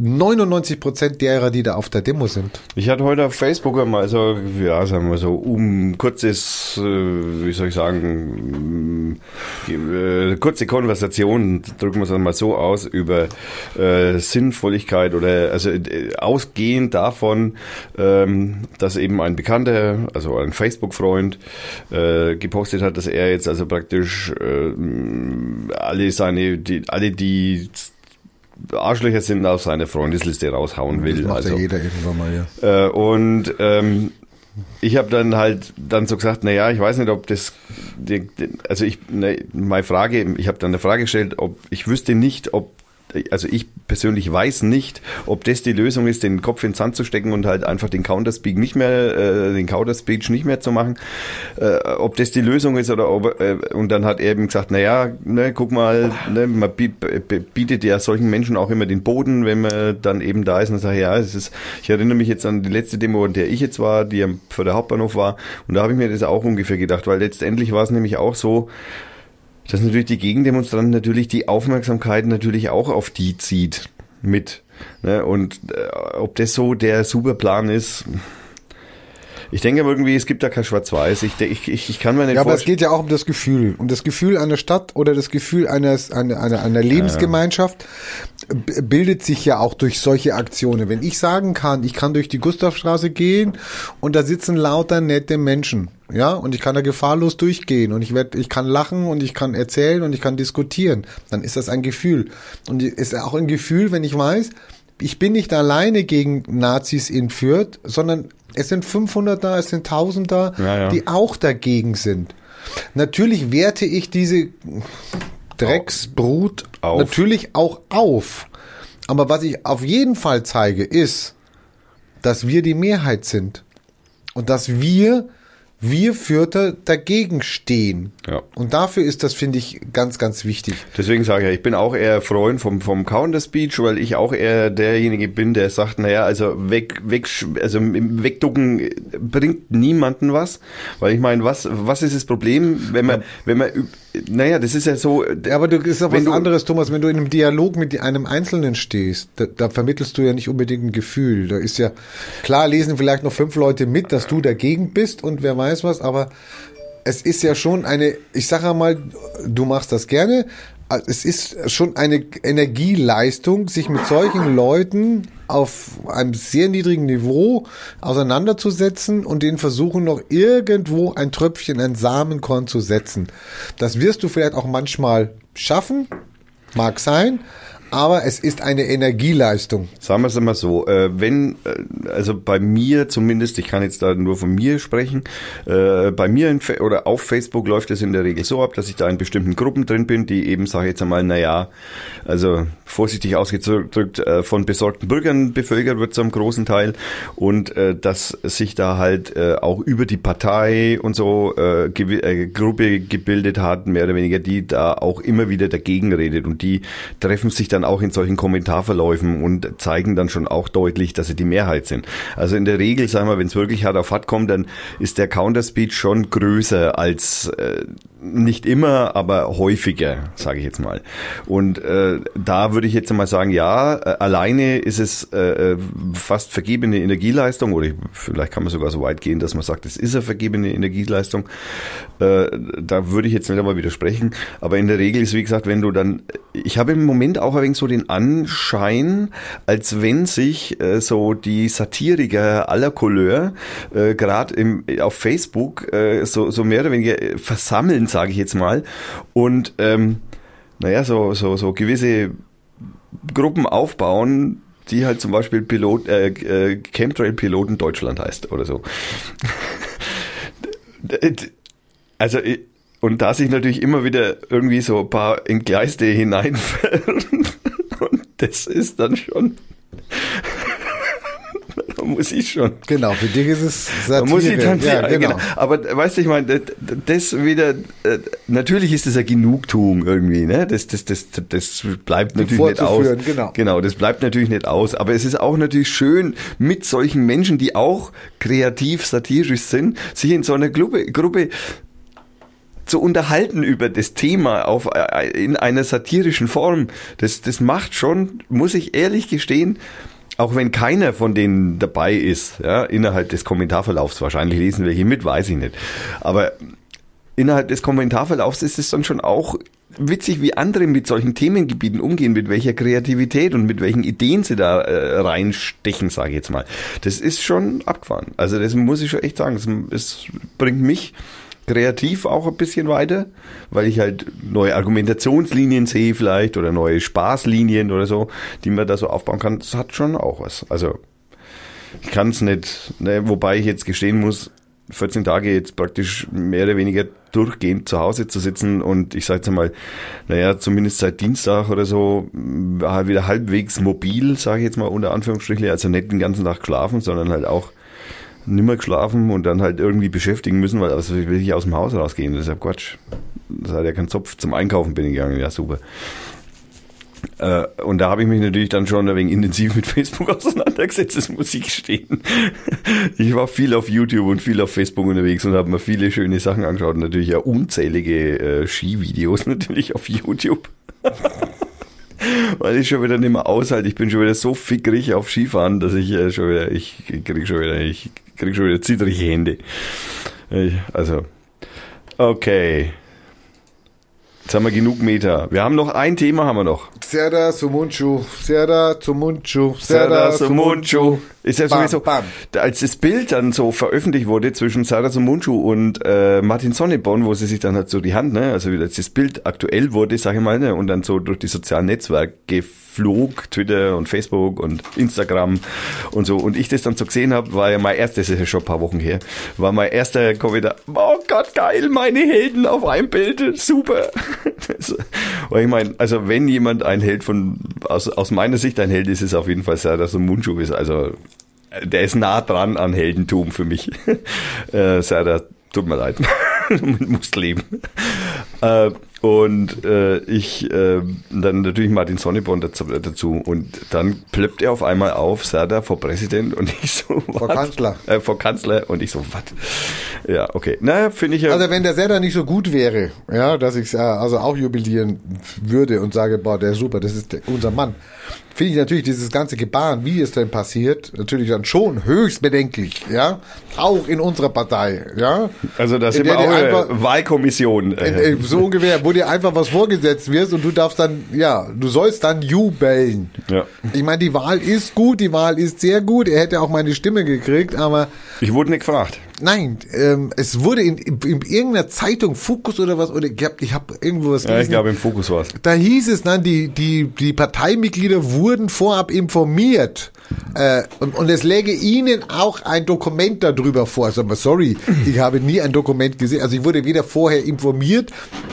99 Prozent derer, die da auf der Demo sind. Ich hatte heute auf Facebook einmal so, ja, sagen wir so, um kurzes, äh, wie soll ich sagen, äh, kurze Konversation, drücken wir es mal so aus, über äh, Sinnvolligkeit oder also äh, ausgehend davon, ähm, dass eben ein Bekannter, also ein Facebook-Freund, äh, gepostet hat, dass er jetzt also praktisch äh, alle seine, die, alle die Arschlöcher sind auf seine Freundesliste raushauen will. Das macht also, ja jeder irgendwann mal, ja. äh, und ähm, ich habe dann halt dann so gesagt, na ja, ich weiß nicht, ob das, die, die, also ich, ne, meine Frage, ich habe dann eine Frage gestellt, ob ich wüsste nicht, ob also ich persönlich weiß nicht, ob das die Lösung ist, den Kopf ins Sand zu stecken und halt einfach den Counterspeak nicht mehr, äh, den Counterspeech nicht mehr zu machen, äh, ob das die Lösung ist oder ob, äh, und dann hat er eben gesagt, na ja, ne, guck mal, ne, man bietet ja solchen Menschen auch immer den Boden, wenn man dann eben da ist und sagt, ja, es ist, ich erinnere mich jetzt an die letzte Demo, in der ich jetzt war, die vor der Hauptbahnhof war, und da habe ich mir das auch ungefähr gedacht, weil letztendlich war es nämlich auch so, dass natürlich die Gegendemonstranten natürlich die Aufmerksamkeit natürlich auch auf die zieht mit. Ne? Und äh, ob das so der Superplan ist, ich denke irgendwie, es gibt da kein Schwarz-Weiß. Ich, ich, ich, ich kann mir nicht Ja, aber es geht ja auch um das Gefühl. Und das Gefühl einer Stadt oder das Gefühl eines, einer, einer, einer Lebensgemeinschaft bildet sich ja auch durch solche Aktionen. Wenn ich sagen kann, ich kann durch die Gustavstraße gehen und da sitzen lauter nette Menschen. Ja, und ich kann da gefahrlos durchgehen und ich werde, ich kann lachen und ich kann erzählen und ich kann diskutieren. Dann ist das ein Gefühl. Und es ist auch ein Gefühl, wenn ich weiß, ich bin nicht alleine gegen Nazis in Fürth, sondern es sind 500 da, es sind 1000 da, Ja, ja. die auch dagegen sind. Natürlich werte ich diese Drecksbrut Auf. natürlich auch auf. Aber was ich auf jeden Fall zeige, ist, dass wir die Mehrheit sind. Und dass wir, wir Fürther dagegen stehen. Ja. Und dafür ist das, finde ich, ganz, ganz wichtig. Deswegen sage ich ja, ich bin auch eher Freund vom, vom Counter-Speech, weil ich auch eher derjenige bin, der sagt, naja, also weg, weg, also wegducken bringt niemanden was. Weil ich meine, was, was ist das Problem, wenn man, wenn man, naja, das ist ja so. Ja, aber du das ist auch was du- anderes, Thomas, wenn du in einem Dialog mit einem Einzelnen stehst, da, da vermittelst du ja nicht unbedingt ein Gefühl. Da ist ja, klar lesen vielleicht noch fünf Leute mit, dass du dagegen bist und wer weiß was, aber es ist ja schon eine, ich sage mal, du machst das gerne, es ist schon eine Energieleistung, sich mit solchen Leuten auf einem sehr niedrigen Niveau auseinanderzusetzen und denen versuchen noch irgendwo ein Tröpfchen, ein Samenkorn zu setzen. Das wirst du vielleicht auch manchmal schaffen, mag sein, aber es ist eine Energieleistung. Sagen wir es einmal so, äh, wenn, äh, also bei mir zumindest, ich kann jetzt da nur von mir sprechen, äh, bei mir in, oder auf Facebook läuft es in der Regel so ab, dass ich da in bestimmten Gruppen drin bin, die eben, sage ich jetzt einmal, naja, also vorsichtig ausgedrückt, von besorgten Bürgern bevölkert wird zum großen Teil und dass sich da halt auch über die Partei und so Gruppe gebildet hat, mehr oder weniger, die da auch immer wieder dagegen redet und die treffen sich dann auch in solchen Kommentarverläufen und zeigen dann schon auch deutlich, dass sie die Mehrheit sind. Also in der Regel, sagen wir, wenn es wirklich hart auf hart kommt, dann ist der Counterspeech schon größer als äh, nicht immer, aber häufiger, sage ich jetzt mal. Und äh, da würde ich jetzt mal sagen, ja, äh, alleine ist es äh, äh, fast vergebene Energieleistung oder ich, vielleicht kann man sogar so weit gehen, dass man sagt, es ist eine vergebene Energieleistung. Äh, da würde ich jetzt nicht einmal widersprechen. Aber in der Regel ist, wie gesagt, wenn du dann, ich habe im Moment auch ein wenig so den Anschein, als wenn sich äh, so die Satiriker aller Couleur äh, gerade auf Facebook äh, so, so mehr oder weniger äh, versammeln, sage ich jetzt mal. Und ähm, naja, so, so, so gewisse Gruppen aufbauen, die halt zum Beispiel Pilot, äh, äh, Chemtrail-Piloten Deutschland heißt oder so. *laughs* Also, und da sich natürlich immer wieder irgendwie so ein paar Entgleiste *laughs* hineinfallen. Und das ist dann schon. Da *laughs* muss ich schon. Genau, für dich ist es Da Satire. muss ich dann ja, genau. Aber weißt du, ich meine, das- das wieder, äh, natürlich ist das eine Genugtuung irgendwie, ne? Das, das, das, das bleibt natürlich nicht aus. genau. Genau, das bleibt natürlich nicht aus. Aber es ist auch natürlich schön, mit solchen Menschen, die auch kreativ, satirisch sind, sich in so einer Gruppe, Gruppe zu unterhalten über das Thema auf, äh, in einer satirischen Form, das, das macht schon, muss ich ehrlich gestehen, auch wenn keiner von denen dabei ist, ja, innerhalb des Kommentarverlaufs, wahrscheinlich lesen welche mit, weiß ich nicht. Aber innerhalb des Kommentarverlaufs ist es dann schon auch witzig, wie andere mit solchen Themengebieten umgehen, mit welcher Kreativität und mit welchen Ideen sie da äh, reinstechen, sage ich jetzt mal. Das ist schon abgefahren. Also das muss ich schon echt sagen. Es bringt mich kreativ auch ein bisschen weiter, weil ich halt neue Argumentationslinien sehe vielleicht oder neue Spaßlinien oder so, die man da so aufbauen kann. Das hat schon auch was. Also ich kann es nicht, ne, wobei ich jetzt gestehen muss, 14 Tage jetzt praktisch mehr oder weniger durchgehend zu Hause zu sitzen und ich sage jetzt einmal, naja, zumindest seit Dienstag oder so, wieder halbwegs mobil, sage ich jetzt mal unter Anführungsstrichen, also nicht den ganzen Tag geschlafen, sondern halt auch nimmer geschlafen und dann halt irgendwie beschäftigen müssen, weil also will ich aus dem Haus rausgehen, das ist ja Quatsch. Das hat ja keinen Zopf. Zum Einkaufen bin ich gegangen, ja super. Äh, und da habe ich mich natürlich dann schon ein wenig intensiv mit Facebook *laughs* auseinandergesetzt, das muss ich gestehen. Ich war viel auf YouTube und viel auf Facebook unterwegs und habe mir viele schöne Sachen angeschaut. Und natürlich ja unzählige äh, Skivideos *laughs* natürlich auf YouTube. Weil ich schon wieder nicht mehr aushalte. Ich bin schon wieder so fickrig auf Skifahren, dass ich äh, schon wieder, ich krieg schon wieder, ich krieg schon wieder zittrige Hände. Also, okay. Jetzt haben wir genug Meter. Wir haben noch ein Thema, haben wir noch. Serda Sumunchu, Serda Sumunchu, Serda Sumunchu. Ist ja sowieso, bam. als das Bild dann so veröffentlicht wurde zwischen Serda Sumunchu und äh, Martin Sonneborn, wo sie sich dann halt so die Hand, ne, also wie das Bild aktuell wurde, sag ich mal, ne, und dann so durch die sozialen Netzwerke flog, Twitter und Facebook und Instagram und so. Und ich das dann so gesehen habe, war ja mein erstes, das ist ja schon ein paar Wochen her, war mein erster Kommentar, oh Gott, geil, meine Helden auf einem Bild, super. *laughs* und ich meine, also wenn jemand ein Held von, aus, aus meiner Sicht ein Held ist, ist auf jeden Fall Serdar Mundschuh ist. Also der ist nah dran an Heldentum für mich. *laughs* äh, Serdar, tut mir leid, *laughs* muss leben. Äh, und äh, ich äh, dann natürlich Martin Sonneborn dazu, dazu. Und dann plöppt er auf einmal auf, Serda vor Präsident und ich so, Vor Kanzler. Äh, vor Kanzler und ich so, was? Ja, okay. Naja, finde ich ja. Also wenn der Serda nicht so gut wäre, ja, dass ich äh, also auch jubilieren würde und sage, boah, der ist super, das ist der, unser Mann finde ich natürlich dieses ganze Gebaren, wie es denn passiert, natürlich dann schon höchst bedenklich, ja, auch in unserer Partei, ja. Also das ist immer auch eine Wahlkommission. Äh, so ungefähr, wo dir einfach was vorgesetzt wird und du darfst dann, ja, du sollst dann jubeln. Ja. Ich meine, die Wahl ist gut, die Wahl ist sehr gut, er hätte auch meine Stimme gekriegt, aber... Ich wurde nicht gefragt. Nein, ähm, es wurde in, in, in, irgendeiner Zeitung, Fokus oder was, oder ich habe ich hab irgendwo was gelesen. Ja, ich glaube im Fokus war es. Da hieß es dann, die, die, die Parteimitglieder wurden vorab informiert. Äh, und, und es läge ihnen auch ein Dokument darüber vor. Also, sorry, ich habe nie ein Dokument gesehen. Also ich wurde weder vorher informiert,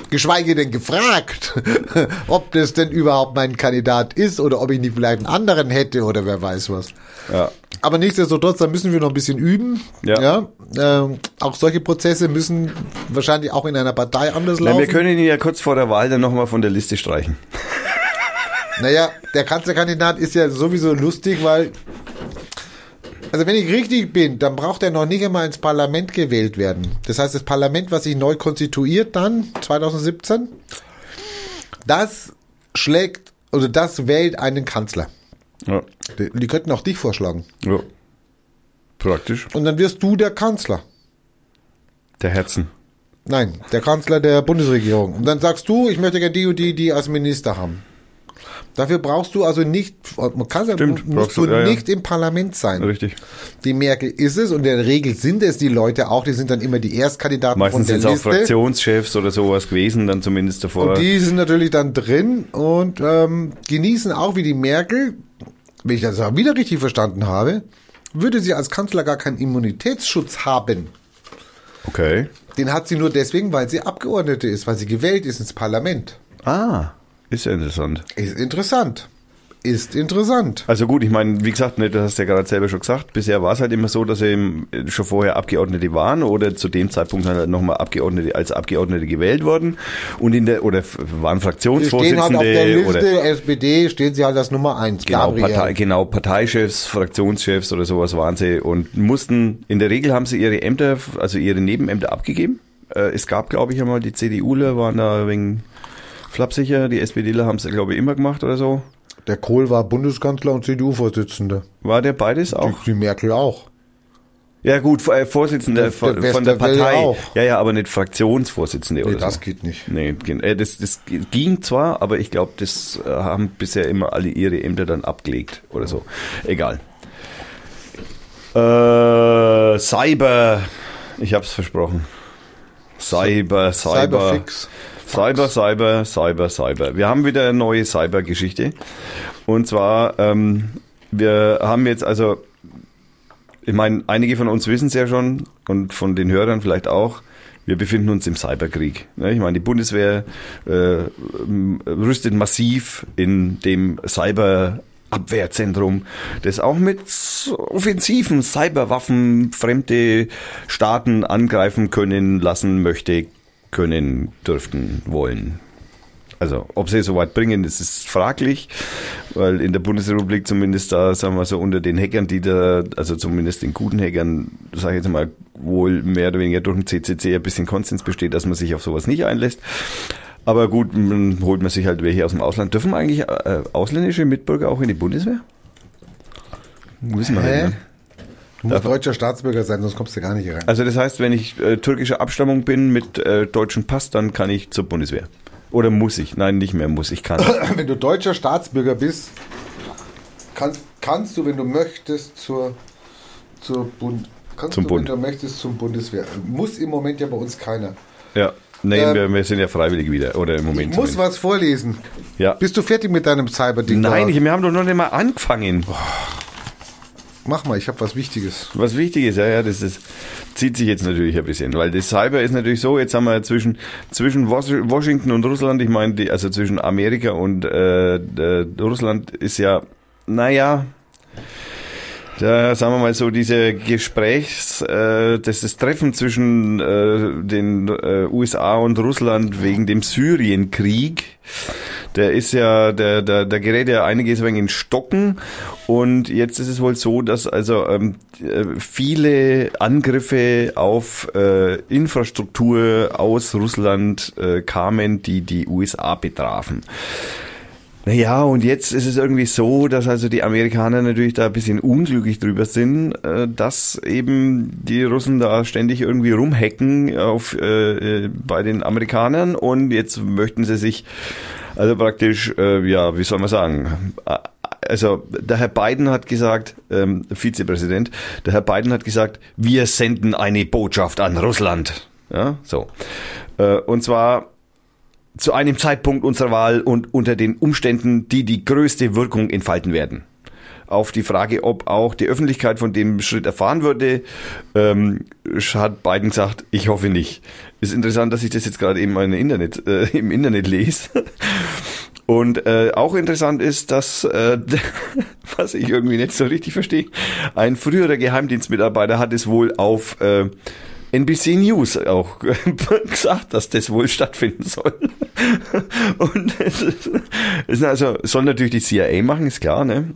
geschweige denn gefragt, *laughs* ob das denn überhaupt mein Kandidat ist oder ob ich nicht vielleicht einen anderen hätte oder wer weiß was. Ja. Aber nichtsdestotrotz, da müssen wir noch ein bisschen üben. Ja. ja? Ähm, auch solche Prozesse müssen wahrscheinlich auch in einer Partei anders laufen. Wir können ihn ja kurz vor der Wahl dann nochmal von der Liste streichen. *laughs* Naja, der Kanzlerkandidat ist ja sowieso lustig, weil also wenn ich richtig bin, dann braucht er noch nicht einmal ins Parlament gewählt werden. Das heißt, das Parlament, was sich neu konstituiert dann, 2017, das schlägt, oder das wählt einen Kanzler. Ja. Die, die könnten auch dich vorschlagen. Ja. Praktisch. Und dann wirst du der Kanzler. Der Herzen. Nein, der Kanzler der Bundesregierung. Und dann sagst du, ich möchte gerne die und die, die als Minister haben. Dafür brauchst du also nicht, man kann Stimmt, musst du ja, nicht ja. im Parlament sein. Richtig. Die Merkel ist es und in der Regel sind es die Leute auch, die sind dann immer die Erstkandidaten Meistens von der Liste. Meistens sind auch Fraktionschefs oder sowas gewesen, dann zumindest davor. Und die sind natürlich dann drin und ähm, genießen auch wie die Merkel, wenn ich das auch wieder richtig verstanden habe, würde sie als Kanzler gar keinen Immunitätsschutz haben. Okay. Den hat sie nur deswegen, weil sie Abgeordnete ist, weil sie gewählt ist ins Parlament. Ah. Ist ja interessant. Ist interessant. Ist interessant. Also gut, ich meine, wie gesagt, ne, das hast du ja gerade selber schon gesagt, bisher war es halt immer so, dass eben schon vorher Abgeordnete waren oder zu dem Zeitpunkt halt nochmal Abgeordnete als Abgeordnete gewählt worden und in der oder waren Fraktionsvorsitzende stehen halt auf der Liste oder SPD stehen sie halt als Nummer eins. Genau, Partei, genau, Parteichefs, Fraktionschefs oder sowas waren sie und mussten, in der Regel haben sie ihre Ämter, also ihre Nebenämter abgegeben Äh, es gab, glaube ich, einmal die CDUler waren da wegen flapsicher, die SPDler haben es, glaube ich, immer gemacht oder so. Der Kohl war Bundeskanzler und CDU-Vorsitzender. War der beides auch? Die, die Merkel auch. Ja gut, äh, Vorsitzender Der- von, der von der Partei. auch. Ja, ja, aber nicht Fraktionsvorsitzende Nee, oder das so. geht nicht. Nee, äh, das, das ging zwar, aber ich glaube, das äh, haben bisher immer alle ihre Ämter dann abgelegt oder so. Egal. Äh, Cyber. Ich hab's versprochen. Cyber, Cyber. Cyberfix. Cyber, Cyber, Cyber, Cyber. Wir haben wieder eine neue Cyber-Geschichte. Und zwar, ähm, wir haben jetzt also, ich meine, einige von uns wissen es ja schon und von den Hörern vielleicht auch, wir befinden uns im Cyberkrieg. Ne, Ich meine, die Bundeswehr äh, rüstet massiv in dem Cyberabwehrzentrum, das auch mit offensiven Cyberwaffen fremde Staaten angreifen können, lassen möchte, können, dürften, wollen. Also, ob sie es so weit bringen, das ist fraglich, weil in der Bundesrepublik zumindest da, sagen wir so, unter den Hackern, die da, also zumindest den guten Hackern, sage ich jetzt mal, wohl mehr oder weniger durch den CCC ein bisschen Konsens besteht, dass man sich auf sowas nicht einlässt. Aber gut, dann holt man sich halt welche aus dem Ausland. Dürfen eigentlich äh, ausländische Mitbürger auch in die Bundeswehr? Wissen wir nicht, ne? Du musst deutscher Staatsbürger sein, sonst kommst du gar nicht rein. Also das heißt, wenn ich äh, türkischer Abstammung bin mit äh, deutschem Pass, dann kann ich zur Bundeswehr. Oder muss ich? Nein, nicht mehr muss ich, kann. *coughs* Wenn du deutscher Staatsbürger bist, kannst, kannst du, wenn du möchtest, zur, zur Bund, kannst Zum du, Bund. wenn du möchtest, zum Bundeswehr. Muss im Moment ja bei uns keiner. Ja. Nee, Ähm, wir, wir sind ja freiwillig wieder. Oder im Ich Moment. muss zumindest. was vorlesen. Ja. Bist du fertig mit deinem Cyberding? Nein, ich, wir haben doch noch nicht mal angefangen. Mach mal, ich habe was Wichtiges. Was wichtig ist, ja, ja, das ist, zieht sich jetzt natürlich ein bisschen, weil das Cyber ist natürlich so, jetzt haben wir zwischen, zwischen Was- Washington und Russland, ich meine, also zwischen Amerika und äh, Russland ist ja, naja, da sagen wir mal so, diese Gesprächs, äh, das, das Treffen zwischen äh, den äh, USA und Russland wegen dem Syrienkrieg, der ist ja, der, der, der gerät ja einiges wegen in Stocken und jetzt ist es wohl so, dass also ähm, äh, viele Angriffe auf äh, Infrastruktur aus Russland äh, kamen, die die USA betrafen. Naja, und jetzt ist es irgendwie so, dass also die Amerikaner natürlich da ein bisschen unglücklich drüber sind, äh, dass eben die Russen da ständig irgendwie rumhacken auf, äh, äh, bei den Amerikanern und jetzt möchten sie sich also praktisch, äh, ja, wie soll man sagen, also der Herr Biden hat gesagt, ähm, Vizepräsident, der Herr Biden hat gesagt, wir senden eine Botschaft an Russland. Ja, so. Äh, und zwar zu einem Zeitpunkt unserer Wahl und unter den Umständen, die die größte Wirkung entfalten werden. Auf die Frage, ob auch die Öffentlichkeit von dem Schritt erfahren würde, ähm, hat Biden gesagt, ich hoffe nicht. Ist interessant, dass ich das jetzt gerade eben im Internet, äh, im Internet lese. Und äh, auch interessant ist, dass, äh, *laughs* was ich irgendwie nicht so richtig verstehe, ein früherer Geheimdienstmitarbeiter hat es wohl auf äh, NBC News auch *laughs* gesagt, dass das wohl stattfinden soll. *laughs* Und es ist, ist also soll natürlich die CIA machen, ist klar, ne?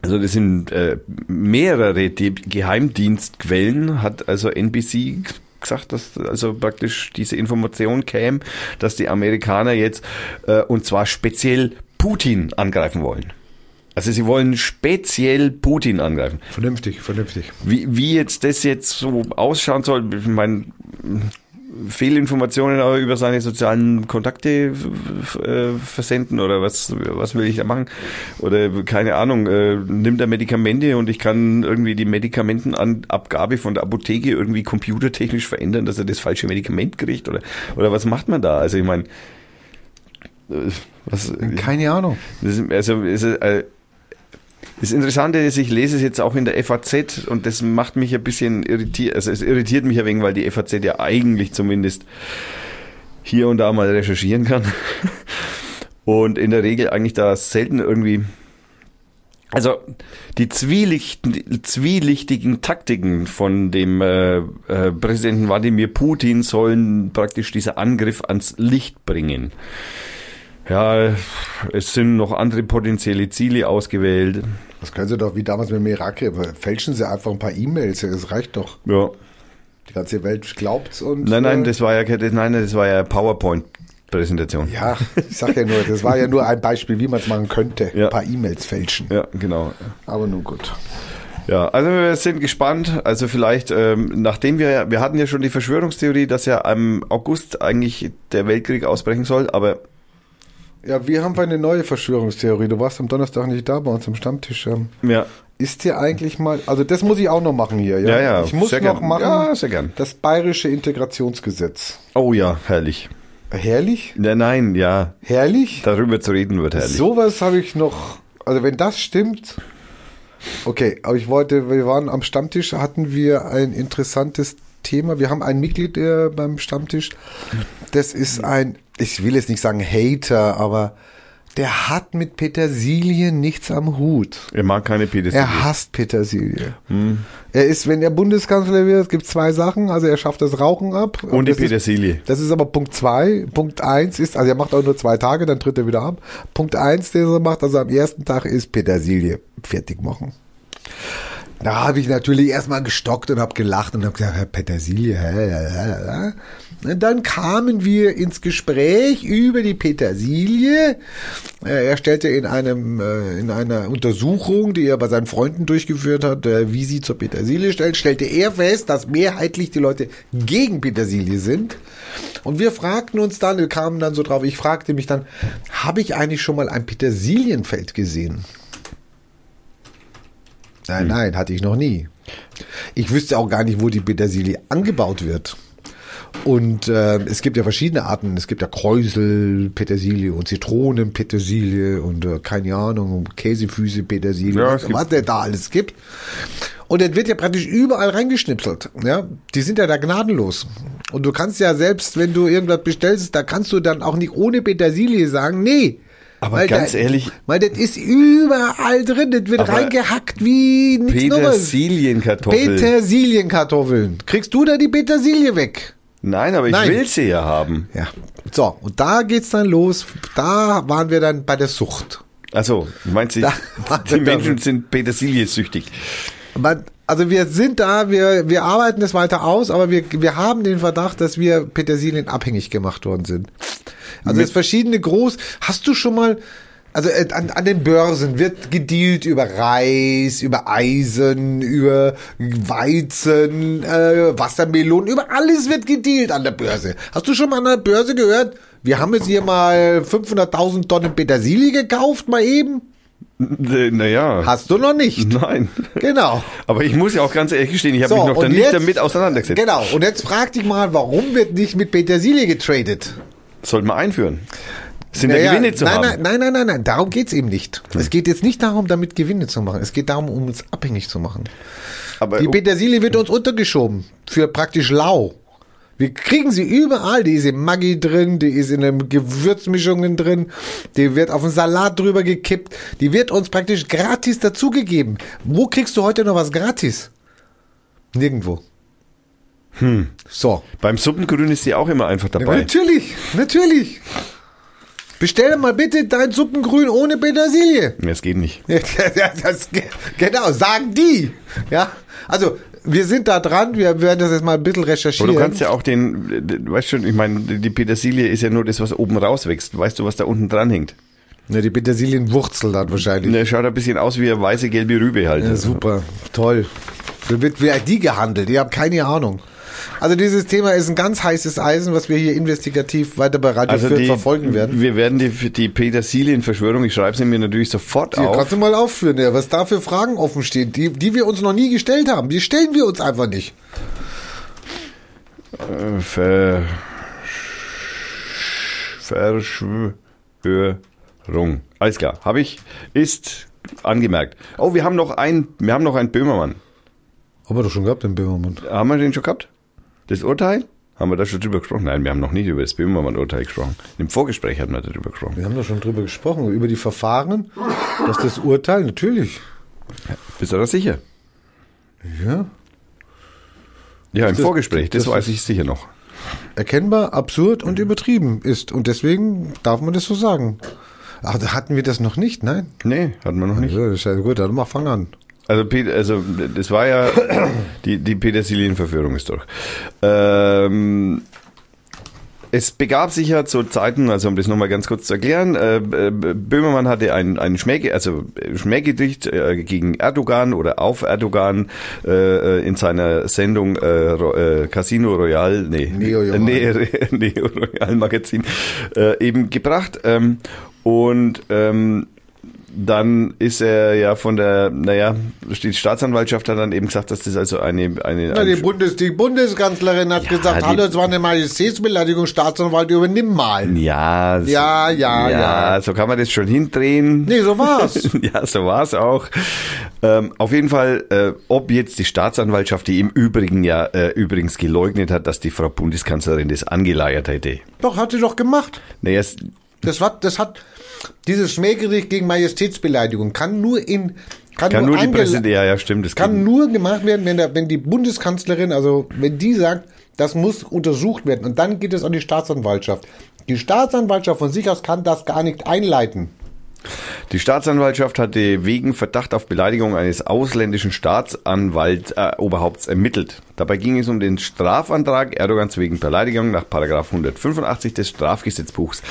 Also das sind äh, mehrere die Geheimdienstquellen, hat also NBC gesagt, dass also praktisch diese Information käme, dass die Amerikaner jetzt äh, und zwar speziell Putin angreifen wollen. Also sie wollen speziell Putin angreifen. Vernünftig, vernünftig. Wie, wie jetzt das jetzt so ausschauen soll, ich meine, Fehlinformationen aber über seine sozialen Kontakte äh, versenden oder was, was will ich da machen? Oder keine Ahnung, äh, nimmt er Medikamente und ich kann irgendwie die Medikamentenabgabe von der Apotheke irgendwie computertechnisch verändern, dass er das falsche Medikament kriegt oder, oder was macht man da? Also ich meine, äh, was, Keine Ahnung. also, äh, das Interessante ist, ich lese es jetzt auch in der FAZ und das macht mich ein bisschen irritiert. Also es irritiert mich ein wenig, weil die FAZ ja eigentlich zumindest hier und da mal recherchieren kann. *laughs* Und in der Regel eigentlich da selten irgendwie. Also die zwielichtigen Taktiken von dem äh, äh, Präsidenten Wladimir Putin sollen praktisch dieser Angriff ans Licht bringen. Ja, es sind noch andere potenzielle Ziele ausgewählt. Das können sie doch wie damals mit aber fälschen sie einfach ein paar E-Mails, das reicht doch. Ja. Die ganze Welt glaubt's und. Nein, nein, äh, das war ja nein, das war ja PowerPoint-Präsentation. Ja, ich sag ja nur, das war ja nur ein Beispiel, wie man es machen könnte. Ja. Ein paar E-Mails fälschen. Ja, genau. Aber nun gut. Ja, also wir sind gespannt. Also vielleicht, ähm, nachdem wir, wir hatten ja schon die Verschwörungstheorie, dass ja im August eigentlich der Weltkrieg ausbrechen soll, aber Ja, wir haben eine neue Verschwörungstheorie. Du warst am Donnerstag nicht da bei uns am Stammtisch. Ähm, ja, Ist dir eigentlich mal, also das muss ich auch noch machen hier. Ja, Ja, ja, Ich muss noch gern. machen. Ja, sehr gern. Das bayerische Integrationsgesetz. oh ja, herrlich. Herrlich? Nein, nein, ja, Herrlich? darüber zu reden wird herrlich. Sowas habe ich noch, also wenn das stimmt, okay, aber ich wollte, wir waren am Stammtisch, hatten wir ein interessantes Thema. Wir haben ein Mitglied äh, beim Stammtisch, das ist ein, ich will jetzt nicht sagen Hater, aber der hat mit Petersilie nichts am Hut. Er mag keine Petersilie. Er hasst Petersilie. Er ist, wenn er Bundeskanzler wird, gibt zwei Sachen. Also er schafft das Rauchen ab. Und die das ist- Petersilie. das ist aber Punkt zwei. Punkt eins ist, also er macht auch nur zwei Tage, dann tritt er wieder ab. Punkt eins, den er macht, also am ersten Tag ist Petersilie fertig machen. Da habe ich natürlich erstmal gestockt und habe gelacht und habe gesagt, Herr Petersilie, hä, hä, hä, dann kamen wir ins Gespräch über die Petersilie. Äh, Er stellte in einem äh, in einer Untersuchung, die er bei seinen Freunden durchgeführt hat, äh, wie sie zur Petersilie stellt, stellte er fest, dass mehrheitlich die Leute gegen Petersilie sind. Und wir fragten uns dann, wir kamen dann so drauf, ich fragte mich dann, habe ich eigentlich schon mal ein Petersilienfeld gesehen? Nein, nein, hatte ich noch nie. Ich wüsste auch gar nicht, wo die Petersilie angebaut wird. Und äh, es gibt ja verschiedene Arten. Es gibt ja Kräusel, Petersilie und Zitronen, Petersilie und äh, keine Ahnung, Käsefüße, Petersilie, Ja, was, es gibt- was der da alles gibt. Und das wird ja praktisch überall reingeschnipselt. Ja, die sind ja da gnadenlos. Und du kannst ja selbst, wenn du irgendwas bestellst, da kannst du dann auch nicht ohne Petersilie sagen, nee. Aber Weil ganz da, ehrlich- Weil das ist überall drin. Das wird reingehackt wie nichts Neues. Petersilienkartoffel. Petersilienkartoffeln. Kriegst du da die Petersilie weg? Nein, aber ich Nein. will sie ja haben. Ja. So, und da geht's dann los. Da waren wir dann bei der Sucht. Also, meinst du, Da- *laughs* die Menschen sind Petersilie-süchtig? Man, also wir sind da, wir, wir arbeiten das weiter aus, aber wir, wir haben den Verdacht, dass wir Petersilien abhängig gemacht worden sind. Also es verschiedene groß. Hast du schon mal, also äh, an, an den Börsen wird gedealt über Reis, über Eisen, über Weizen, äh, Wassermelonen, über alles wird gedealt an der Börse. Hast du schon mal an der Börse gehört? Wir haben jetzt hier mal 500.000 Tonnen Petersilie gekauft, mal eben. Naja. Hast du noch nicht. Nein. Genau. Aber ich muss ja auch ganz ehrlich gestehen, ich habe mich noch da und nicht jetzt- damit auseinandergesetzt. Genau. Und jetzt frag dich mal, warum wird nicht mit Petersilie getradet? Sollten wir einführen. Sind Naja, da Gewinne zu nein, haben? nein, nein, nein, nein, nein, darum geht's eben nicht. Es geht jetzt nicht darum, damit Gewinne zu machen. Es geht darum, um uns abhängig zu machen. Aber Die Petersilie wird uns untergeschoben. Für praktisch lau. Wir kriegen sie überall. Die ist im Maggi drin, die ist in den Gewürzmischungen drin, die wird auf den Salat drüber gekippt. Die wird uns praktisch gratis dazugegeben. Wo kriegst du heute noch was gratis? Nirgendwo. Hm. So. beim Suppengrün ist sie auch immer einfach Ja, dabei. natürlich, natürlich. Bestell mal bitte dein Suppengrün ohne Petersilie. Das geht nicht. *laughs* Ja, das, genau, sagen die. Ja, also wir sind da dran, wir werden das jetzt mal ein bisschen Aber recherchieren. du kannst ja auch den, du weißt schon, ich meine, die Petersilie ist ja nur das, was oben rauswächst. Weißt du, was da unten dran hängt? ja, die Petersilienwurzel dann wahrscheinlich. Der schaut ein bisschen aus wie eine weiße, gelbe Rübe halt. Ja, super, toll. Da wird wie die gehandelt, ich habe keine Ahnung. Also dieses Thema ist ein ganz heißes Eisen, was wir hier investigativ weiter bei Radio Also Fürth die, verfolgen werden. wir werden die, die Petersilien-Verschwörung, ich schreibe sie mir natürlich sofort Hier, auf. kannst du mal aufführen, ja, was da für Fragen offen stehen, die, die wir uns noch nie gestellt haben. Die stellen wir uns einfach nicht. Äh, Ver Verschwörung. Alles klar, habe ich, ist angemerkt. Oh, wir haben noch einen, wir haben noch einen Böhmermann. Haben wir doch schon gehabt, den Böhmermann. Haben wir den schon gehabt? Das Urteil? Haben wir da schon drüber gesprochen? Nein, wir haben noch nicht über das Böhmermann-Urteil gesprochen. Im Vorgespräch hatten wir darüber gesprochen. Wir haben doch schon drüber gesprochen, über die Verfahren, dass das Urteil, natürlich. Bist du da sicher? Ja. Ja, im Das- Vorgespräch, das, das weiß ich sicher noch. Erkennbar, absurd und übertrieben ist. Und deswegen darf man das so sagen. Ach, da hatten wir das noch nicht, nein? Nee, hatten wir noch nicht. Ja, ja gut, dann mach fang an. Also, also das war ja die, die Petersilienverführung ist durch. Ähm, es begab sich ja zu Zeiten, also um das nochmal ganz kurz zu erklären, äh, äh, Böhmermann hatte ein, ein Schmähge, also Schmähgedicht äh, gegen Erdogan oder auf Erdogan äh, in seiner Sendung äh, äh, Casino Royale, nee, Neo Royale. nee, *laughs* Neo Royale Magazin äh, eben gebracht. Ähm, und ähm, dann ist er ja von der, naja, die Staatsanwaltschaft hat dann eben gesagt, dass das also eine, eine, Na, die, Bundes, die Bundeskanzlerin hat Ja, gesagt, hallo, es war eine Majestätsbeleidigung, Staatsanwalt, übernimm mal. ja, so- Ja, ja, ja. so kann man das schon hindrehen. Nee, so war's. *laughs* ja, so war's auch. Ähm, auf jeden Fall, äh, ob jetzt die Staatsanwaltschaft, die im Übrigen ja äh, übrigens geleugnet hat, dass die Frau Bundeskanzlerin das angeleiert hätte. Doch, hat sie doch gemacht. Naja, Das hat, das hat, dieses Schmähgericht gegen Majestätsbeleidigung kann nur in, kann, kann nur die angela- Präsidentin, ja, ja, stimmt, das kann geht- nur gemacht werden, wenn, der, wenn die Bundeskanzlerin, also wenn die sagt, das muss untersucht werden und dann geht es an die Staatsanwaltschaft. Die Staatsanwaltschaft von sich aus kann das gar nicht einleiten. Die Staatsanwaltschaft hatte wegen Verdacht auf Beleidigung eines ausländischen Staatsanwalt äh, ermittelt. Dabei ging es um den Strafantrag Erdogans wegen Beleidigung nach Paragraph 185 des Strafgesetzbuchs.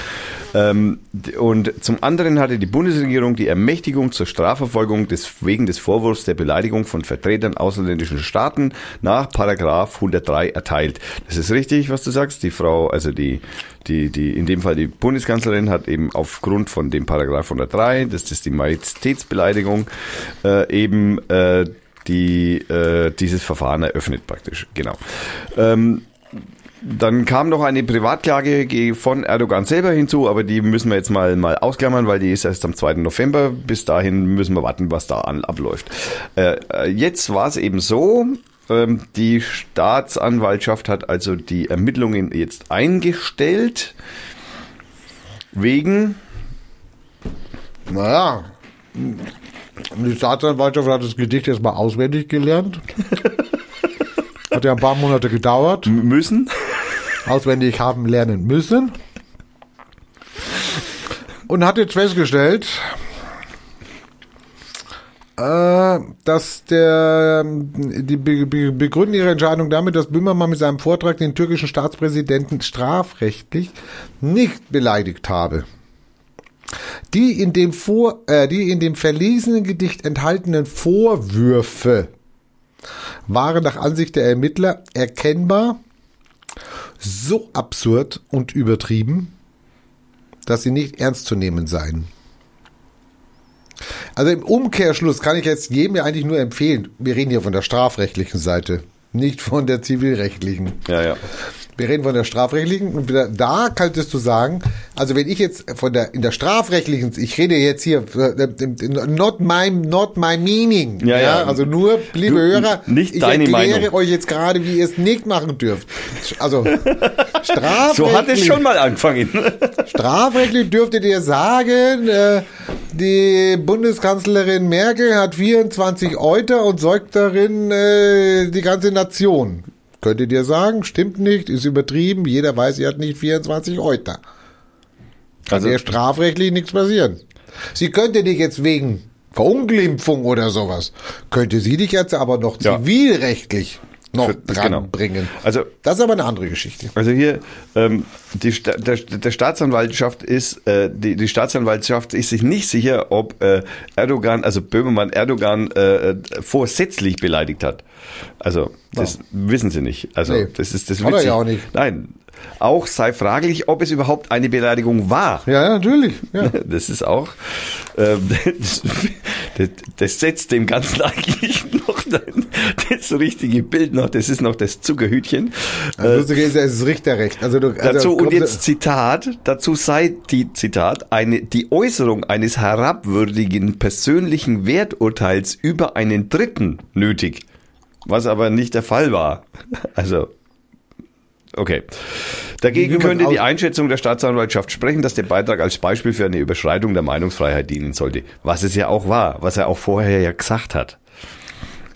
Ähm, und zum anderen hatte die Bundesregierung die Ermächtigung zur Strafverfolgung des, wegen des Vorwurfs der Beleidigung von Vertretern ausländischen Staaten nach Paragraph 103 erteilt. Das ist richtig, was du sagst. Die Frau, also die, die, die, in dem Fall die Bundeskanzlerin hat eben aufgrund von dem Paragraph 103, das ist die Majestätsbeleidigung, äh, eben äh, die, äh, dieses Verfahren eröffnet praktisch. Genau. Ähm, dann kam noch eine Privatklage ge- von Erdogan selber hinzu, aber die müssen wir jetzt mal, mal ausklammern, weil die ist erst am 2. November. Bis dahin müssen wir warten, was da an, abläuft. Äh, äh, jetzt war es eben so, ähm, die Staatsanwaltschaft hat also die Ermittlungen jetzt eingestellt wegen Naja, die Staatsanwaltschaft hat das Gedicht jetzt mal auswendig gelernt. *laughs* Hat ja ein paar Monate gedauert. müssen. auswendig haben lernen müssen. Und hat jetzt festgestellt, äh, dass der, die be be begründen ihre Entscheidung damit, dass Böhmermann mit seinem Vortrag den türkischen Staatspräsidenten strafrechtlich nicht beleidigt habe. Die in dem vor, äh, die in dem verlesenen Gedicht enthaltenen Vorwürfe waren nach Ansicht der Ermittler erkennbar so absurd und übertrieben, dass sie nicht ernst zu nehmen seien. Also im Umkehrschluss kann ich jetzt jedem ja eigentlich nur empfehlen, wir reden hier von der strafrechtlichen Seite, nicht von der zivilrechtlichen. Ja, ja. Wir reden von der strafrechtlichen und wieder, da könntest du sagen, also wenn ich jetzt von der in der strafrechtlichen, ich rede jetzt hier äh, not my not my meaning, Ja, ja. also nur liebe Du- Hörer, nicht ich deine erkläre Meinung. euch jetzt gerade, wie ihr es nicht machen dürft. Also *laughs* strafrechtlich, So hat es schon mal angefangen. *laughs* strafrechtlich dürftet ihr sagen, äh, die Bundeskanzlerin Merkel hat 24 Euter und säugt darin äh, die ganze Nation. Könntet ihr sagen, stimmt nicht, ist übertrieben, jeder weiß, sie hat nicht 24 Euter. Kann Also- ihr strafrechtlich nichts passieren. Sie könnte dich jetzt wegen Verunglimpfung oder sowas, könnte sie dich jetzt aber noch Ja. zivilrechtlich noch Für- dran genau. bringen. Also Das ist aber eine andere Geschichte. Also hier, ähm, die, der, der Staatsanwaltschaft ist, äh, die, die Staatsanwaltschaft ist sich nicht sicher, ob äh, Erdogan, also Böhmermann Erdogan äh, äh, vorsätzlich beleidigt hat. Also das wissen sie nicht. Also Nee. das ist das Hat er ja auch nicht. Nein, auch sei fraglich, ob es überhaupt eine Beleidigung war. Ja, ja, natürlich. Ja. *laughs* Das ist auch, ähm, das, das setzt dem Ganzen *laughs* eigentlich noch das richtige Bild noch. Das ist noch das Zuckerhütchen. Das Äh, Lustige ist, es ist Richterrecht. Also du, also Dazu und jetzt Zitat, dazu sei die Zitat eine die Äußerung eines herabwürdigen persönlichen Werturteils über einen Dritten nötig, was aber nicht der Fall war. *laughs* Also okay. Dagegen könnte die Einschätzung der Staatsanwaltschaft sprechen, dass der Beitrag als Beispiel für eine Überschreitung der Meinungsfreiheit dienen sollte, was es ja auch war, was er auch vorher ja gesagt hat.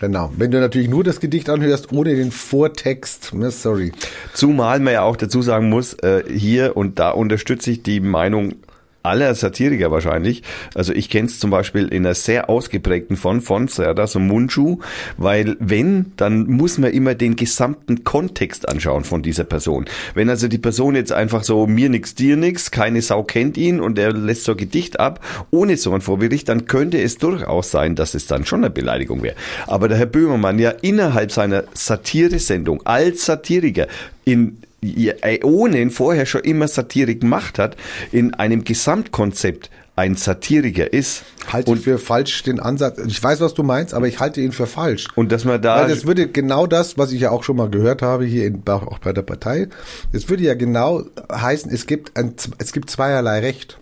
Genau. Wenn du natürlich nur das Gedicht anhörst, ohne den Vortext, ne, sorry. Zumal man ja auch dazu sagen muss, äh, hier und da unterstütze ich die Meinung aller Satiriker wahrscheinlich. Also ich kenne es zum Beispiel in einer sehr ausgeprägten Form von Serda, so Mundschuh, weil wenn, dann muss man immer den gesamten Kontext anschauen von dieser Person. Wenn also die Person jetzt einfach so mir nix, dir nix, keine Sau kennt ihn und er lässt so Gedicht ab, ohne so ein Vorbericht, dann könnte es durchaus sein, dass es dann schon eine Beleidigung wäre. Aber der Herr Böhmermann ja innerhalb seiner Satire-Sendung als Satiriker in Äonen vorher schon immer Satirik gemacht hat, in einem Gesamtkonzept ein Satiriker ist. Halte ich für falsch den Ansatz. Ich weiß, was du meinst, aber ich halte ihn für falsch. Und dass man da. Weil das würde genau das, was ich ja auch schon mal gehört habe hier in, auch bei der Partei, das würde ja genau heißen, es gibt ein, es gibt zweierlei Recht.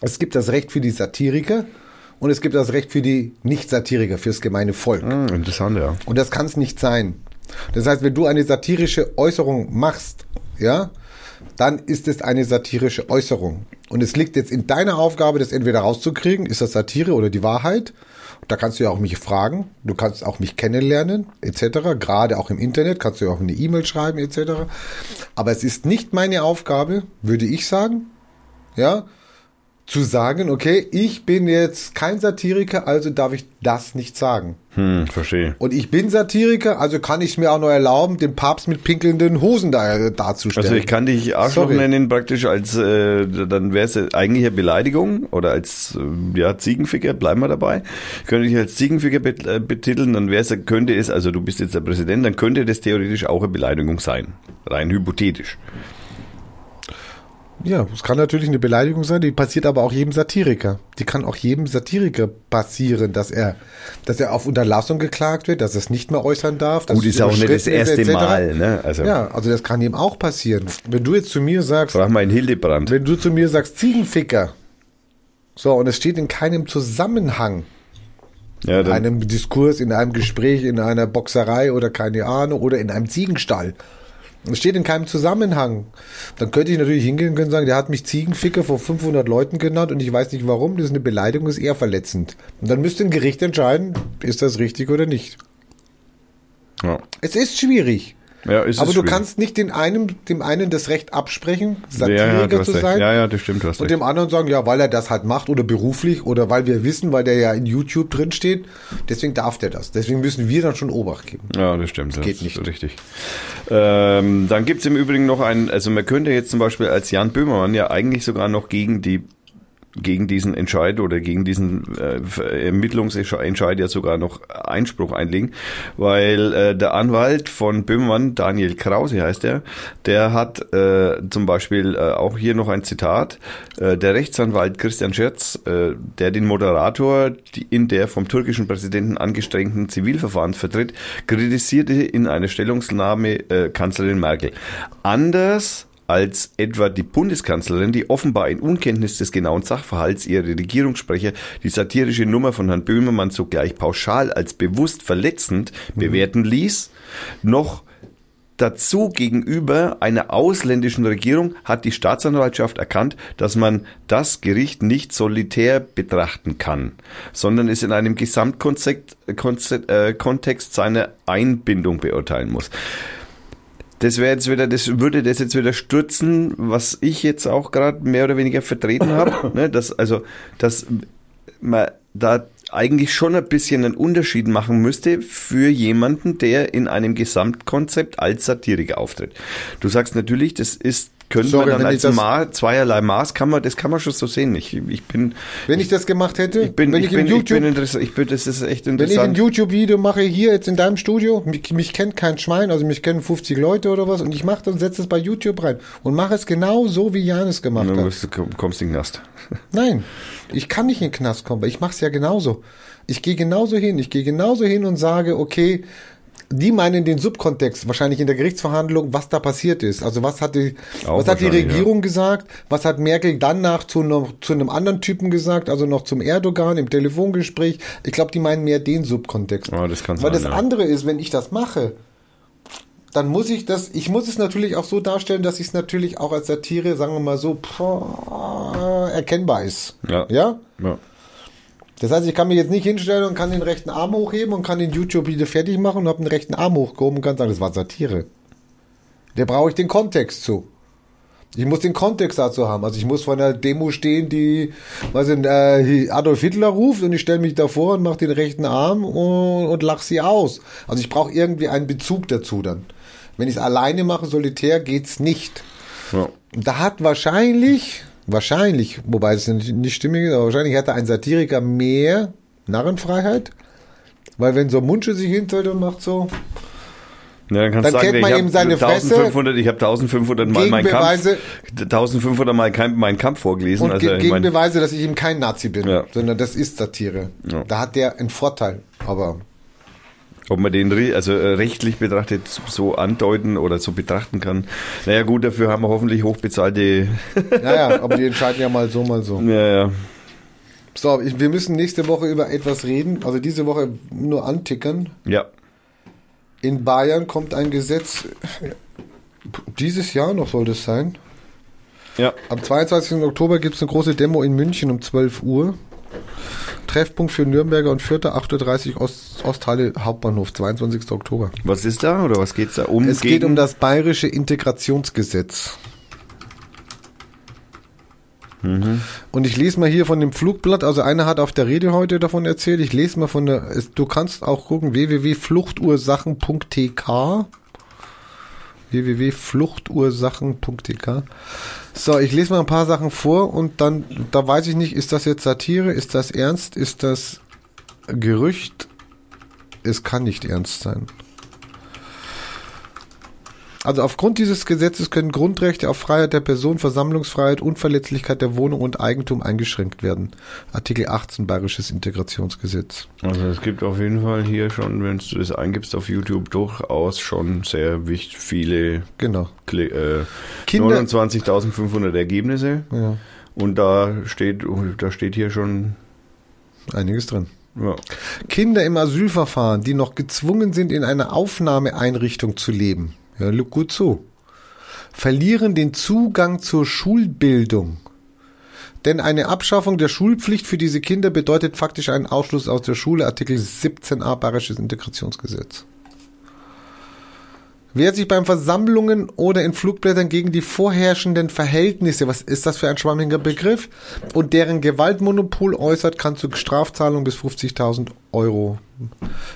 Es gibt das Recht für die Satiriker und es gibt das Recht für die Nicht-Satiriker, fürs gemeine Volk. Hm, interessant, ja. Und das kann es nicht sein. Das heißt, wenn du eine satirische Äußerung machst, ja, dann ist es eine satirische Äußerung. Und es liegt jetzt in deiner Aufgabe, das entweder rauszukriegen, ist das Satire oder die Wahrheit. Da kannst du ja auch mich fragen, du kannst auch mich kennenlernen, etc. Gerade auch im Internet kannst du ja auch eine E-Mail schreiben, etc. Aber es ist nicht meine Aufgabe, würde ich sagen, ja, zu sagen, okay, ich bin jetzt kein Satiriker, also darf ich das nicht sagen. Hm, verstehe. Und ich bin Satiriker, also kann ich es mir auch noch erlauben, den Papst mit pinkelnden Hosen da, äh, darzustellen. Also ich kann dich Arschloch Sorry. nennen praktisch als, äh, dann wäre es eigentlich eine Beleidigung oder als äh, ja, Ziegenficker, bleiben wir dabei. Ich könnte dich als Ziegenficker bet, äh, betiteln, dann wäre es, könnte es, also du bist jetzt der Präsident, dann könnte das theoretisch auch eine Beleidigung sein. Rein hypothetisch. Ja, es kann natürlich eine Beleidigung sein, die passiert aber auch jedem Satiriker. Die kann auch jedem Satiriker passieren, dass er, dass er auf Unterlassung geklagt wird, dass er es nicht mehr äußern darf. Gut, ist auch nicht das erste ist, Mal, ne? Also. Ja, also das kann ihm auch passieren. Wenn du jetzt zu mir sagst. Frag mal in Hildebrand. Wenn du zu mir sagst, Ziegenficker. So, und es steht in keinem Zusammenhang. Ja, in einem Diskurs, in einem Gespräch, in einer Boxerei oder keine Ahnung, oder in einem Ziegenstall. Es steht in keinem Zusammenhang. Dann könnte ich natürlich hingehen und sagen, der hat mich Ziegenficker vor 500 Leuten genannt und ich weiß nicht warum. Das ist eine Beleidigung, ist eher verletzend. Und dann müsste ein Gericht entscheiden, ist das richtig oder nicht. Ja. Es ist schwierig. Ja, ist Aber du kannst nicht den einen, dem einen das Recht absprechen, Satiriker ja, ja, zu sein. Ja, ja, das stimmt. Du hast und dem anderen sagen, ja, weil er das halt macht oder beruflich oder weil wir wissen, weil der ja in YouTube drin steht, deswegen darf der das. Deswegen müssen wir dann schon Obacht geben. Ja, das stimmt. Das, das geht nicht. Richtig. Ähm, dann gibt's im Übrigen noch einen, also man könnte jetzt zum Beispiel als Jan Böhmermann ja eigentlich sogar noch gegen die gegen diesen Entscheid oder gegen diesen äh, Ermittlungsentscheid ja sogar noch Einspruch einlegen, weil äh, der Anwalt von Böhmermann, Daniel Krause heißt er, der hat äh, zum Beispiel äh, auch hier noch ein Zitat, äh, der Rechtsanwalt Christian Scherz, äh, der den Moderator die in der vom türkischen Präsidenten angestrengten Zivilverfahren vertritt, kritisierte in einer Stellungnahme äh, Kanzlerin Merkel. Anders als etwa die Bundeskanzlerin, die offenbar in Unkenntnis des genauen Sachverhalts ihre Regierungssprecher die satirische Nummer von Herrn Böhmermann sogleich pauschal als bewusst verletzend mhm. bewerten ließ, noch Dazu gegenüber einer ausländischen Regierung hat die Staatsanwaltschaft erkannt, dass man das Gericht nicht solitär betrachten kann, sondern es in einem Gesamtkontext äh, Kontext seiner Einbindung beurteilen muss das wäre jetzt wieder, das würde das jetzt wieder stürzen, was ich jetzt auch gerade mehr oder weniger vertreten habe. *laughs* ne, dass, also, dass man da eigentlich schon ein bisschen einen Unterschied machen müsste für jemanden, der in einem Gesamtkonzept als Satiriker auftritt. Du sagst natürlich, das ist können Sorry, wir dann als Ma zweierlei Maß kann man, das kann man schon so sehen. Ich, ich bin. Wenn ich das gemacht hätte, ich bin, wenn ich, ich bin, YouTube, ich bin ich bin, das ist echt interessant. Wenn ich ein YouTube-Video mache hier jetzt in deinem Studio, mich, mich, kennt kein Schwein, also mich kennen 50 Leute oder was, und ich mache das und setze es bei YouTube rein und mache es genau so, wie Janis gemacht hat. Du kommst in den Knast. *laughs* Nein, ich kann nicht in den Knast kommen, weil ich mache es ja genauso. Ich gehe genauso hin, ich gehe genauso hin und sage, okay, die meinen den Subkontext, wahrscheinlich in der Gerichtsverhandlung, was da passiert ist. Also was hat die, was hat die Regierung ja. gesagt? Was hat Merkel danach zu, noch, zu einem anderen Typen gesagt? Also noch zum Erdogan im Telefongespräch. Ich glaube, die meinen mehr den Subkontext. Oh, das Weil sein, das ja. andere ist, wenn ich das mache, dann muss ich das, ich muss es natürlich auch so darstellen, dass ich es natürlich auch als Satire, sagen wir mal so, erkennbar ist. Ja. Ja? ja. Das heißt, ich kann mich jetzt nicht hinstellen und kann den rechten Arm hochheben und kann den YouTube-Video fertig machen und habe den rechten Arm hochgehoben und kann sagen, das war Satire. Der brauche ich den Kontext zu. Ich muss den Kontext dazu haben. Also ich muss vor einer Demo stehen, die was in, äh, Adolf Hitler ruft und ich stelle mich davor und mache den rechten Arm und, und lach sie aus. Also ich brauche irgendwie einen Bezug dazu dann. Wenn ich es alleine mache, solitär, geht's nicht. Ja. Da hat wahrscheinlich, wahrscheinlich, wobei es nicht, nicht stimmig ist, aber wahrscheinlich hatte ein Satiriker mehr Narrenfreiheit. Weil wenn so ein Mundsche sich hinstellt und macht so, Ja, dann kannst Dann du sagen, kennt man ich eben seine habe Fresse. 1500, ich habe 1500 Mal mein Kampf, Gegenbeweise. 1500 Mal mein Kampf vorgelesen. und also, Gegenbeweise, dass ich eben kein Nazi bin, Ja. sondern das ist Satire. Ja. Da hat der einen Vorteil. Aber ob man den also äh, rechtlich betrachtet so andeuten oder so betrachten kann. Naja, gut, dafür haben wir hoffentlich hochbezahlte. *laughs* naja, aber die entscheiden ja mal so, mal so. ja, ja. So, wir müssen nächste Woche über etwas reden, also diese Woche nur antickern. Ja. In Bayern kommt ein Gesetz, dieses Jahr noch soll das sein. Ja. Am 22. Oktober gibt es eine große Demo in München um 12 Uhr. Treffpunkt für Nürnberger und Vierter, 8.30 Uhr Ost, Osthalle Hauptbahnhof, 22. Oktober. Was ist da oder was geht's da um? Es geht um das bayerische Integrationsgesetz. Und ich lese mal hier von dem Flugblatt, also einer hat auf der Rede heute davon erzählt, ich lese mal von der, es- du kannst auch gucken, www.fluchtursachen.tk www.fluchtursachen.tk So, ich lese mal ein paar Sachen vor und dann, da weiß ich nicht, ist das jetzt Satire, ist das ernst, ist das Gerücht? Es kann nicht ernst sein. Also aufgrund dieses Gesetzes können Grundrechte auf Freiheit der Person, Versammlungsfreiheit, Unverletzlichkeit der Wohnung und Eigentum eingeschränkt werden. Artikel 18 Bayerisches Integrationsgesetz. Also es gibt auf jeden Fall hier schon, wenn du das eingibst auf YouTube, durchaus schon sehr wichtig viele Genau. Äh, Kinder- 29.500 Ergebnisse. Ja, Und da steht, da steht hier schon, einiges drin. ja, Kinder im Asylverfahren, die noch gezwungen sind, in einer Aufnahmeeinrichtung zu leben, ja, look gut zu, verlieren den Zugang zur Schulbildung. Denn eine Abschaffung der Schulpflicht für diese Kinder bedeutet faktisch einen Ausschluss aus der Schule, Artikel 17a Bayerisches Integrationsgesetz. Wer sich beim Versammlungen oder in Flugblättern gegen die vorherrschenden Verhältnisse, was ist das für ein schwammiger Begriff, und deren Gewaltmonopol äußert, kann zu Strafzahlung bis 50.000 Euro.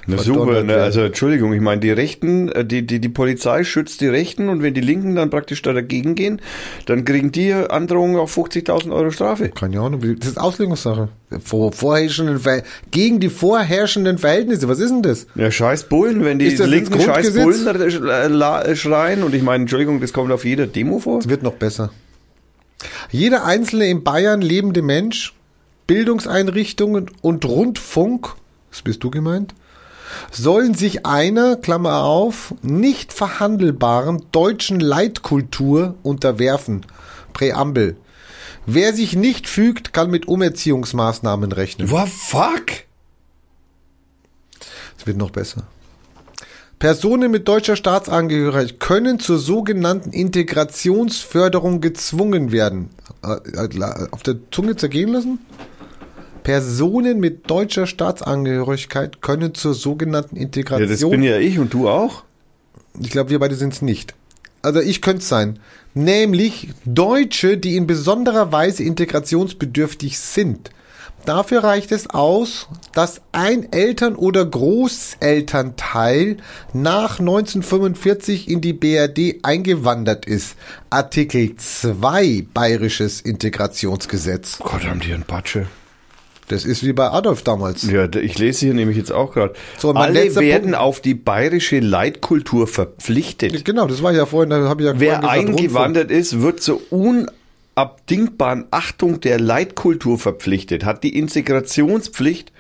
Na verdonnert super, ne? also Entschuldigung, ich meine, die Rechten, äh, die, die, die Polizei schützt die Rechten und wenn die Linken dann praktisch da dagegen gehen, dann kriegen die Androhungen auf 50.000 Euro Strafe. Keine Ahnung, das ist Auslegungssache. Vor, vorherrschenden, gegen die vorherrschenden Verhältnisse, was ist denn das? Ja, scheiß Bullen, wenn die Linken scheiß? Bullen äh, äh, schreien und ich meine, Entschuldigung, das kommt auf jeder Demo vor. Es wird noch besser. Jeder einzelne in Bayern lebende Mensch, Bildungseinrichtungen und Rundfunk, das bist du gemeint, sollen sich einer, Klammer auf, nicht verhandelbaren deutschen Leitkultur unterwerfen. Präambel. Wer sich nicht fügt, kann mit Umerziehungsmaßnahmen rechnen. What fuck? Es wird noch besser. Personen mit deutscher Staatsangehörigkeit können zur sogenannten Integrationsförderung gezwungen werden. Äh, äh, Auf der Zunge zergehen lassen? Personen mit deutscher Staatsangehörigkeit können zur sogenannten Ja, Integration. das bin ja ich und du auch. Ich glaube, wir beide sind es nicht. Also ich könnte es sein. Nämlich Deutsche, die in besonderer Weise integrationsbedürftig sind. Dafür reicht es aus, dass ein Eltern- oder Großelternteil nach 1945 in die BRD eingewandert ist. Artikel 2 Bayerisches Integrationsgesetz. Gott, haben die einen Patsche. Das ist wie bei Adolf damals. Ja, ich lese hier nämlich jetzt auch gerade. So, Alle werden Punkt. auf die bayerische Leitkultur verpflichtet. Genau, das war ja vorhin, da habe ich ja Wer vorhin gesagt, eingewandert ist, wird zur unabdingbaren Achtung der Leitkultur verpflichtet, hat die Integrationspflicht,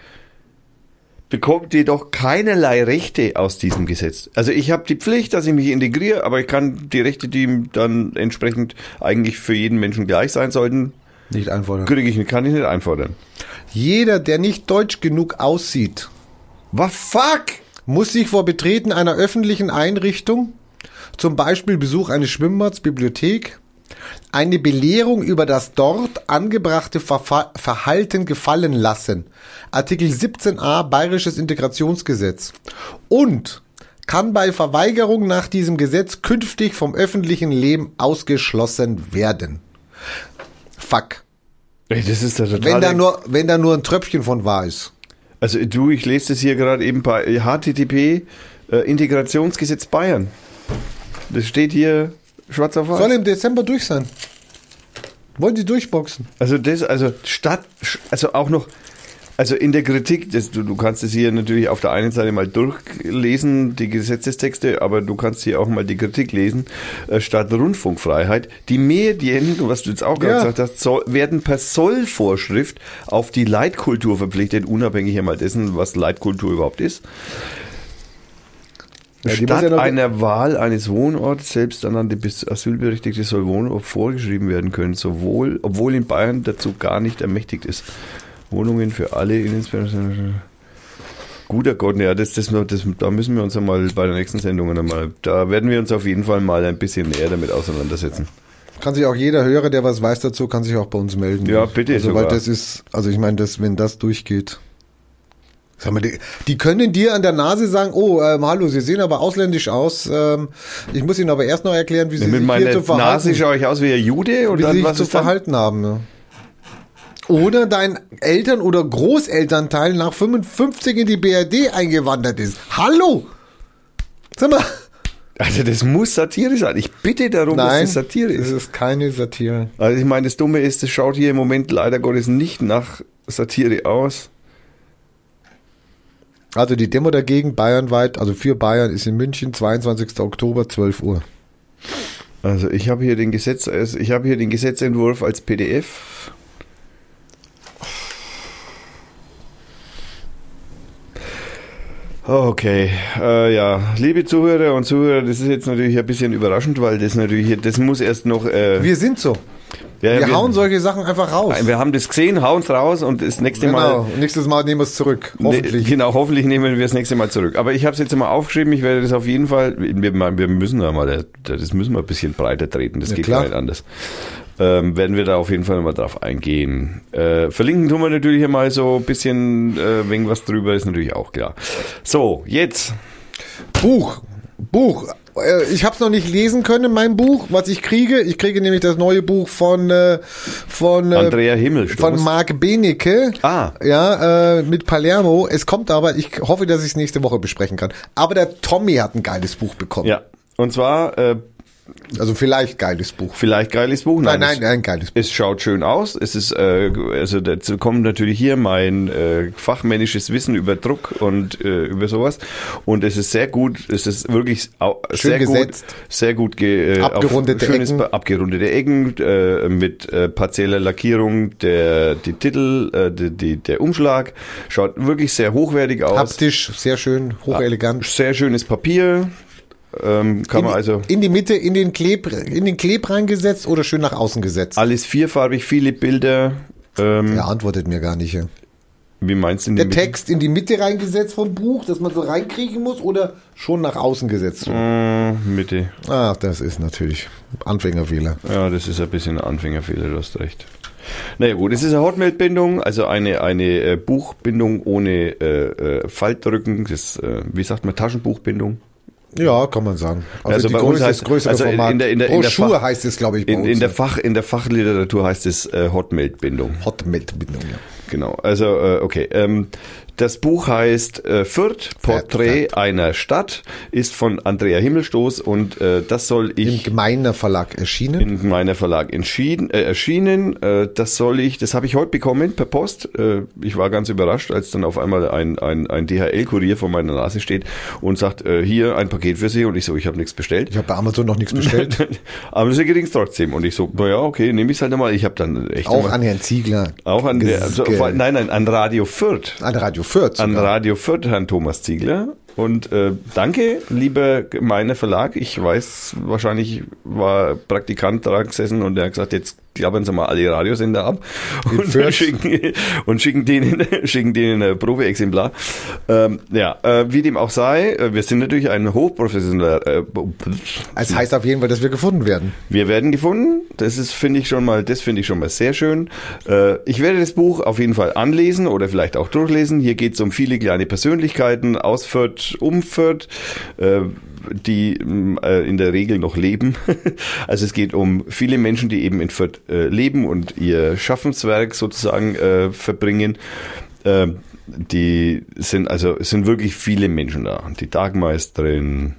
bekommt jedoch keinerlei Rechte aus diesem Gesetz. Also ich habe die Pflicht, dass ich mich integriere, aber ich kann die Rechte, die dann entsprechend eigentlich für jeden Menschen gleich sein sollten, Nicht einfordern. kriege ich, kann ich nicht einfordern. Jeder, der nicht deutsch genug aussieht, Was fuck? muss sich vor Betreten einer öffentlichen Einrichtung, zum Beispiel Besuch eines Schwimmbads, Bibliothek, eine Belehrung über das dort angebrachte Verfa Verhalten gefallen lassen. Artikel 17a Bayerisches Integrationsgesetz. Und kann bei Verweigerung nach diesem Gesetz künftig vom öffentlichen Leben ausgeschlossen werden. Fuck. Das ist der Wenn totale... da nur, wenn da nur ein Tröpfchen von wahr ist. Also du, ich lese das hier gerade eben bei HTTP äh, Integrationsgesetz Bayern. Das steht hier schwarz auf weiß. Soll im Dezember durch sein. Wollen Sie durchboxen? Also das, also statt, also auch noch, also in der Kritik, das, du, du kannst es hier natürlich auf der einen Seite mal durchlesen, die Gesetzestexte, aber du kannst hier auch mal die Kritik lesen, äh, statt Rundfunkfreiheit. Die Medien, was du jetzt auch gerade Ja. gesagt hast, soll, werden per Sollvorschrift auf die Leitkultur verpflichtet, unabhängig einmal dessen, was Leitkultur überhaupt ist. Ja, Statt ja einer Wahl eines Wohnorts selbsternannte bis Asylberechtigte soll Wohnort vorgeschrieben werden können, sowohl, obwohl in Bayern dazu gar nicht ermächtigt ist. Wohnungen für alle Innensperren. Guter Gott, ja, das, das, das, da müssen wir uns einmal bei der nächsten Sendung einmal, da werden wir uns auf jeden Fall mal ein bisschen näher damit auseinandersetzen. Kann sich auch jeder Hörer, der was weiß dazu, kann sich auch bei uns melden. Ja, bitte Also, sogar. weil das ist, also ich meine, das, wenn das durchgeht. Sag mal, die, die können dir an der Nase sagen, oh, ähm, hallo, Sie sehen aber ausländisch aus. Ähm, ich muss Ihnen aber erst noch erklären, wie Sie Mit sich hier zu verhalten, Nase schaue ich aus wie ein Jude wie oder Sie sich zu verhalten haben. Ja. Oder dein Eltern- oder Großelternteil nach 55 in die BRD eingewandert ist. Hallo! Sag mal. Also das muss Satire sein. Ich bitte darum, dass Nein, das Satire es ist. ist keine Satire. Also ich meine, das Dumme ist, es schaut hier im Moment leider Gottes nicht nach Satire aus. Also die Demo dagegen bayernweit, also für Bayern ist in München, 22. Oktober, 12 Uhr. Also ich habe hier den Gesetz, also ich habe hier den Gesetzentwurf als PDF. Okay, äh, ja, liebe Zuhörer und Zuhörer, das ist jetzt natürlich ein bisschen überraschend, weil das natürlich, das muss erst noch. Äh, Wir sind so. ja, Wir, hauen solche Sachen einfach raus. wir haben das gesehen, hauen es raus und das nächste Mal. Genau. Nächstes Mal nehmen wir es zurück. Hoffentlich. Nee, genau, hoffentlich nehmen wir das nächste Mal zurück. Aber ich habe es jetzt mal aufgeschrieben, ich werde das auf jeden Fall, wir, wir müssen da mal, das müssen wir ein bisschen breiter treten, das Ja, geht klar. gar nicht anders. Ähm, werden wir da auf jeden Fall mal drauf eingehen. Äh, verlinken tun wir natürlich mal so ein bisschen, äh, wegen was drüber, ist natürlich auch klar. So, jetzt. Buch. Buch. Äh, Ich habe es noch nicht lesen können, mein Buch, was ich kriege. Ich kriege nämlich das neue Buch von von, äh, von, äh, Andrea Himmelstoß. von Marc Benecke. Ah. Ja, äh, mit Palermo. Es kommt aber, ich hoffe, dass ich es nächste Woche besprechen kann. Aber der Tommy hat ein geiles Buch bekommen. Ja. Und zwar, äh, Also vielleicht geiles Buch. vielleicht geiles Buch. Nein, es- nein, ein geiles Buch. Es schaut schön aus. Es ist, äh, also dazu kommt natürlich hier mein äh, fachmännisches Wissen über Druck und äh, über sowas. Und es ist sehr gut. Es ist wirklich Schön sehr gesetzt. gut, sehr gut ge, äh, Abgerundete schönes, Ecken. abgerundete Ecken äh, mit äh, partieller Lackierung. Der die Titel, äh, die, die, der Umschlag schaut wirklich sehr hochwertig aus. Haptisch, sehr schön, hochelegant. Sehr schönes Papier. Ähm, kann In, man also in die Mitte, in den Kleb, in den Kleb reingesetzt oder schön nach außen gesetzt? alles vierfarbig, viele Bilder. Ähm, Er antwortet mir gar nicht. Ja. Wie meinst du in Der Mitte? Text in die Mitte reingesetzt vom Buch, dass man so reinkriegen muss oder schon nach außen gesetzt? Äh, Mitte. Ach, das ist natürlich Anfängerfehler. Ja, das ist ein bisschen ein Anfängerfehler, du hast recht. Naja gut, es ist eine Hotmail-Bindung, also eine, eine äh, Buchbindung ohne äh, äh, Faltrücken, das, äh, wie sagt man, Taschenbuchbindung. Ja, kann man sagen. Also, Also die bei uns größte, heißt- das größere also in Format. der- in der- in der Broschur Fach- heißt es, glaube ich, bei In, uns. in, der Fach, in der Fachliteratur heißt es äh, Hotmail-Bindung. Hotmail-Bindung, ja. Genau, also äh, okay. Ähm, das Buch heißt äh, Fürth, Porträt einer Stadt, ist von Andrea Himmelstoß und äh, das soll Im ich Gemeiner Verlag erschienen. in meiner Verlag entschieden, äh, erschienen. Äh, das soll ich, das habe ich heute bekommen per Post. Äh, ich war ganz überrascht, als dann auf einmal ein, ein, ein DHL-Kurier vor meiner Nase steht und sagt, äh, hier ein Paket für Sie. Und ich so, ich habe nichts bestellt. ich habe bei Amazon noch nichts bestellt. *laughs* Aber Sie kriegen es trotzdem. Und ich so, naja, okay, nehme ich es halt einmal. Ich habe dann echt Auch an Herrn Ziegler. auch an der, also, nein, nein, an Radio Fürth. An Radio Fürth. An sogar. Radio Fürth, Herrn Thomas Ziegler. Und äh, danke, lieber gemeiner Verlag. Ich weiß, wahrscheinlich war Praktikant dran gesessen und er hat gesagt, jetzt klappern Sie mal alle Radiosender ab und schicken, und schicken denen, *laughs* schicken denen ein Probeexemplar. Ähm, ja, äh, wie dem auch sei, äh, wir sind natürlich ein hochprofessioneller. Äh, Es heißt auf jeden Fall, dass wir gefunden werden. wir werden gefunden. Das ist, finde ich schon mal, das finde ich schon mal sehr schön. Äh, ich werde das Buch auf jeden Fall anlesen oder vielleicht auch durchlesen. Hier geht es um viele kleine Persönlichkeiten aus Fürth, um Fürth, äh, die äh, in der Regel noch leben. *laughs* also es geht um viele Menschen, die eben in Fürth äh, leben und ihr Schaffenswerk sozusagen äh, verbringen. Äh, die sind also es sind wirklich viele Menschen da. Die Tagmeisterin,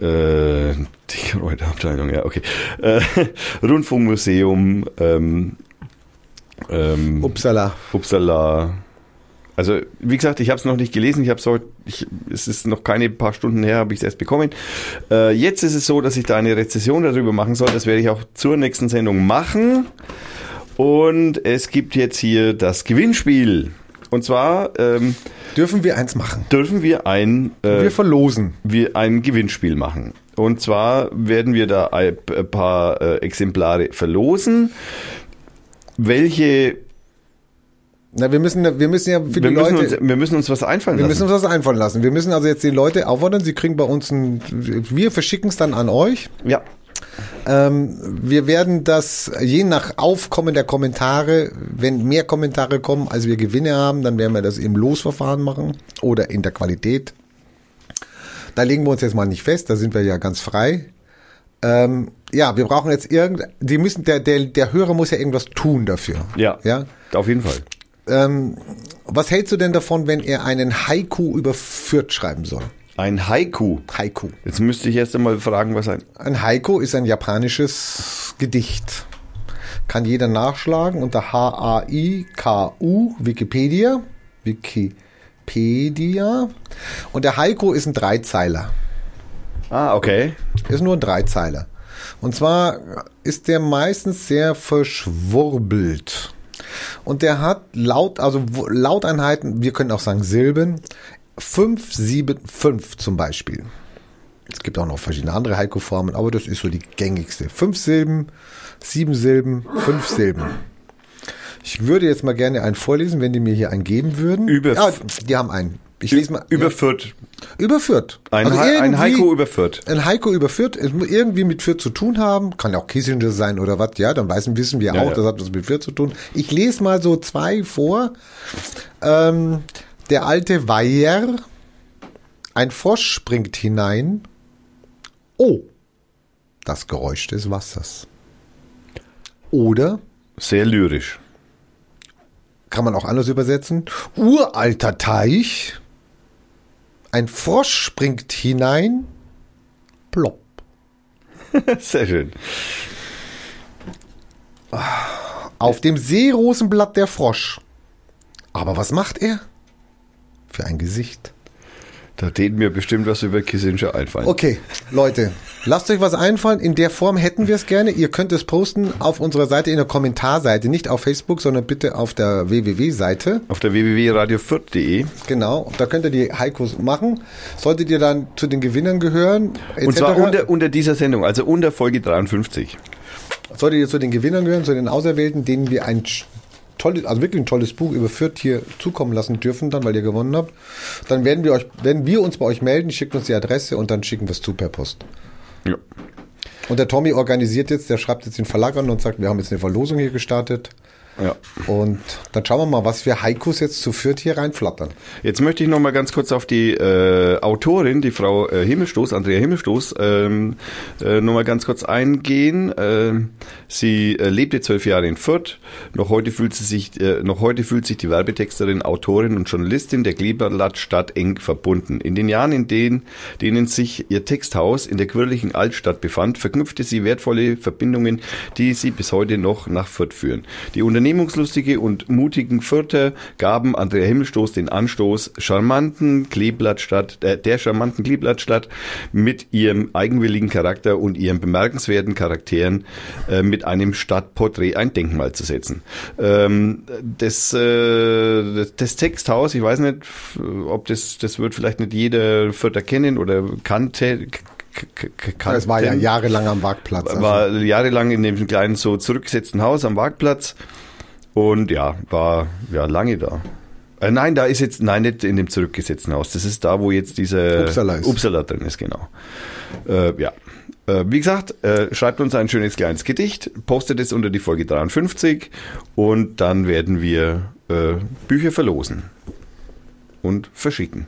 äh, die Kräuterabteilung, ja, okay. Äh, *laughs* Rundfunkmuseum, ähm, ähm, Upsala. Uppsala. Also, wie gesagt, ich habe es noch nicht gelesen. Ich habe es es ist noch keine paar Stunden her, habe ich es erst bekommen. Äh, jetzt ist es so, dass ich da eine Rezession darüber machen soll. Das werde ich auch zur nächsten Sendung machen. Und es gibt jetzt hier das Gewinnspiel. Und zwar ähm, Dürfen wir eins machen? dürfen wir ein äh, wir verlosen. wir ein Gewinnspiel machen. Und zwar werden wir da ein paar äh, Exemplare verlosen. Welche Na, wir müssen, wir müssen ja für wir die müssen, Leute. uns, wir müssen uns was einfallen wir lassen. müssen uns das einfallen lassen. Wir müssen also jetzt die Leute auffordern, sie kriegen bei uns ein, wir verschicken es dann an euch. ja. Ähm, wir werden das je nach Aufkommen der Kommentare, wenn mehr Kommentare kommen, als wir Gewinne haben, dann werden wir das im Losverfahren machen oder in der Qualität. Da legen wir uns jetzt mal nicht fest, da sind wir ja ganz frei. Ähm, ja, wir brauchen jetzt irgend, die müssen, der, der, der Hörer muss ja irgendwas tun dafür. Ja. Ja. Auf jeden Fall. Ähm, was hältst du denn davon, wenn er einen Haiku über Fürth schreiben soll? Ein Haiku. Haiku. Jetzt müsste ich erst einmal fragen, was ein. Ein Haiku ist ein japanisches Gedicht. Kann jeder nachschlagen unter H-A-I-K-U, Wikipedia. Wikipedia. Und der Haiku ist ein Dreizeiler. Ah, okay. Ist nur ein Dreizeiler. Und zwar ist der meistens sehr verschwurbelt. Und der hat laut, also Lauteinheiten, wir können auch sagen Silben, 5, 7, 5 zum Beispiel. Es gibt auch noch verschiedene andere Haiku-Formen, aber das ist so die gängigste. Fünf Silben, sieben Silben, fünf Silben. Ich würde jetzt mal gerne einen vorlesen, wenn die mir hier einen geben würden. Über- ja, die haben einen. Ich lese mal. Überführt. Überführt. Ein, Also Ha- ein Haiku überführt. ein Heiko überführt, es muss irgendwie mit Fürth zu tun haben, kann ja auch Kissinger sein oder was, ja, dann wissen, wissen wir Ja, auch, ja. das hat was mit Fürth zu tun. Ich lese mal so zwei vor. Ähm, der alte Weiher, ein Frosch springt hinein. Oh, das Geräusch des Wassers. Oder, Sehr lyrisch. kann man auch anders übersetzen, uralter Teich, ein Frosch springt hinein, plopp. *laughs* Sehr schön. Auf dem Seerosenblatt der Frosch. Aber was macht er? Für ein Gesicht. Da täten mir bestimmt was über Kissinger einfallen. Okay, Leute, lasst euch was einfallen. In der Form hätten wir es gerne. Ihr könnt es posten auf unserer Seite in der Kommentarseite, nicht auf Facebook, sondern bitte auf der www-Seite. Auf der www.radiofürth.de. Genau, da könnt ihr die Haikus machen. Solltet ihr dann zu den Gewinnern gehören, etc. Und zwar unter, unter dieser Sendung, also unter Folge 53. Solltet ihr zu den Gewinnern gehören, zu den Auserwählten, denen wir ein tolles, also wirklich ein tolles Buch über Fürth hier zukommen lassen dürfen, dann, weil ihr gewonnen habt, dann werden wir euch, werden wir uns bei euch melden, schickt uns die Adresse und dann schicken wir es zu per Post. Ja. Und der Tommy organisiert jetzt, der schreibt jetzt den Verlag an und sagt, wir haben jetzt eine Verlosung hier gestartet. Ja. Und dann schauen wir mal, was für Haikus jetzt zu Fürth hier reinflattern. Jetzt möchte ich noch mal ganz kurz auf die äh, Autorin, die Frau äh, Himmelstoß, Andrea Himmelstoß, ähm, äh, noch mal ganz kurz eingehen. Ähm, sie äh, lebte zwölf Jahre in Fürth. Noch heute fühlt sie sich, äh, noch heute fühlt sich die Werbetexterin, Autorin und Journalistin der Kleeblattstadt eng verbunden. In den Jahren, in denen, denen sich ihr Texthaus in der quirligen Altstadt befand, verknüpfte sie wertvolle Verbindungen, die sie bis heute noch nach Fürth führen. Die unternehmungslustige und mutigen Fürther gaben Andrea Himmelstoß den Anstoß, charmanten Kleeblattstadt, äh, der charmanten Kleeblattstadt mit ihrem eigenwilligen Charakter und ihren bemerkenswerten Charakteren äh, mit einem Stadtporträt ein Denkmal zu setzen. Ähm, das, äh, das, das Texthaus, ich weiß nicht, ob das, das wird vielleicht nicht jeder Fürther kennen oder kannte. k- k- k- Es war ja jahrelang am Marktplatz. Also war jahrelang in dem kleinen so zurückgesetzten Haus am Marktplatz und ja, war ja lange da. Äh, nein, da ist jetzt, nein, nicht in dem zurückgesetzten Haus. Das ist da, wo jetzt diese Uppsala ist. Uppsala drin ist, genau. Äh, ja. Äh, wie gesagt, äh, schreibt uns ein schönes kleines Gedicht, postet es unter die Folge 53 und dann werden wir äh, Bücher verlosen und verschicken.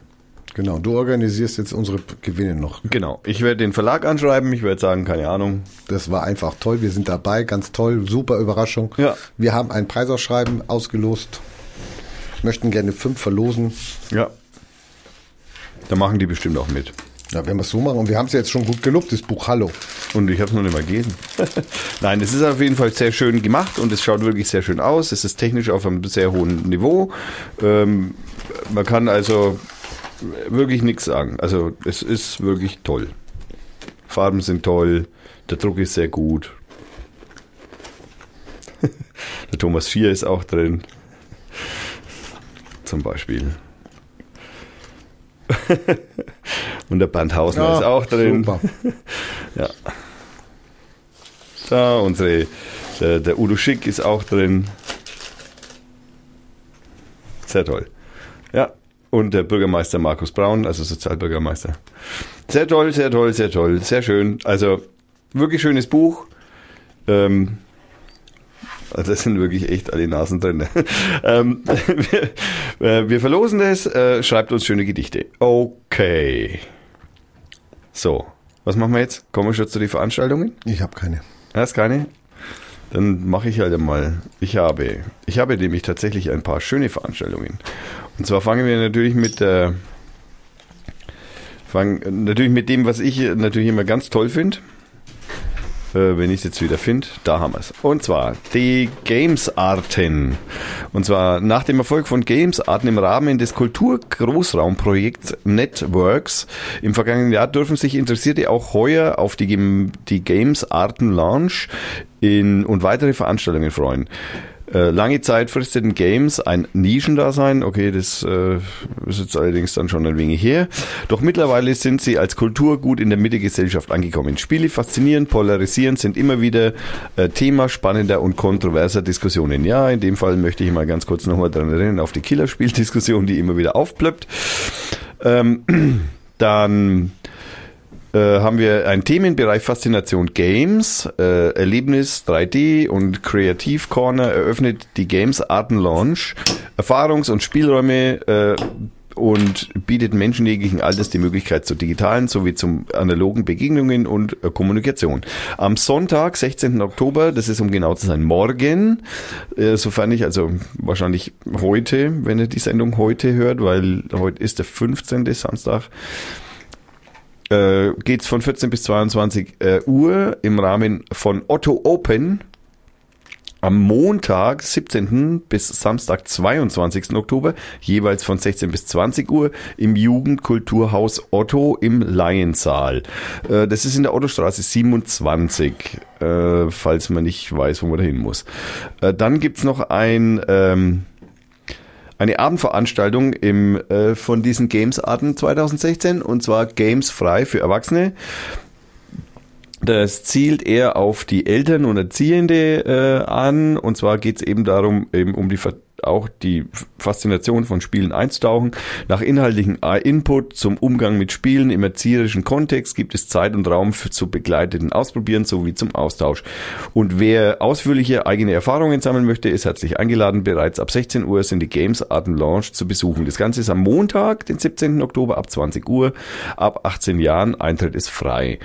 Genau, du organisierst jetzt unsere Gewinne noch. Genau. Ich werde den Verlag anschreiben. Ich werde sagen, keine Ahnung. Das war einfach toll. Wir sind dabei, ganz toll, super Überraschung. Ja. Wir haben ein Preisausschreiben ausgelost, möchten gerne fünf verlosen. Ja. Da machen die bestimmt auch mit. Ja, wenn wir es so machen, und wir haben es jetzt schon gut gelobt, das Buch Hallo. Und ich habe es noch nicht mal gelesen. *laughs* Nein, es ist auf jeden Fall sehr schön gemacht und es schaut wirklich sehr schön aus. Es ist technisch auf einem sehr hohen Niveau. Ähm, man kann also wirklich nichts sagen. Also es ist wirklich toll. Farben sind toll, der Druck ist sehr gut. *laughs* der Thomas Schier ist auch drin. Zum Beispiel. *laughs* Und der Bernd Hausner Ja, ist auch drin. super. *laughs* Ja. Da, unsere, der, der Udo Schick ist auch drin. Sehr toll. Ja. Und der Bürgermeister Markus Braun, also Sozialbürgermeister. Sehr toll, sehr toll, sehr toll, sehr schön. Also wirklich schönes Buch. Ähm, also das sind wirklich echt alle Nasen drin. *laughs* ähm, *laughs* wir, äh, wir verlosen das. Äh, schreibt uns schöne Gedichte. Okay. So, was machen wir jetzt? Kommen wir schon zu den Veranstaltungen? Ich habe keine. Hast keine? Dann mache ich halt einmal. Ich habe, ich habe nämlich tatsächlich ein paar schöne Veranstaltungen. Und zwar fangen wir natürlich mit der, fangen natürlich mit dem, was ich natürlich immer ganz toll finde. Äh, wenn ich es jetzt wieder finde, da haben wir es. Und zwar die Games-Arten. Und zwar nach dem Erfolg von Games-Arten im Rahmen des Kultur-Großraumprojekts Networks im vergangenen Jahr dürfen sich Interessierte auch heuer auf die, die Games-Arten-Launch in, und weitere Veranstaltungen freuen. Äh, lange Zeit fristeten Games ein Nischendasein. Okay, das äh, ist jetzt allerdings dann schon ein wenig her. Doch mittlerweile sind sie als Kulturgut in der Mitte-Gesellschaft angekommen. Spiele faszinieren, polarisieren, sind immer wieder äh, Thema spannender und kontroverser Diskussionen. Ja, in dem Fall möchte ich mal ganz kurz nochmal daran erinnern, auf die Killerspieldiskussion, die immer wieder aufplöppt. Ähm, *clears throat* dann äh, haben wir einen Themenbereich Faszination Games, äh, Erlebnis 3D und Kreativ Corner eröffnet die Games Arten Launch, Erfahrungs- und Spielräume äh, und bietet Menschen jeglichen Alters die Möglichkeit zu digitalen sowie zum analogen Begegnungen und äh, Kommunikation. Am Sonntag, 16. Oktober, das ist um genau zu sein, morgen, äh, sofern ich, also wahrscheinlich heute, wenn ihr die Sendung heute hört, weil heute ist der 15. Samstag, äh, geht es von 14 bis 22 äh, Uhr im Rahmen von Otto Open am Montag, 17. bis Samstag, 22. Oktober, jeweils von 16 bis 20 Uhr im Jugendkulturhaus Otto im Laiensaal. Äh, das ist in der Ottostraße 27, äh, falls man nicht weiß, wo man da hin muss. Dann gibt's noch ein... Eine Abendveranstaltung im, äh, von diesen Games-Arten 2016 und zwar Games frei für Erwachsene. Das zielt eher auf die Eltern und Erziehende äh, an und zwar geht es eben darum, eben um die Ver auch die Faszination von Spielen einzutauchen. Nach inhaltlichen Input zum Umgang mit Spielen im erzieherischen Kontext gibt es Zeit und Raum für zu begleiteten Ausprobieren sowie zum Austausch. Und wer ausführliche eigene Erfahrungen sammeln möchte, ist herzlich eingeladen. Bereits ab 16 Uhr sind die Games Arten Launch zu besuchen. Das Ganze ist am Montag, den 17. Oktober ab 20 Uhr. Ab 18 Jahren, Eintritt ist frei.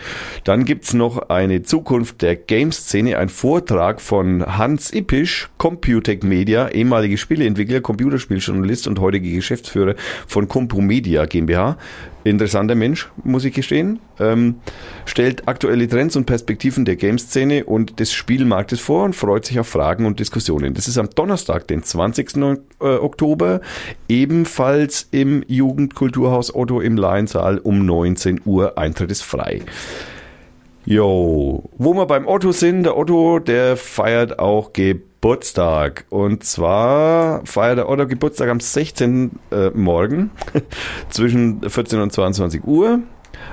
Dann gibt's noch eine Zukunft der Games-Szene, ein Vortrag von Hans Ippisch, Computec Media, ehemalige Spieleentwickler, Computerspieljournalist und heutige Geschäftsführer von Compumedia GmbH. Interessanter Mensch, muss ich gestehen. Ähm, stellt aktuelle Trends und Perspektiven der Game-Szene und des Spielmarktes vor und freut sich auf Fragen und Diskussionen. Das ist am Donnerstag, den 20. äh, Oktober, ebenfalls im Jugendkulturhaus Otto im Laiensaal um 19 Uhr. Eintritt ist frei. Jo, wo wir beim Otto sind, der Otto, der feiert auch Geburtstag. Und zwar feiert der Otto Geburtstag am 16. Äh, Morgen *laughs* zwischen 14 und 22 Uhr.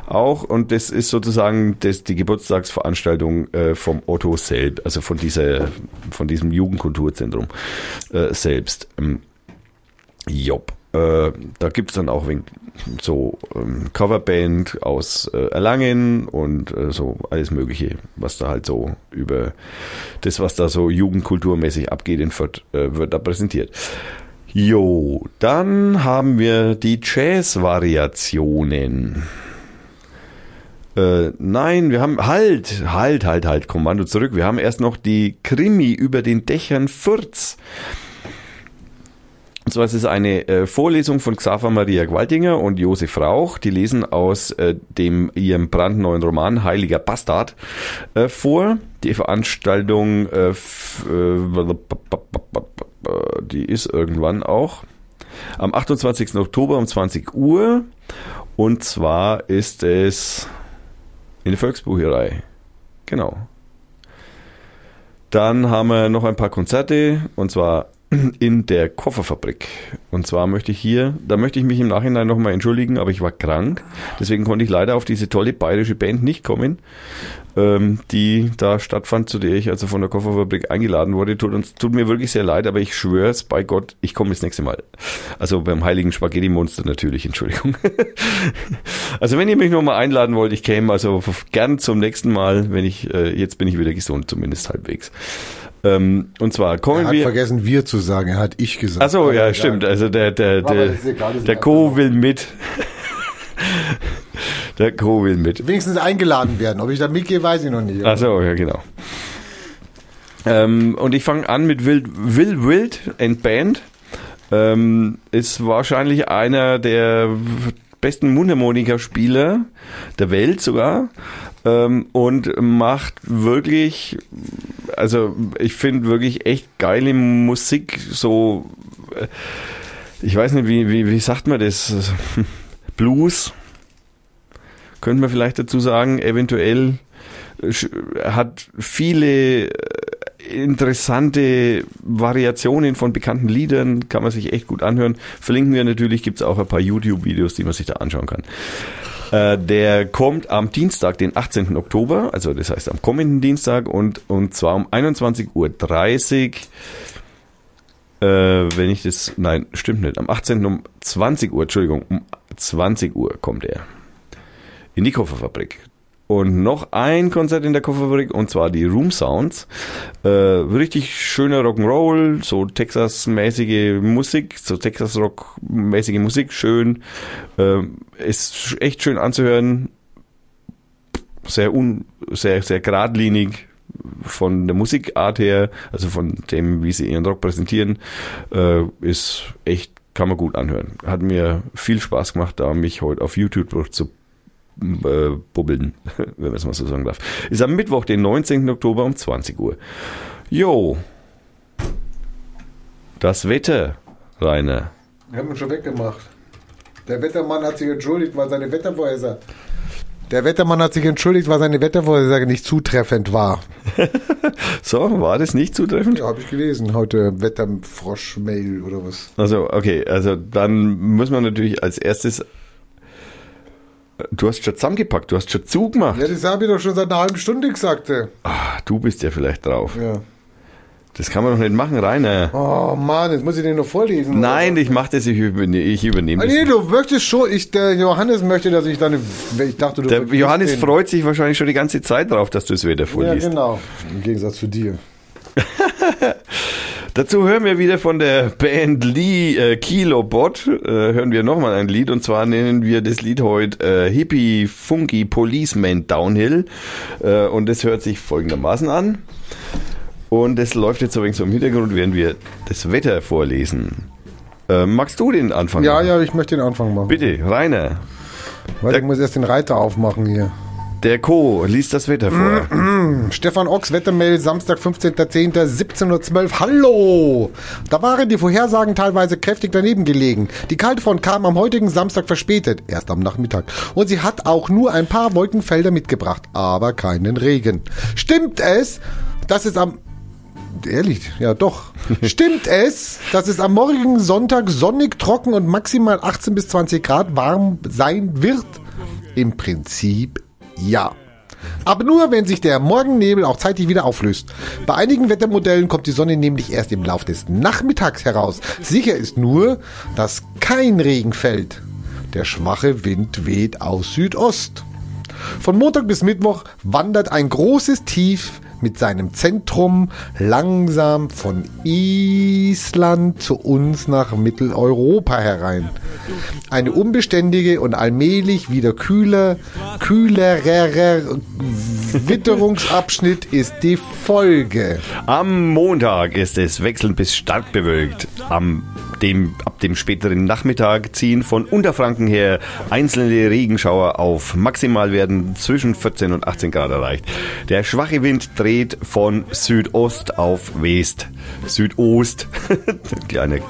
Auch, und das ist sozusagen das, die Geburtstagsveranstaltung äh, vom Otto selbst, also von dieser, von diesem Jugendkulturzentrum äh, selbst. Ähm, Job. Äh, da gibt's dann auch wegen so ähm, Coverband aus äh, Erlangen und äh, so alles Mögliche, was da halt so über das, was da so jugendkulturmäßig abgeht in Fürth, äh, wird da präsentiert. Jo, dann haben wir die Jazz-Variationen. Äh, nein, wir haben halt, halt, halt, halt, Kommando zurück. Wir haben erst noch die Krimi über den Dächern Fürz. Und zwar ist es eine äh, Vorlesung von Xaver Maria Gwaltinger und Josef Rauch. Die lesen aus äh, dem ihrem brandneuen Roman Heiliger Bastard äh, vor. Die Veranstaltung, äh, äh, die ist irgendwann auch am 28. Oktober um 20 Uhr. Und zwar ist es in der Volksbucherei. Genau. Dann haben wir noch ein paar Konzerte und zwar in der Kofferfabrik. Und zwar möchte ich hier, da möchte ich mich im Nachhinein nochmal entschuldigen, aber ich war krank. Deswegen konnte ich leider auf diese tolle bayerische Band nicht kommen, ähm, die da stattfand, zu der ich also von der Kofferfabrik eingeladen wurde. Tut, uns, tut mir wirklich sehr leid, aber ich schwöre es bei Gott, ich komme das nächste Mal. Also beim heiligen Spaghetti-Monster natürlich, Entschuldigung. *laughs* also wenn ihr mich nochmal einladen wollt, ich käme also gern zum nächsten Mal, wenn ich, äh, jetzt bin ich wieder gesund, zumindest halbwegs. Ähm, und zwar Er kommen hat wir. vergessen, wir zu sagen. Er hat ich gesagt. Achso, ja, egal. stimmt. Also der, der, der, egal, der Co will mit. der Co will mit. Wenigstens eingeladen werden. Ob ich da mitgehe, weiß ich noch nicht. Achso, ja, genau. Ähm, und ich fange an mit Wild, Will Wild and Band. Ähm, ist wahrscheinlich einer der besten Mundharmonika-Spieler der Welt sogar. Ähm, und macht wirklich, also ich finde wirklich echt geile Musik, so, äh, ich weiß nicht, wie, wie, wie sagt man das? *laughs* Blues, könnte man vielleicht dazu sagen, eventuell sch- hat viele äh, interessante Variationen von bekannten Liedern, kann man sich echt gut anhören. Verlinken wir natürlich, gibt es auch ein paar YouTube-Videos, die man sich da anschauen kann. Äh, Der kommt am Dienstag, den 18. Oktober, also das heißt am kommenden Dienstag und, und zwar um 21.30 Uhr. Äh, wenn ich das, nein, stimmt nicht, am 18. um 20 Uhr, Entschuldigung, um 20 Uhr kommt er in die Kofferfabrik. Und noch ein Konzert in der Kofferfabrik und zwar die Room Sounds. Äh, richtig schöner Rock'n'Roll, so Texas-mäßige Musik, so Texas-Rock-mäßige Musik, schön. Äh, ist echt schön anzuhören. Sehr, un, sehr, sehr geradlinig von der Musikart her, also von dem, wie sie ihren Rock präsentieren, äh, ist echt, kann man gut anhören. Hat mir viel Spaß gemacht, da mich heute auf YouTube zu äh, bubbeln, *laughs* wenn man es mal so sagen darf. Ist am Mittwoch, den 19. Oktober um 20 Uhr. Jo. Das Wetter, Rainer. Wir haben ihn schon weggemacht. Der Wettermann hat sich entschuldigt, weil seine Wettervorhersage. Der Wettermann hat sich entschuldigt, weil seine Wettervorhersage nicht zutreffend war. *laughs* So, war das nicht zutreffend? Ja, habe ich gelesen. Heute Wetterfrosch-Mail oder was. Also, okay, also dann muss man natürlich als erstes. Du hast schon zusammengepackt, du hast schon zugemacht. Ja, das habe ich doch schon seit einer halben Stunde gesagt. ey. Ah, du bist ja vielleicht drauf. Ja. Das kann man doch nicht machen, Rainer. Oh Mann, jetzt muss ich den noch vorlesen. Nein, ich mach das, ich übernehme, ich übernehme Ah, das. nee, du möchtest schon. Ich, der Johannes möchte, dass ich dann. Ich dachte, du Der Johannes den. freut sich wahrscheinlich schon die ganze Zeit drauf, dass du es wieder Ja, vorliest. genau. Im Gegensatz zu dir. *laughs* Dazu hören wir wieder von der Band Lee äh, Kilobot, äh, hören wir nochmal ein Lied und zwar nennen wir das Lied heute äh, Hippie Funky Policeman Downhill äh, und das hört sich folgendermaßen an und das läuft jetzt so ein wenig so im Hintergrund, während wir das Wetter vorlesen. Äh, magst du den Anfang Ja, machen? ja, ich möchte den Anfang machen. Bitte, Rainer. Weil ich muss erst den Reiter aufmachen hier. Der Co. liest das Wetter vor. Stefan Ochs, Wettermail, Samstag, 15.10., 17.12 Uhr. Hallo! Da waren die Vorhersagen teilweise kräftig daneben gelegen. Die Kaltfront kam am heutigen Samstag verspätet, erst am Nachmittag. Und sie hat auch nur ein paar Wolkenfelder mitgebracht, aber keinen Regen. Stimmt es, dass es am Ehrlich, ja doch. *laughs* Stimmt es, dass es am morgigen Sonntag sonnig, trocken und maximal 18 bis 20 Grad warm sein wird? Im Prinzip ja. Aber nur, wenn sich der Morgennebel auch zeitig wieder auflöst. Bei einigen Wettermodellen kommt die Sonne nämlich erst im Lauf des Nachmittags heraus. Sicher ist nur, dass kein Regen fällt. Der schwache Wind weht aus Südost. Von Montag bis Mittwoch wandert ein großes Tief mit seinem Zentrum langsam von Island zu uns nach Mitteleuropa herein. Eine unbeständige und allmählich wieder kühler, kühlerer Witterungsabschnitt ist die Folge. Am Montag ist es wechselnd bis stark bewölkt. Am dem, ab dem späteren Nachmittag ziehen von Unterfranken her einzelne Regenschauer auf. Maximal werden zwischen 14 und 18 Grad erreicht. Der schwache Wind dreht von Südost auf West. Südost. *laughs* Kleine,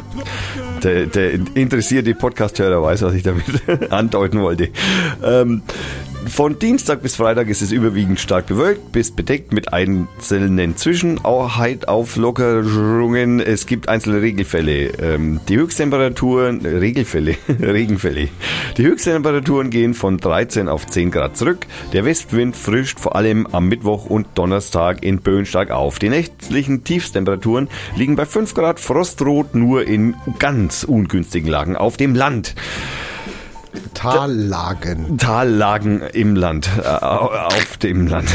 der, der interessierte Podcast-Hörer weiß, was ich damit *laughs* andeuten wollte. Ähm, von Dienstag bis Freitag ist es überwiegend stark bewölkt bis bedeckt mit einzelnen Zwischenauflockerungen. Es gibt einzelne Regelfälle. Ähm, die Höchsttemperaturen, Regelfälle, *laughs* Regenfälle. Die Höchsttemperaturen gehen von 13 auf 10 Grad zurück. Der Westwind frischt vor allem am Mittwoch und Donnerstag in Böen stark auf. Die nächtlichen Tiefstemperaturen liegen bei 5 Grad Frostrot nur in ganz ungünstigen Lagen auf dem Land. Tallagen. Tallagen im Land, äh, auf dem Land. *laughs*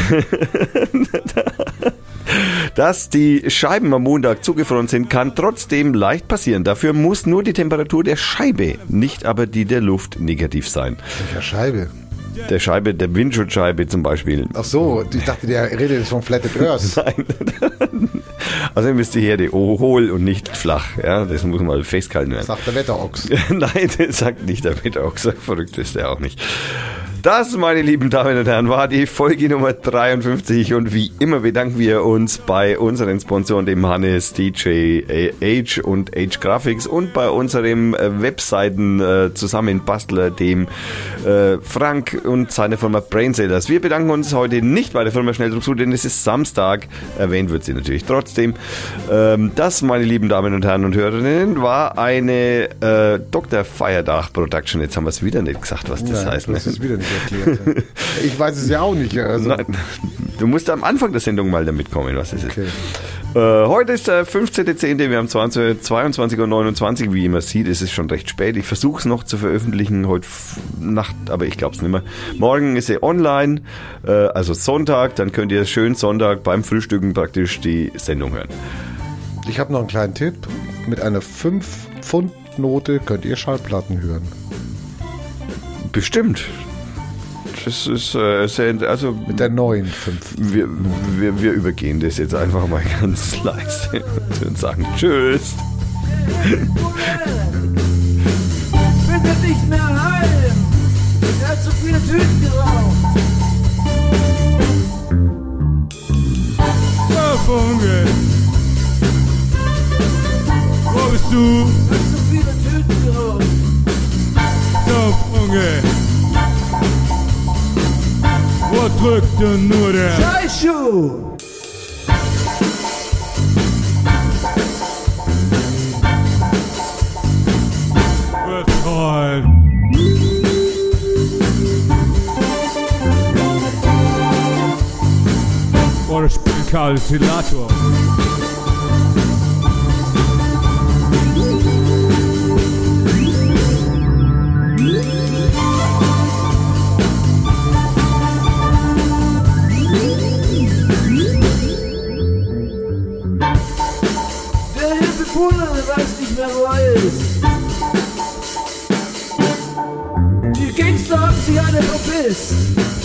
Dass die Scheiben am Montag zugefroren sind, kann trotzdem leicht passieren. Dafür muss nur die Temperatur der Scheibe, nicht aber die der Luft negativ sein. Welcher Scheibe? Der Scheibe, der Windschutzscheibe zum Beispiel. Ach so, ich dachte, der redet jetzt von Flatted Earth. *laughs* Nein. Also müsst die Herde hohl und nicht flach. Ja, das muss mal festgehalten werden. Sagt der Wetterochs. *laughs* Nein, das sagt nicht der Wetterochs. Verrückt ist der auch nicht. Das, meine lieben Damen und Herren, war die Folge Nummer 53 und wie immer bedanken wir uns bei unseren Sponsoren, dem Hannes, DJ Age und Age Graphics und bei unserem äh, Webseiten äh, dem äh, Frank und seiner Firma Brainsailers. Wir bedanken uns heute nicht bei der Firma Schnelldruck zu, denn es ist Samstag. Erwähnt wird sie natürlich trotzdem. Ähm, das, meine lieben Damen und Herren und Hörerinnen, war eine Dr. Feierdach Production. Jetzt haben wir es wieder nicht gesagt, was das Nein, heißt. du hast es wieder nicht erklärt. *laughs* ich weiß es ja auch nicht. Also. Nein, du musst am Anfang der Sendung mal damit kommen, was es ist. Okay. Äh, heute ist der 15.10. Wir haben 20, 22 Uhr 29. Wie ihr immer sieht, ist es schon recht spät. Ich versuche es noch zu veröffentlichen heute Nacht, aber ich glaube es nicht mehr. Morgen ist sie online, äh, also Sonntag. Dann könnt ihr schön Sonntag beim Frühstücken praktisch die Sendung hören. Ich habe noch einen kleinen Tipp. Mit einer 5-Pfund-Note könnt ihr Schallplatten hören. Bestimmt. Das ist äh, sehr, also Mit der neuen 5. wir, wir, wir übergehen das jetzt einfach mal ganz *laughs* leise und sagen Tschüss. Findet nicht mehr heim. Er hat zu viele Tüten geraucht. Funke. Wo bist du? Er hat zu viele Tüten geraucht. So, Funke. Wo drückt denn nur der? Scheißschuh. Betreut. Oder Spielkalisator. Der nicht mehr, ist. Die Gangster haben sich alle verpisst.